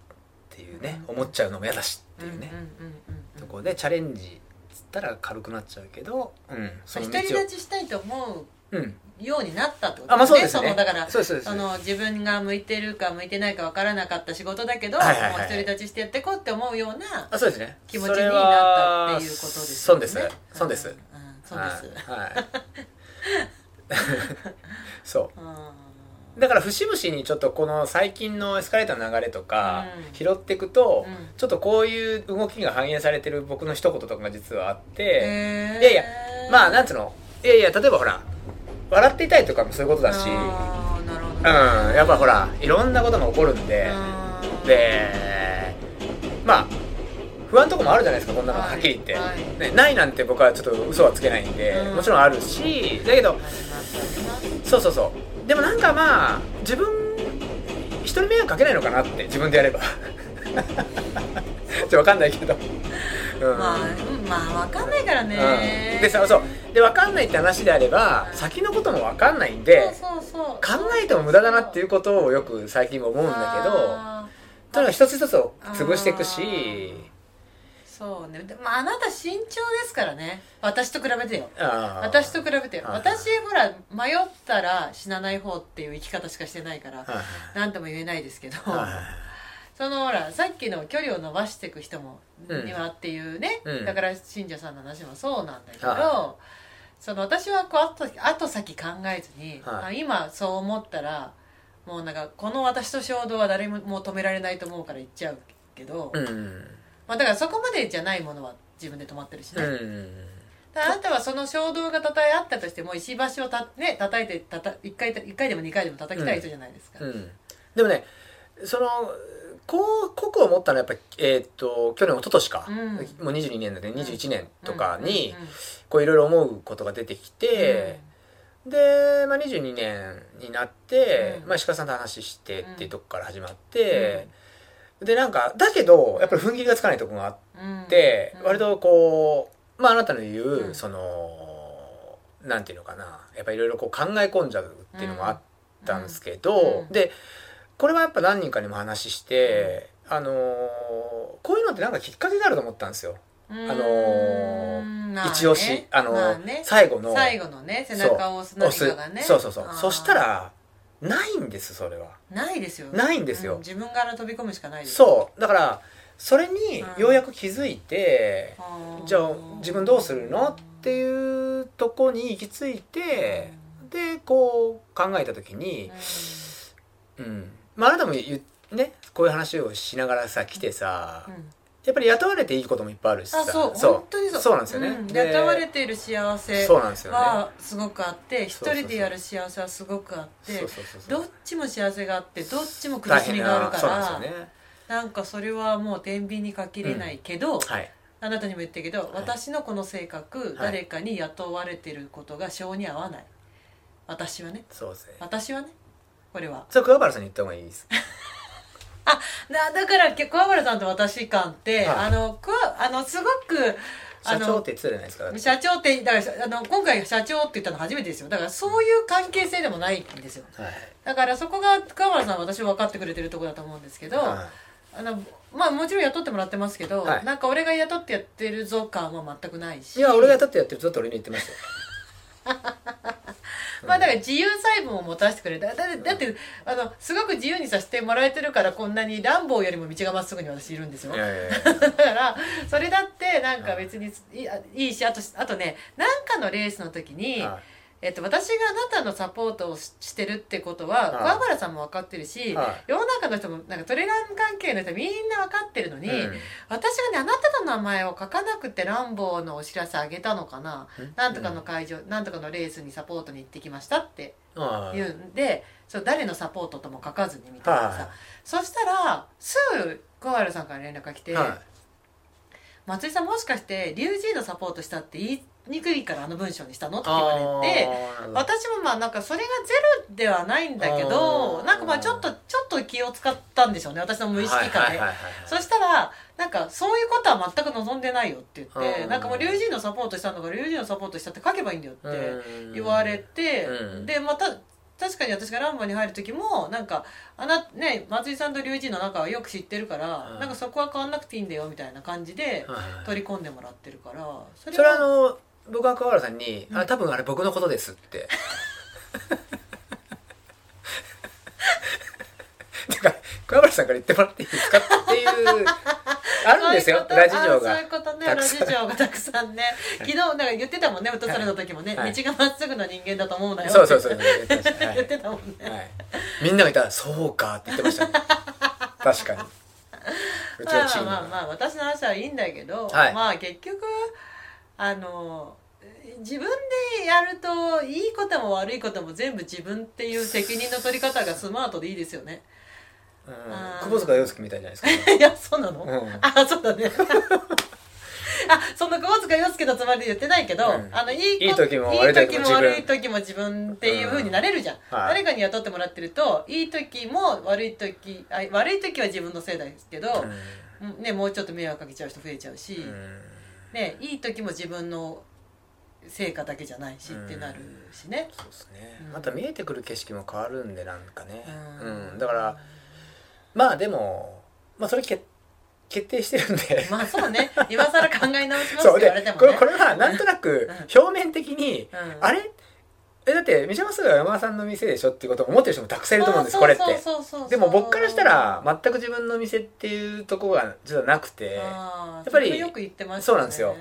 ていうね、思っちゃうのも嫌だしっていうね、うんうんうんうんそこでチャレンジっつったら軽くなっちゃうけど、うん、その独道をり立ちしたいと思うんうようになったってことですね。そのだからそ自分が向いてるか向いてないか分からなかった仕事だけど、もう独り立ちしてやっていこうって思うようなあそうですね。気持ちになったっていうことですよね。そうですそうです、そうです、そう。だから節々にちょっとこの最近のエスカレーターの流れとかうん。拾っていくと、うん。ちょっとこういう動きが反映されてる僕の一言とかが実はあって、いやいやまあなんつうの？いやいや例えばほら笑っていたいとかもそういうことだし。うんやっぱほらいろんなことが起こるんで、うん。でまあ不安とかもあるじゃないですかこんなのはっきり言って、はい。ね、ないなんて僕はちょっと嘘はつけないんで、うん。もちろんあるし。だけどそうそうそう。でもなんかまあ自分人に迷惑かけないのかなって自分でやれば。ちょっとわかんないけどうん。まあうんまあ分かんないからね、うん。でさそう。で分かんないって話であれば先のことも分かんないんで考えても無駄だなっていうことをよく最近も思うんだけどあー。とにかく一つ一つを潰していくし。そうね。でもあなた慎重ですからね。私と比べてよ。私と比べてよ。はい私ほら迷ったら死なない方っていう生き方しかしてないから何とも言えないですけど、そのほらさっきの距離を伸ばしていく人も、うん。にはっていうね、うん。だから信者さんの話もそうなんだけど、はその私はこう後後先考えずに、はい。あ今そう思ったらもうなんかこの私と衝動は誰ももう止められないと思うから言っちゃうけど、うん。まあ、だからそこまでじゃないものは自分で止まってるしね、うん。あなたはその衝動がたとえあったとしても石橋をた、ね、叩いてたた1回一回でも2回でも叩きたい人じゃないですか、うん。でもねそのこう濃く思ったのはやっぱり、えーっと去年一昨年か、うん。もう22年なん。で21年とかにうん。うんこういろいろ思うことが出てきて、で、まあ、22年になって、うん。まあ、石川さんと話してっていうとこから始まって、でなんかだけどやっぱり踏ん切りがつかないところがあっうんて、うん。割とこうまああなたの言う、うん。そのなんていうのかな。やっぱりいろいろこう考え込んじゃうっていうのもあったんですけど、うん。でこれはやっぱ何人かにも話して、あのーこういうのってなんかきっかけになると思ったんですよ。あのー一押し、あのーまあね、最後の最後のね背中を押す何かがね。そうそうそうそしたらないんですそれは。ないですよないんですよ。うん自分から飛び込むしかないです。そうだからそれにうん。ようやく気づいて、あー。じゃあ自分どうするの？っていうとこに行き着いて、でこう考えた時にうんまああなたも言うねこういう話をしながらさ来てさ、うん。うんやっぱり雇われていいこともいっぱいあるしさ。あそうそう。本当にそう。そうなんですよね、うん。で雇われている幸せはすごくあって一人でやる幸せはすごくあってどっちも幸せがあってどっちも苦大しみ変があるからですよね。なんかそれはもう天秤にかけれないけど、はい。あなたにも言ったけど、私のこの性格、はい。誰かに雇われてることが性に合わない。私はね。そうですね。私はねこれは。それ桑原さんに言った方がいいです。だだからけ桑原さんと私間って、はい。あのくわあのすごくあの社長って失礼ないですか社長ってだからあの今回社長って言ったの初めてですよ。だからそういう関係性でもないんですよ。はい。だからそこが桑原さんは私は分かってくれてるところだと思うんですけど、はあのまあもちろん雇ってもらってますけど、はい。なんか俺が雇ってやってるぞ感は全くないし。いいや俺がだってやってるずっと俺に言ってましたよまあだから自由細部も持たせてくれただってだってあのすごく自由にさせてもらえてるからこんなに乱暴よりも道がまっすぐに私いるんですよ。だからそれだってなんか別にいいしあとあとねなんかのレースの時に、はえっと、私があなたのサポートをししてるってことははい。桑原さんも分かってるし、は世の中の人もなんかトレラン関係の人みんな分かってるのに、いうん。私がねあなたの名前を書かなくて乱暴のお知らせあげたのかな、うん。なんとかの会場、なんとかのレースにサポートに行ってきましたってはい。言うんで、そう誰のサポートとも書かずにみたいなさ、はそしたらすぐ桑原さんから連絡が来て、松井さんもしかして龍神のサポートしたって言いにくいからあの文章にしたの？ってい言われて。私もまあなんかそれがゼロではないんだけどなんかまあちょっとちょっと気を使ったんでしょうね私の無意識下で。そしたらなんかそういうことは全く望んでないよって言ってうん。なんかもう龍神のサポートしたんだから龍神のサポートしたって書けばいいんだよってうん。言われてうん。でまた確かに私がランボに入る時もなんかあなね松井さんと龍神の仲はよく知ってるからうん。なんかそこは変わんなくていいんだよみたいな感じで取り込んでもらってるからそそれはあの僕は桑原さんに「うん。あ多分あれ僕のことです」って。てか桑原さんから言ってもらっていいですか？っていうあるんですよラジオが。あそういうことねラジオがたくさんね。昨日なんか言ってたもんね落とされた時もね、はい。道がまっすぐな人間だと思うなよ。そうそうそう。言ってたもんね、はい、みんながいたら「そうか」って言ってましたね。確かに。うちまあのチームまあまあまあ私の話はいいんだけど、はい。まあ結局あの自分でやるといいことも悪いことも全部自分っていう責任の取り方がスマートでいいですよね。うん。あー。久保塚洋介みたいじゃないですか、いやそうなの、うん。あそうだね。あそんな窪塚洋介のつもりで言ってないけど、うん。あのいいこいい時もいい悪い時も悪い時も自分っていう風になれるじゃん、はい。誰かに雇ってもらってるといい時も悪い時あ悪い時は自分のせいだけど、うん。うんね、もうちょっと迷惑かけちゃう人増えちゃうし、うんね、いい時も自分の成果だけじゃないしってなるしね。そうですね、うん。また見えてくる景色も変わるんでなんかね。ううん、だからまあでもまあそれ決決定してるんで。まあそうね。今更考え直しますって言われてもね。これこれはなんとなく表面的に、うん。あれ？えだって飯山すぐは山田さんの店でしょってことを思ってる人もたくさんいると思うんですこれって。でも僕からしたら全く自分の店っていうところが実はなくて。やっぱりよく言ってましたそうなんですよ。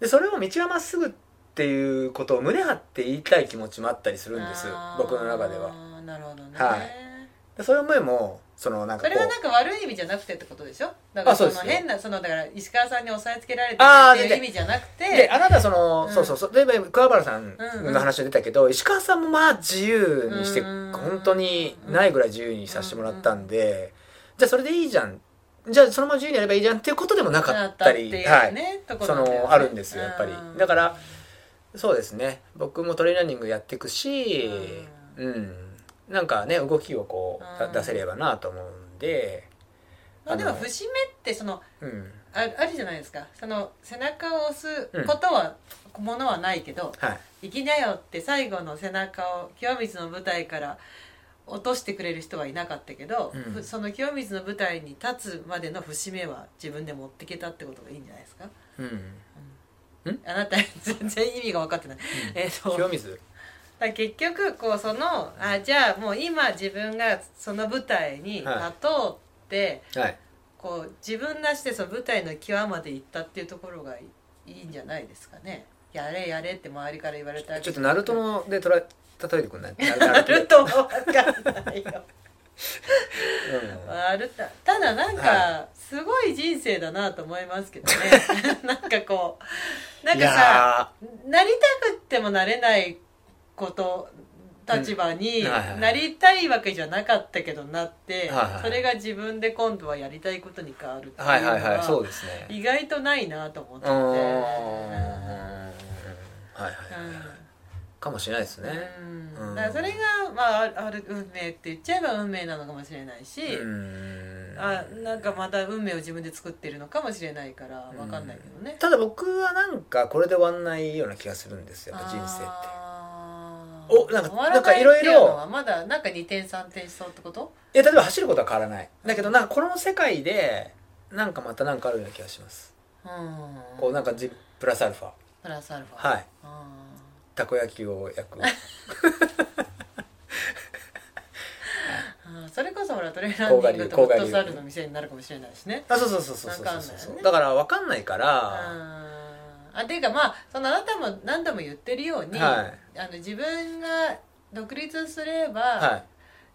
でそれを道はまっすぐっていうことを胸張って言いたい気持ちもあったりするんです。僕の中では。なるほどね、はい。でそういう思いもそのなんかそれはなんか悪い意味じゃなくてってことでしょ？だからあその変なそのだから石川さんに押さえつけられてるっていう意味じゃなくてであなたその、うん。そうそうそう。例えば桑原さんの話が出たけど、石川さんもまあ自由にしてうん本当にないぐらい自由にさせてもらったんで、じゃあそれでいいじゃん。じゃあそのまま自由にやればいいじゃんっていうことでもなかなったりはい。そのあるんですよやっぱり。うん。だからそうですね。僕もトレーニングやっていくしうん、なんかね動きをこう出せればなと思うんでまあでも節目ってそのうん。ああるじゃないですか。その背中を押すことは、ものはないけどはい「行きなよ」って最後の背中を清水の舞台から落としてくれる人はいなかったけど、うん。ふその清水の舞台に立つまでの節目は自分で持ってけたってことがいいんじゃないですか？うん。あなた全然意味が分かってない、えっと清水？だ結局こうそのあじゃあもう今自分がその舞台に立とうって、はい。こう自分なしでその舞台の際まで行ったっていうところがいいんじゃないですかね。やれやれって周りから言われたちょっとナルトのでとら例えてくんない？ナなルトでるとも分かんないよ。うん。あるたただなんはかすごい人生だなと思いますけどね。なんかこうなんいかさやなりたくってもなれないこと立場になりたいわけじゃなかったけどなって、それが自分で今度はやりたいことに変わるっていうーのは,、意外とないなと思ってかもしれないですね。うん。うん。だからそれが、まあ、ある運命って言っちゃえば運命なのかもしれないし、うん。あなんかまた運命を自分で作ってるのかもしれないからわかんないけどね、ただ僕はなんかこれで終わんないような気がするんですよ人生っておなんかなんかないいろいろまだなんか2点3点しそうってこと？いや例えば走ることは変わらない。だけどなんかこの世界でなんかまたなんかあるような気がします。うん。こうなんかじプラスアルファ。プラスアルファ。はい。あたこ焼きを焼く。それこそほらトレーラーニングとフットサルの店になるかもしれないしね。あそうそうそうそうそうそう。ね。だから分かんないからあていうかまあそのあなたも何度も言ってるように、はい。あの自分が独立すれば、は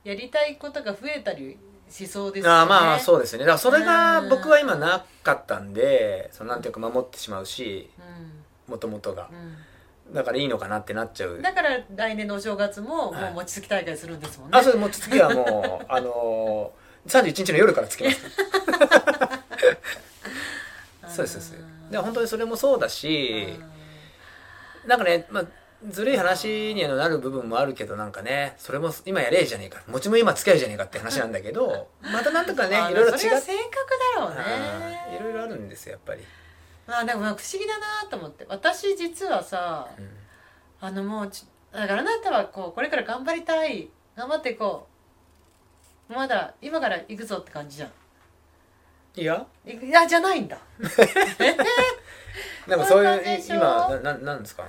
い。やりたいことが増えたりしそうですよね。あーまあそうですよね。だからそれがうん。僕は今なかったんでそのなんていうか守ってしまうしもともとが。うん。だからいいのかなってなっちゃう。うん、だから来年のお正月もはい。もう餅つき大会するんですもんね、あそうもう次はもうあのー、31日の夜からつきます そうですそうです。で本当にそれもそうだしなんかね、まあ、ずるい話にはなる部分もあるけどなんかねそれも今やれじゃねえか餅も今つけるじゃねえかって話なんだけど またなんとかねまあいろいろ違ってそれは性格だろうね。いろいろあるんですよやっぱり、まあでもなんか不思議だなと思って。私実はさうん。あのもうちだからあなたはこうこれから頑張りたい。頑張っていこう。まだ今から行くぞって感じじゃんいや？いいやじゃないんだ。なんかそういう今なななんですかあ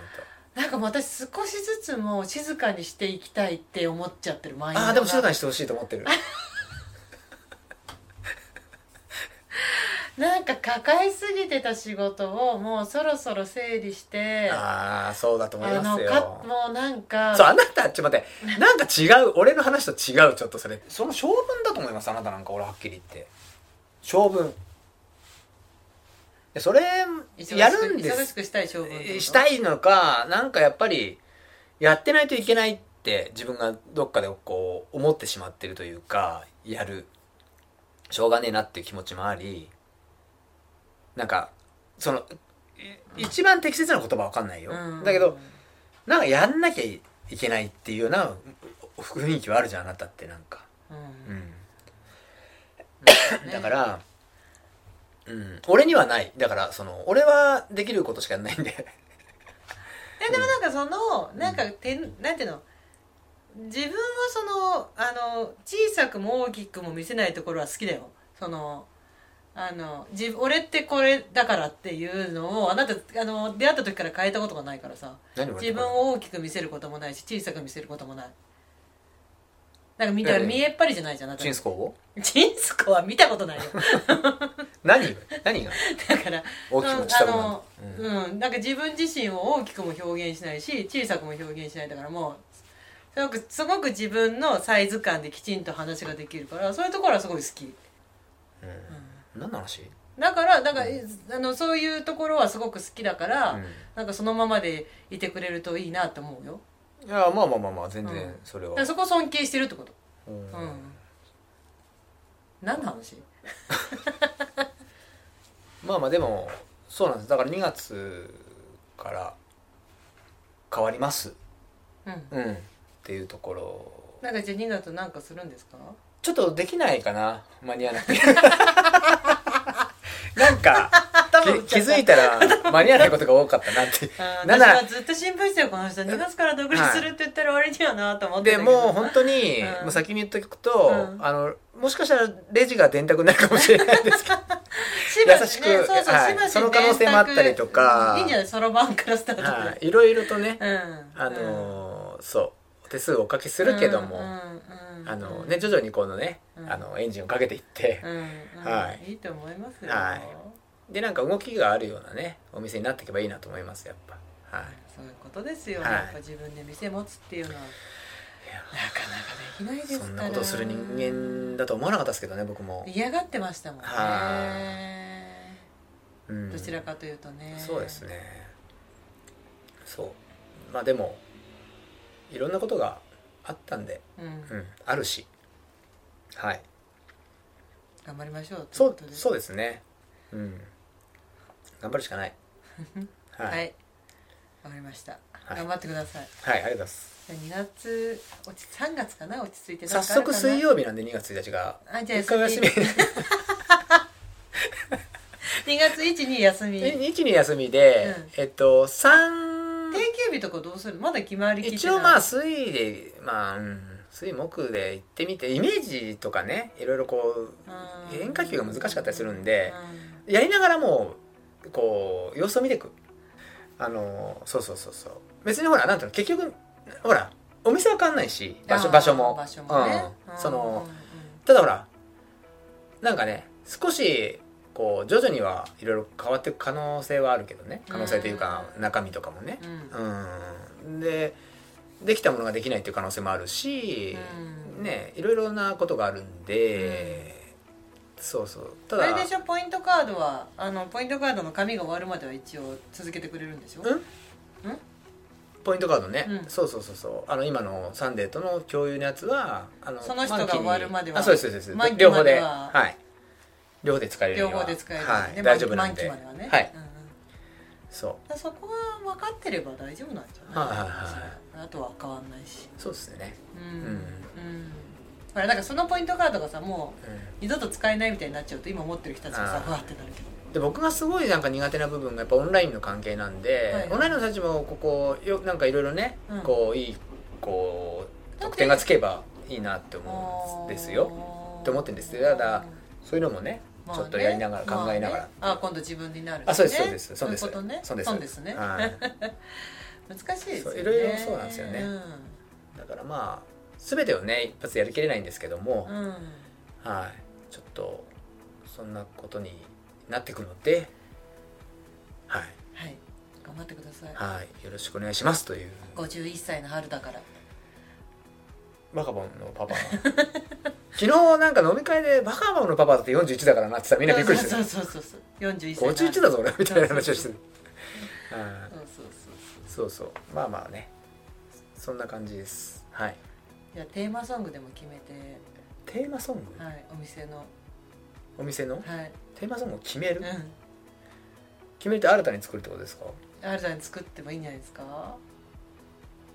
ななんかもう私少しずつもう静かにしていきたいって思っちゃってるマインドがたあでも静かにしてほしいと思ってる。なんか抱えすぎてた仕事をもうそろそろ整理してああそうだと思いますよ。かもうなんかそうあなたちょっと待って。なんか違う俺の話と違うちょっとそれ。その性分だと思いますあなたなんか俺はっきり言って性分でそれやるんです。くしたい性分したいのかなんかやっぱりやってないといけないって自分がどっかでこう思ってしまってるというかやる。しょうがねえなっていう気持ちもありなんかそのい一番適切な言葉は分かんないよ、うん。だけどなんかやんなきゃいけないっていうような雰囲気はあるじゃんあなたってなんか、だからうん、俺にはない。だからその俺はできることしかないんで。えでもなんかそのなんかてんなんていうの？自分をそのあの小さくも大きくも見せないところは好きだよ。そのあの自俺ってこれだからっていうのをあなたあの出会った時から変えたことがないからさ。自分を大きく見せることもないし小さく見せることもないなんか見たええ。見えっぱりじゃないじゃんチンスコをチンスコは見たことないよ。何？何が？だから大きくも小さくもうん。うん、なんか自分自身を大きくも表現しないし小さくも表現しないだからもうすごくすごく自分のサイズ感できちんと話ができるからそういうところはすごい好き。うん。何の話？だからなんか、あのそういうところはすごく好きだから、うん。なんかそのままでいてくれるといいなと思うよいやまあまあまあまあ全然うん。それは。そこ尊敬してるってこと？うん。うん。何の話？まあまあでもそうなんです。だから2月から変わります。うん。うん。っていうところ。なんかじゃあ2月なんかするんですか？ちょっとできないかな。間に合わなくて。なんかき気づいたら間に合わないことが多かったなって。私はずっと心配してよこの人2月から独立するって言ったら割にはなと思ってでもう本当に、うん。もう先に言っとくと、うん。あのもしかしたらレジが電卓になるかもしれないですけど。優しくねそうそうその可能性もあったりとか。いいんじゃないそろばんからスタートで、はい、いろいろとね、うん。あのーそう手数をおかけするけども、あのね徐々にこのね、うん。あのエンジンをかけていって。はい。いいと思いますよ、はいでなんか動きがあるようなねお店になっていけばいいなと思いますやっぱ。はい。そういうことですよ、はい。やっぱ自分で店持つっていうのは。なかなかできないですから。そんなことする人間だと思わなかったですけどね僕も、嫌がってましたもんね。はうん。どちらかというとね。そうですね。そう。まあでもいろんなことがあったんで、うん。うん、あるし。はい。頑張りましょうそうといことで。そうですね。うん頑張るしかない。は はい。い、わかりました、はい。頑張ってください。はい、ありがとうございます。じゃあ2月落ち3月かな？落ち着いて。早速水曜曜日なんで2月1日が。あじゃあ休み。2 月1に休み。定1に休みで、うん。えっと3休日とかどうする？まだ決まりきってない。一応まあ水でまあ、うん、水木で行ってみてイメージとかねいろいろこううん変化球が難しかったりするんでうやりながらもうこう様子を見ていく。あのそうそうそうそう。別にほらなんていうの結局ほらお店は変わんないしん場所場所も。場所もね、うん、そのただほらなんかね少しこう徐々にはいろいろ変わっていく可能性はあるけどね。可能性というかうん。中身とかもね。うん。うん。でできたものができないっていう可能性もあるし、うん。ねいろいろなことがあるんで、そうそう。ただあれでしょポイントカードはあのポイントカードの紙が終わるまでは一応続けてくれるんでしょ？うん？ポイントカードね、うん。そうそうそうそう。あの今のサンデーとの共有のやつはあのその人が満期に。終わるまではあそうですそうです満期両方でまでははい。両方で使えるよう両には。方で使える。はい、ね大丈夫なんで。満期まではね。はい。うんうん。そう。だからそこが分かってれば大丈夫なんじゃない？はいはいはいあとは変わんないし。そうですね。うん。うん。うんほらなんかそのポイントカードがさもううん。二度と使えないみたいになっちゃうと今持ってる人たちがさあー。ふわってなるけど。で僕がすごいなんか苦手な部分がやっぱオンラインの関係なんで、はいオンラインの人たちもここよなんかいろいろね、うん。こういいこう得点がつけばいいなって思うんですよ。って思ってるんですよ。ただそういうのもねまあちょっとやりながら考えながら、まあね。あ今度自分になるあそうですそうですそうです。そういうことね。そうですね。はい。難しいですよね。そういろいろそうなんですよね。うん。だからまあ全てをね一発やりきれないんですけども、うん。はい。ちょっとそんなことになってくるのではい、はい。頑張ってください。はい、よろしくお願いします。という。51歳の春だから。バカボンのパパ。昨日なんか飲み会でバカボンのパパだって41だからなってさみんなびっくりしてそうるそうそうそう。41歳の。51だぞ俺。みたいな話をしてる。は いそうそうそう。そうそう。まあまあね。そんな感じです。はいじゃあテーマソングでも決めてテーマソング、はいお店の。お店の？はい。テーマソングを決める、うん。決めて新たに作るってことですか？新たに作ってもいいんじゃないですか？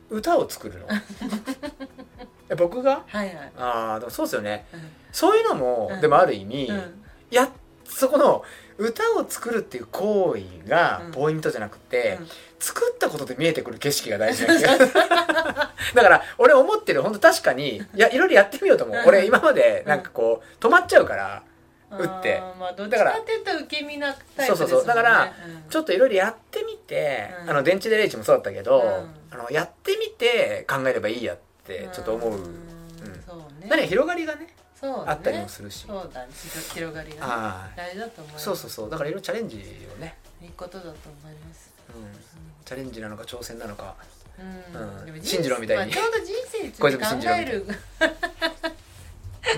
歌を作るの？え僕が？はいはい。ああでもそうですよね。うん。そういうのも、うん。でもある意味、うん。やっそこの歌を作るっていう行為がうん。ポイントじゃなくて、うん作ったことで見えてくる景色が大事な気が。だから俺思ってる本当確かにいやいろいろやってみようと思う、うん。俺今までなんかこう止まっちゃうから打って。まあどっちかっていうと受け身なタイプですもんね。そうそうそう。だからうん。ちょっといろいろやってみて、うん。あの電池でレイチもそうだったけど、うん。あのやってみて考えればいいやってちょっと思う、んうん。そうね。何か広がりがねそうね。あったりもするし。そうだね。広広がりがね。あ大事だと思います。そうそうそう。だからいろいろチャレンジをね、いいことだと思います。うん、チャレンジなのか挑戦なのか。うん。うん。でも進次郎みたいに。まあちょうど人生につ小いて考える。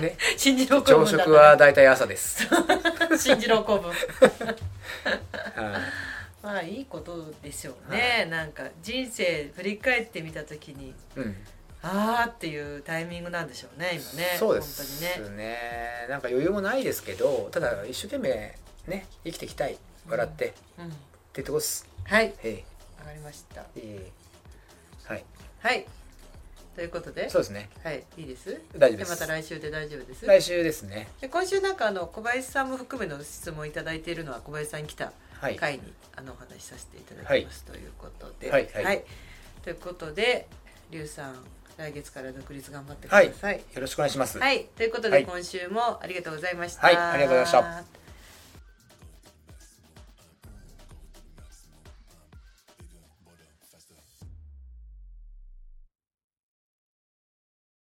ね。新次郎公朝文だった食は大体朝です、新次郎公文はい。まあいいことでしょうね、なんか人生振り返ってみた時にうん、あーっていうタイミングなんでしょうね今ね。そうですね。ねなんか余裕もないですけどただ一生懸命ね生きていきたい。笑って、っうん。てとこっす。はい。へわかりました。いええ。はい。はい。ということで。そうですね。はい。いいです？大丈夫です。でまた来週で大丈夫です？来週ですね。で今週なんかあの小林さんも含めの質問いただいているのは小林さんに来たはい。回にあのお話しさせていただきます、ということで、はいはい。ということで龍さん来月から独立頑張ってください。よろしくお願いします。はい、ということで、はい。今週もありがとうございました。はい。ありがとうございました。